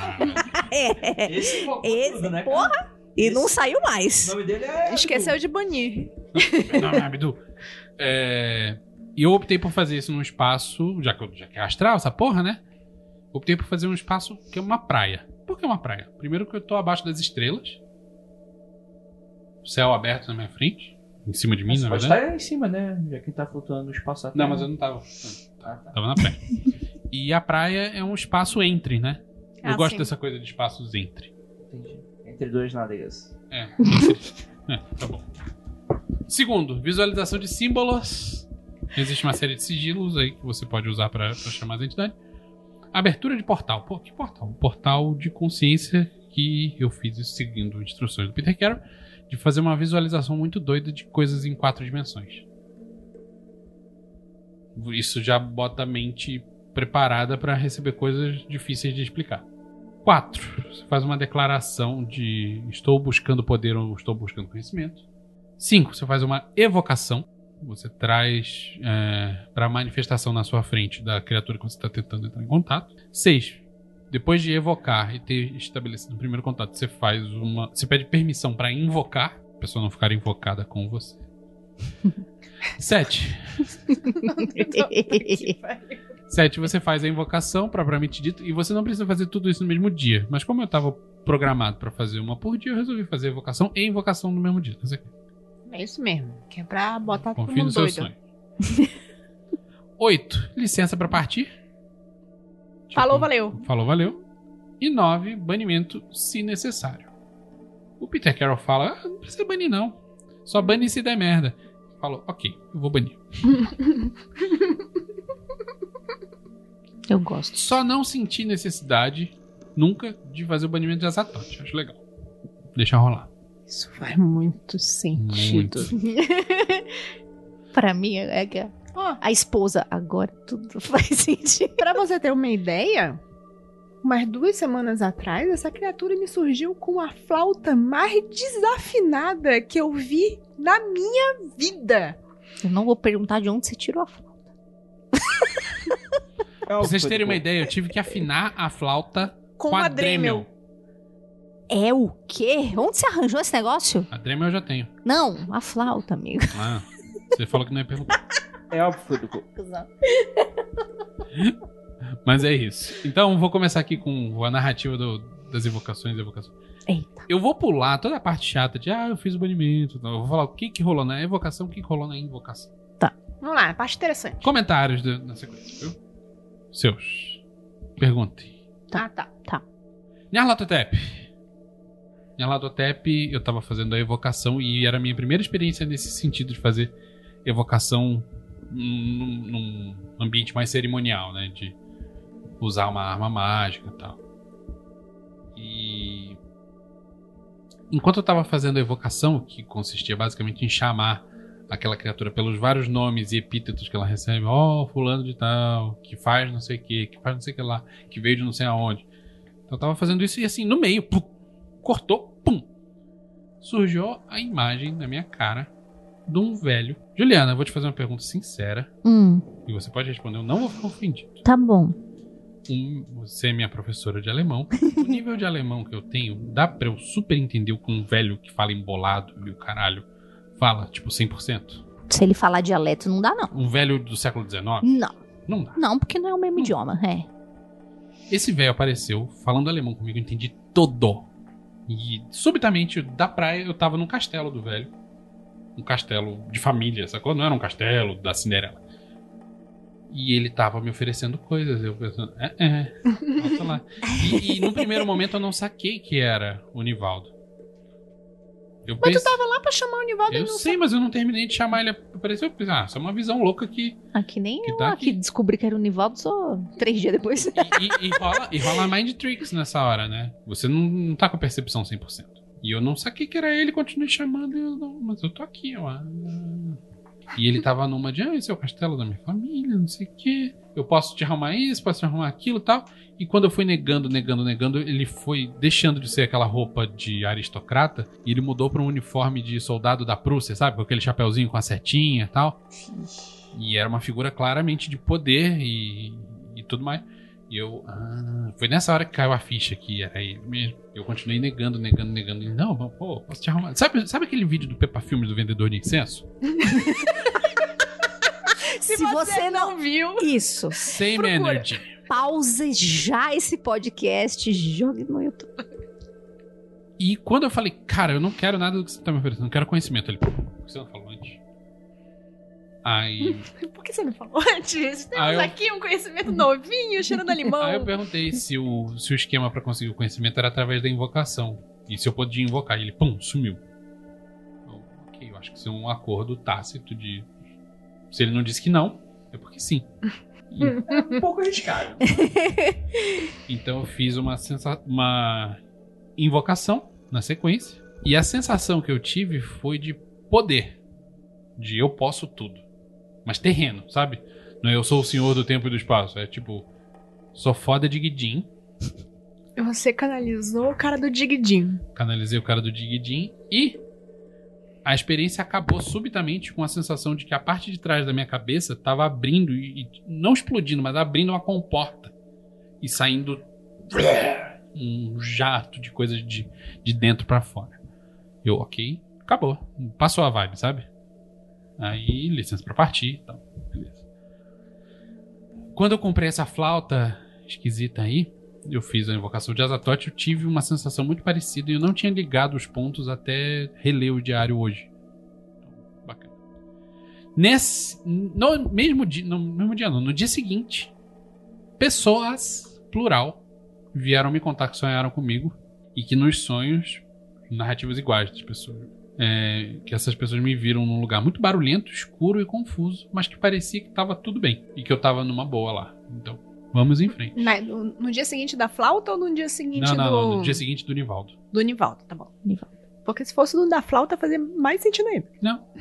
é. Esse Esse, tudo, né, porra! E não saiu O mais. nome dele é. Esqueceu de banir. <laughs> Não, não, Abdu. É, E eu optei por fazer isso num espaço, já que, eu- já que é astral, essa porra, né? Optei por fazer um espaço que é uma praia. Por que uma praia? Primeiro que eu tô abaixo das estrelas. Céu aberto na minha frente. Em cima de mim, Mas na pode verdade. estar em cima, né? Já que tá flutuando no espaço Não, mas eu não tava. Ah, tá. Tava na praia. E a praia é um espaço entre, né? Eu Ah, gosto sim. dessa coisa de espaços entre. Entendi. Entre duas nádegas. É, <laughs> é, tá bom. Segundo, visualização de símbolos. Existe uma série de sigilos aí que você pode usar pra chamar as entidades. Abertura de portal. Pô, que portal? Um portal de consciência que eu fiz isso seguindo instruções do Peter Carroll de fazer uma visualização muito doida de coisas em quatro dimensões. Isso já bota a mente preparada pra receber coisas difíceis de explicar. 4. Você faz uma declaração de estou buscando poder ou estou buscando conhecimento. 5. Você faz uma evocação. Você traz para a manifestação na sua frente da criatura que você está tentando entrar em contato. 6. Depois de evocar e ter estabelecido o primeiro contato, você faz uma. Você pede permissão para invocar, a pessoa não ficar invocada com você. <laughs> 7. Sete, você faz a invocação, propriamente dito, e você não precisa fazer tudo isso no mesmo dia. Mas como eu tava programado pra fazer uma por dia, eu resolvi fazer a invocação e invocação no mesmo dia. Aqui. É isso mesmo. Que é pra botar todo Confie no mundo seu doido. sonho. <laughs> Oito, licença pra partir. Tipo, Falou, valeu. Falou, valeu. E nove, banimento se necessário. O Peter Carroll fala, ah, não precisa banir não. Só bane se der merda. Falou, ok, eu vou banir. <laughs> Eu gosto. Só não senti necessidade nunca de fazer o banimento de Azatoth. Acho legal. Deixa rolar. Isso faz muito sentido. <laughs> Pra mim, é que a- esposa agora tudo <laughs> faz sentido. pra você ter uma ideia, umas duas semanas atrás, essa criatura me surgiu com a flauta mais desafinada que eu vi na minha vida. Eu não vou perguntar de onde você tirou a flauta. <laughs> Pra vocês terem uma ideia, eu tive que afinar a flauta Com com a uma Dremel. Dremel. É o quê? Onde você arranjou esse negócio? A Dremel eu já tenho. Não, a flauta, amigo. Ah, você falou que não ia perguntar. <laughs> É óbvio, Fuduco. Mas é isso. Então, vou começar aqui com a narrativa do- das evocações e evocações. Eita. Eu vou pular toda a parte chata de, ah, eu fiz o banimento. Então, eu vou falar o que, que rolou na evocação, o que, que rolou na invocação. Vamos lá, parte interessante. Comentários da- na sequência, viu? Seus. Pergunte. Ah, tá. Nyarlathotep. Nyarlathotep, eu tava fazendo a evocação e era a minha primeira experiência nesse sentido de fazer evocação num, num ambiente mais cerimonial, né? De usar uma arma mágica e tal. E. Enquanto eu tava fazendo a evocação, que consistia basicamente em chamar aquela criatura pelos vários nomes e epítetos que ela recebe, ó, fulano de tal, que faz não sei o que, que faz não sei o que lá, que veio de não sei aonde. Então eu tava fazendo isso e assim, no meio, pum, cortou, pum. Surgiu a imagem na minha cara de um velho. Juliana, eu vou te fazer uma pergunta sincera. Hum, E você pode responder, eu não vou ficar ofendido. tá bom. Um, você é minha professora de alemão. O nível de alemão que eu tenho, dá pra eu super entender o que um velho que fala embolado e o caralho fala, tipo, 100%? Se ele falar dialeto, não dá, não. Um velho do século XIX? Não. Não dá. Não, porque não é o mesmo idioma. É. Esse velho apareceu falando alemão comigo, eu entendi todo. E subitamente, da praia, eu tava num castelo do velho. Um castelo de família, sacou? Não era um castelo da Cinderela. E ele tava me oferecendo coisas. Eu pensando, é, é. Volta lá. <laughs> E, e no primeiro momento eu não saquei que era o Nivaldo. Eu Mas pensei, tu tava lá pra chamar o Nivaldo eu não sei, mas eu não terminei de chamar ele. Apareceu, ah, isso é uma visão louca que Aqui nem Que eu tá aqui descobri que era o Nivaldo só três dias depois. E, e- e rola, e rola mind tricks nessa hora, né? Você não, não tá com a percepção 100%. E eu não saquei que era ele, continuei chamando, eu não, mas eu tô aqui, ó. E ele tava numa de, ah, esse é o castelo da minha família, não sei o quê. Eu posso te arrumar isso, posso te arrumar aquilo e tal. E quando eu fui negando, negando, negando, ele foi deixando de ser aquela roupa de aristocrata e ele mudou pra um uniforme de soldado da Prússia, sabe? Com aquele chapeuzinho com a setinha e tal. E era uma figura claramente de poder e, e tudo mais. E eu. Ah, foi nessa hora que caiu a ficha que era ele mesmo. Eu continuei negando, negando, negando. E, não, pô, posso te arrumar. Sabe, sabe aquele vídeo do Peppa Filmes do vendedor de incenso? <laughs> Se, Se você, você não viu, Isso. Same Procura. energy. Pause já esse podcast, jogue no YouTube. E quando eu falei, cara, eu não quero nada do que você tá me oferecendo, eu quero conhecimento. Ele, por que você não falou antes? Aí, <laughs> por que você não falou antes? Temos eu- aqui um conhecimento novinho, cheirando a <laughs> limão. aí eu perguntei se o, se o esquema pra conseguir o conhecimento era através da invocação. E se eu podia invocar. E ele, pum, sumiu. Eu, ok, eu acho que isso é um acordo tácito de. Se ele não disse que não, é porque sim. E- <laughs> Um pouco arriscado. <laughs> Então eu fiz uma, uma invocação na sequência. E a sensação que eu tive foi de poder. De eu posso tudo. Mas terreno, sabe? Não é eu sou o senhor do tempo e do espaço. É tipo, sou foda de Guidin. Você canalizou o cara do Digidinho. Canalizei o cara do Digidin. E a experiência acabou subitamente com a sensação de que a parte de trás da minha cabeça tava abrindo e, e não explodindo, mas abrindo uma comporta e saindo um jato de coisas de, de dentro pra fora. Eu, ok, acabou. Passou a vibe, sabe? Aí, licença pra partir e tal. Beleza. Quando eu comprei essa flauta esquisita aí, eu fiz a invocação de Azatoth, eu tive uma sensação muito parecida e eu não tinha ligado os pontos até reler o diário hoje. Então, bacana. Nesse, no mesmo dia, no mesmo dia não, no dia seguinte, pessoas, plural, vieram me contar que sonharam comigo e que nos sonhos, narrativas iguais das pessoas, é, que essas pessoas me viram num lugar muito barulhento, escuro e confuso, mas que parecia que tava tudo bem e que eu tava numa boa lá. Então, vamos em frente. Na- no, no dia seguinte da flauta ou no dia seguinte Não, não, do... não, no dia seguinte do Nivaldo. do Nivaldo? Tá bom. Nivaldo. Porque se fosse no da flauta, fazia mais sentido ainda. Não. <laughs>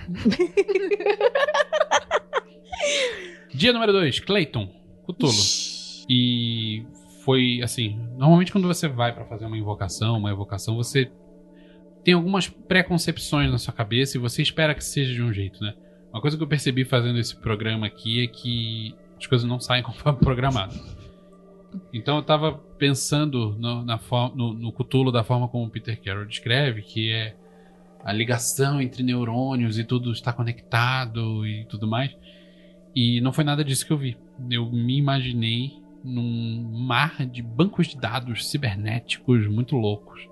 Dia número 2, Clayton, Cthulhu. E foi assim, normalmente quando você vai pra fazer uma invocação, uma evocação, você tem algumas preconcepções na sua cabeça e você espera que seja de um jeito, né? Uma coisa que eu percebi fazendo esse programa aqui é que as coisas não saem <laughs> conforme programado. Então eu tava pensando no, na no, no Cthulhu da forma como o Peter Carroll descreve, que é a ligação entre neurônios e tudo está conectado e tudo mais. E não foi nada disso que eu vi. Eu me imaginei num mar de bancos de dados cibernéticos muito loucos.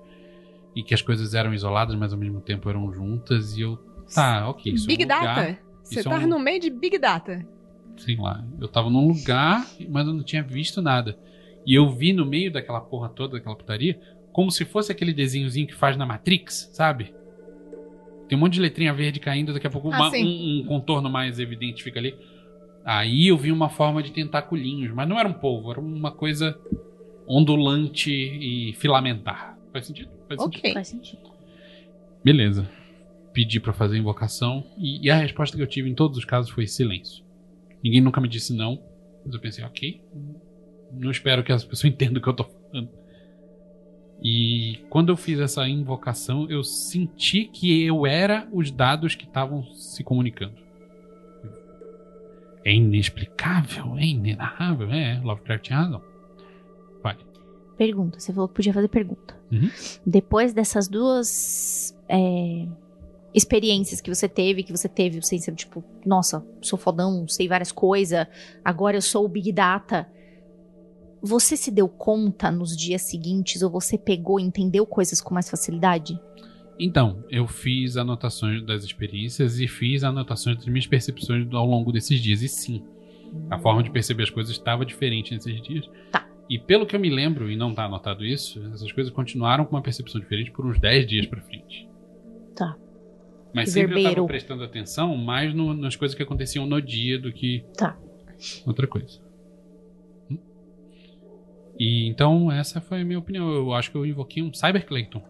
E que as coisas eram isoladas, mas ao mesmo tempo eram juntas. E eu. Tá, ok. Isso Big é um lugar, Data. Você isso é tá um- no meio de Big Data. Sei lá, eu tava num lugar, mas eu não tinha visto nada. E eu vi no meio daquela porra toda, daquela putaria, como se fosse aquele desenhozinho que faz na Matrix, sabe? Tem um monte de letrinha verde caindo, daqui a pouco Ah, uma- um, um contorno mais evidente fica ali. Aí eu vi uma forma de tentaculinhos, mas não era um polvo, era uma coisa ondulante e filamentar. Faz sentido? Faz sentido. Ok. Faz sentido. Beleza. Pedi pra fazer a invocação e, e a resposta que eu tive em todos os casos foi silêncio. Ninguém nunca me disse não, mas eu pensei, ok. Não espero que as pessoas <laughs> entendam o que eu tô falando. E quando eu fiz essa invocação, eu senti que eu era os dados que estavam se comunicando. É inexplicável, é inenarrável, é. Lovecraft tinha razão. Vai. Pergunta. Você falou que podia fazer pergunta. Uhum. Depois dessas duas é, experiências que você teve, que você teve, você ser tipo, nossa, sou fodão, sei várias coisas, agora eu sou o Big Data. Você se deu conta nos dias seguintes ou você pegou e entendeu coisas com mais facilidade? Então, eu fiz anotações das experiências e fiz anotações das minhas percepções ao longo desses dias. E sim, a forma de perceber as coisas estava diferente nesses dias. Tá. E pelo que eu me lembro, e não tá anotado isso, essas coisas continuaram com uma percepção diferente por uns 10 dias pra frente. Tá. Mas sempre eu Verbeiro. tava prestando atenção mais no- nas coisas que aconteciam no dia do que Tá. outra coisa. Hum. E então, essa foi a minha opinião. Eu acho que eu invoquei um Cyber Clayton,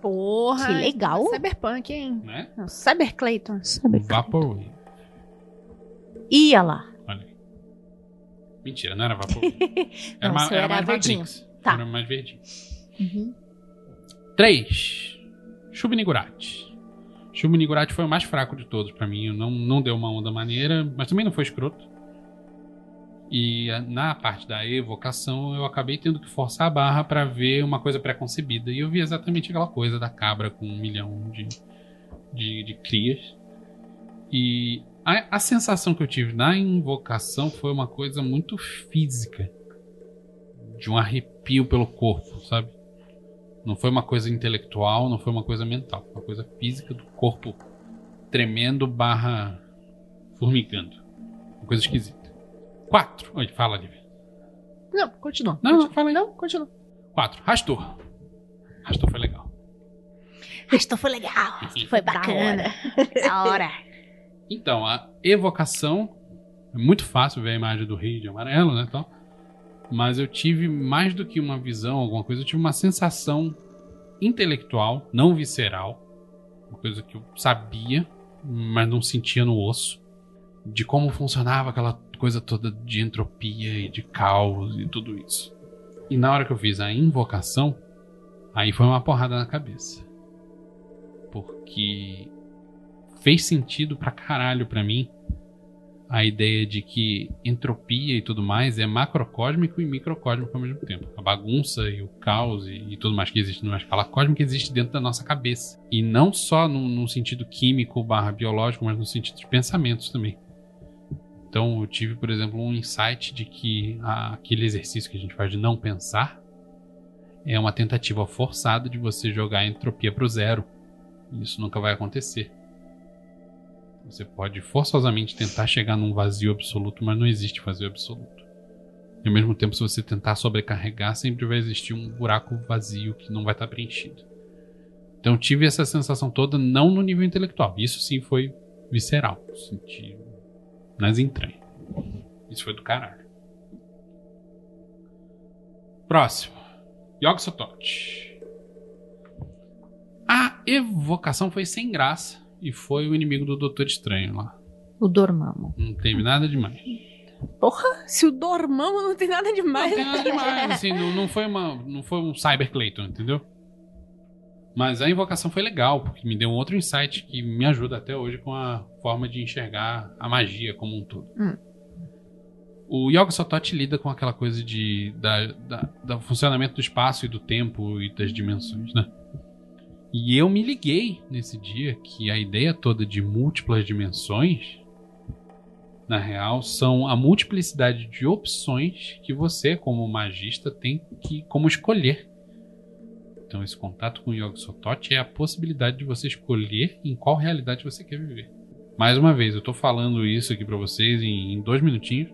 Porra. Que legal. Cyberpunk, hein? né? Cyber Clayton. Sabe? Vaporwave. Ia lá. Olha aí. Mentira, não era Vaporwave. <laughs> Era, Não, era era mais verdinho. Matrix. Tá. Era mais verdinho. Uhum. 3. Shubnigurati. Acho que o Minigurati foi o mais fraco de todos pra mim. Não, não deu uma onda maneira, mas também não foi escroto. E a- na parte da evocação, eu acabei tendo que forçar a barra pra ver uma coisa pré-concebida. E eu vi exatamente aquela coisa da cabra com um milhão de, de, de crias. E a, a sensação que eu tive na invocação foi uma coisa muito física. De um arrepio pelo corpo, sabe? Não foi uma coisa intelectual, não foi uma coisa mental. Uma coisa física do corpo tremendo barra formigando. Uma coisa esquisita. Quatro. Oi, fala, Lívia. Não, continua. Não, não, fala aí. Não, continua. Quatro. Rastor. Rastor foi legal. Rastor foi legal. Foi bacana. <laughs> Da hora. Então, a evocação é muito fácil ver a imagem do rei de amarelo, né, tal. Mas eu tive mais do que uma visão, alguma coisa, eu tive uma sensação intelectual, não visceral, uma coisa que eu sabia, mas não sentia no osso, de como funcionava aquela coisa toda de entropia e de caos e tudo isso. E na hora que eu fiz a invocação, aí foi uma porrada na cabeça. Porque fez sentido pra caralho pra mim a ideia de que entropia e tudo mais é macrocósmico e microcósmico ao mesmo tempo. A bagunça e o caos e, e tudo mais que existe numa escala cósmica existe dentro da nossa cabeça. E não só num, num sentido químico barra biológico, mas no sentido de pensamentos também. Então eu tive, por exemplo, um insight de que a- aquele exercício que a gente faz de não pensar é uma tentativa forçada de você jogar a entropia pro zero. E isso nunca vai acontecer. Você pode forçosamente tentar chegar num vazio absoluto, mas não existe vazio absoluto. E ao mesmo tempo, se você tentar sobrecarregar, sempre vai existir um buraco vazio que não vai estar preenchido. Então tive essa sensação toda, não no nível intelectual. Isso sim foi visceral. Senti nas entranhas. Isso foi do caralho. Próximo. Yog Sothoth. A evocação foi sem graça e foi o inimigo do Doutor Estranho lá. O Dormammu. Não teve nada demais. Porra, se o Dormammu não tem nada demais. Não tem nada demais, assim, não, não foi uma, não foi um Cyber Clayton, entendeu? Mas a invocação foi legal, porque me deu um outro insight que me ajuda até hoje com a forma de enxergar a magia como um todo. Hum. O Yoga Sothoth lida com aquela coisa de da, da, do funcionamento do espaço e do tempo e das dimensões, né? E eu me liguei nesse dia que a ideia toda de múltiplas dimensões, na real, são a multiplicidade de opções que você, como magista, tem que como escolher. Então, esse contato com o Yoga é a possibilidade de você escolher em qual realidade você quer viver. Mais uma vez, eu tô falando isso aqui pra vocês em, em dois minutinhos.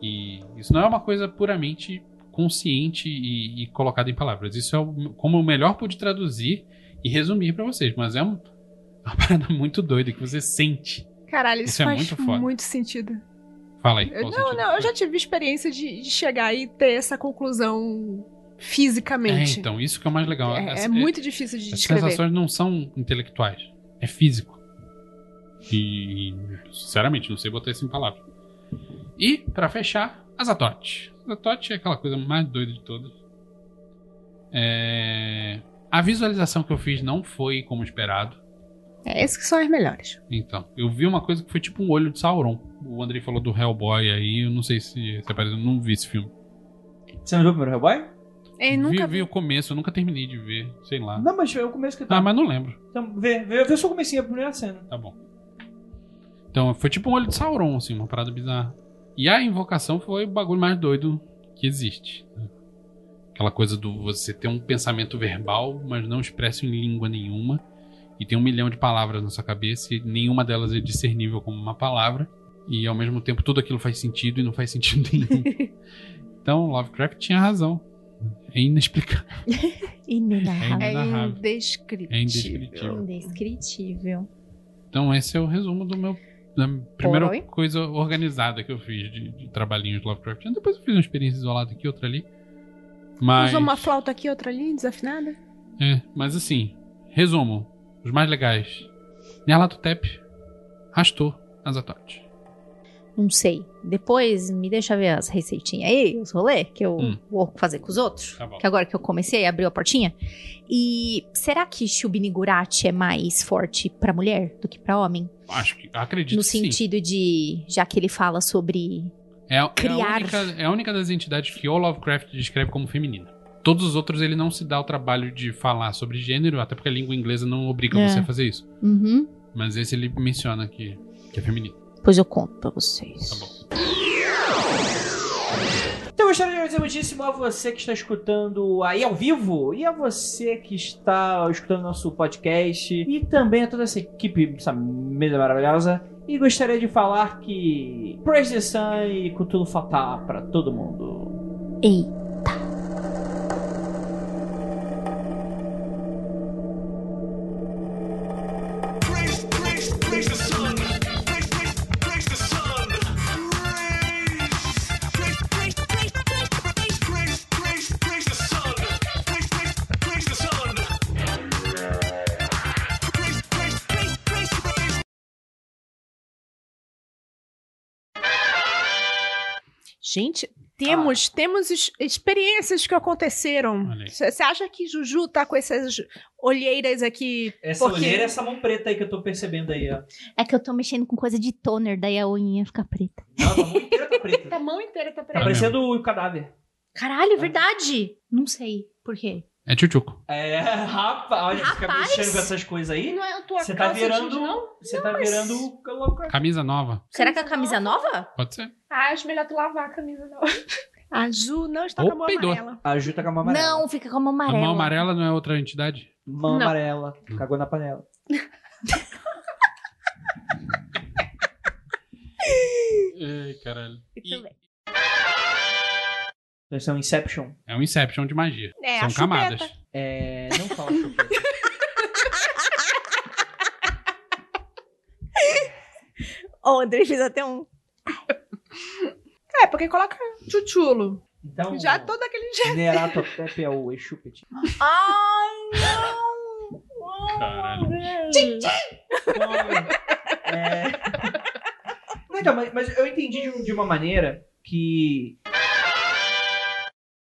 E isso não é uma coisa puramente consciente e, e colocada em palavras. Isso é o- como eu melhor pude traduzir e resumir pra vocês. Mas é um- <laughs> uma parada muito doida que você sente. Caralho, isso, Isso é faz muito foda. muito sentido. Fala aí. Eu- não, sentido? não, eu já tive experiência de, de chegar e ter essa conclusão É, fisicamente. então, isso que é o mais legal. É, Essa- é muito difícil de As descrever. sensações não são intelectuais, é físico. E, sinceramente, não sei botar isso em palavras. E, pra fechar, Azatote. Azatote é aquela coisa mais doida de todas. É, A visualização que eu fiz não foi como esperado. É, esses que são as melhores. Então, eu vi uma coisa que foi tipo um olho de Sauron. O Andrei falou do Hellboy aí, eu não sei se, se apareceu, eu não vi esse filme. Você não viu o primeiro Hellboy? Vi, nunca vi o começo, eu nunca terminei de ver, sei lá. Não, mas é o começo que tá. Ah, mas não lembro. Então, vê, vê, vê só o comecinho, a primeira cena. Tá bom. Então, foi tipo um olho de Sauron, assim, uma parada bizarra. E a invocação foi o bagulho mais doido que existe. né? Aquela coisa do você ter um pensamento verbal, mas não expresso em língua nenhuma. E tem um milhão de palavras na sua cabeça e nenhuma delas é discernível como uma palavra. E ao mesmo tempo tudo aquilo faz sentido e não faz sentido <laughs> nenhum. então, Lovecraft tinha razão. É inexplicável. <laughs> Inenarrável. É Inenarrável. indescritível. É indescritível. Indescritível. Então esse é o resumo do meu da primeira Oi? coisa organizada que eu fiz de, de trabalhinhos de Lovecraft. Depois eu fiz uma experiência isolada aqui, outra ali. Mas Usou uma flauta aqui, outra ali, desafinada. é, mas assim, resumo, os mais legais. Nyarlathotep, Rastor, Azatoth. Não sei. Depois me deixa ver as receitinhas aí, os rolê que eu Hum. vou fazer com os outros. Tá bom. Que agora que eu comecei, abriu a portinha. E será que Shubinigurati é mais forte pra mulher do que pra homem? Acho que. Acredito no que sim. sentido de. Já que ele fala sobre. É, é a criar. única, é a única das entidades que o Lovecraft descreve como feminina. Todos os outros ele não se dá o trabalho de falar sobre gênero, até porque a língua inglesa não obriga É. você a fazer isso. Uhum. Mas esse ele menciona que, que é feminino. Depois eu conto pra vocês. Tá bom. Gostaria de agradecer muitíssimo a você que está escutando aí ao vivo e a você que está escutando nosso podcast e também a toda essa equipe, essa mesa maravilhosa. E gostaria de falar que Praise the Sun e Cthulhu Fatah para todo mundo. Ei. Gente, temos, temos es- experiências que aconteceram. Você acha que Juju tá com essas olheiras aqui? Essa Porque- olheira é essa mão preta aí que eu tô percebendo aí, ó. É que eu tô mexendo com coisa de toner, daí a unha fica preta. Não, a mão inteira tá preta. <laughs> A mão inteira tá Tá preta. É parecendo o cadáver. Caralho, é verdade. Não sei por quê. É tchutchuco. É, rapaz, olha, você fica Rapaz. mexendo com essas coisas aí. Não é a tua Você tá virando. Você tá mas- virando. Camisa nova. Será que é a camisa nova? Pode ser. Ah, acho melhor tu lavar a camisa, não. <laughs> A Ju não está Ou com a mão peidou. amarela. A Ju tá com a mão amarela. Não, fica com a mão A amarela. mão amarela não é outra entidade? Mão Não. amarela. Cagou na panela. <laughs> Ai, caralho. Muito bem. Isso é um Inception. É um Inception de magia. É, São chupeta. camadas. É. Não fala chupeta. <laughs> O André fez até um. É, porque coloca chuchulo. Então. Já todo aquele jeito. Neratotep é o Exupet. Ai, não! Caralho. É... Não, Então, mas, mas eu entendi de, de uma maneira que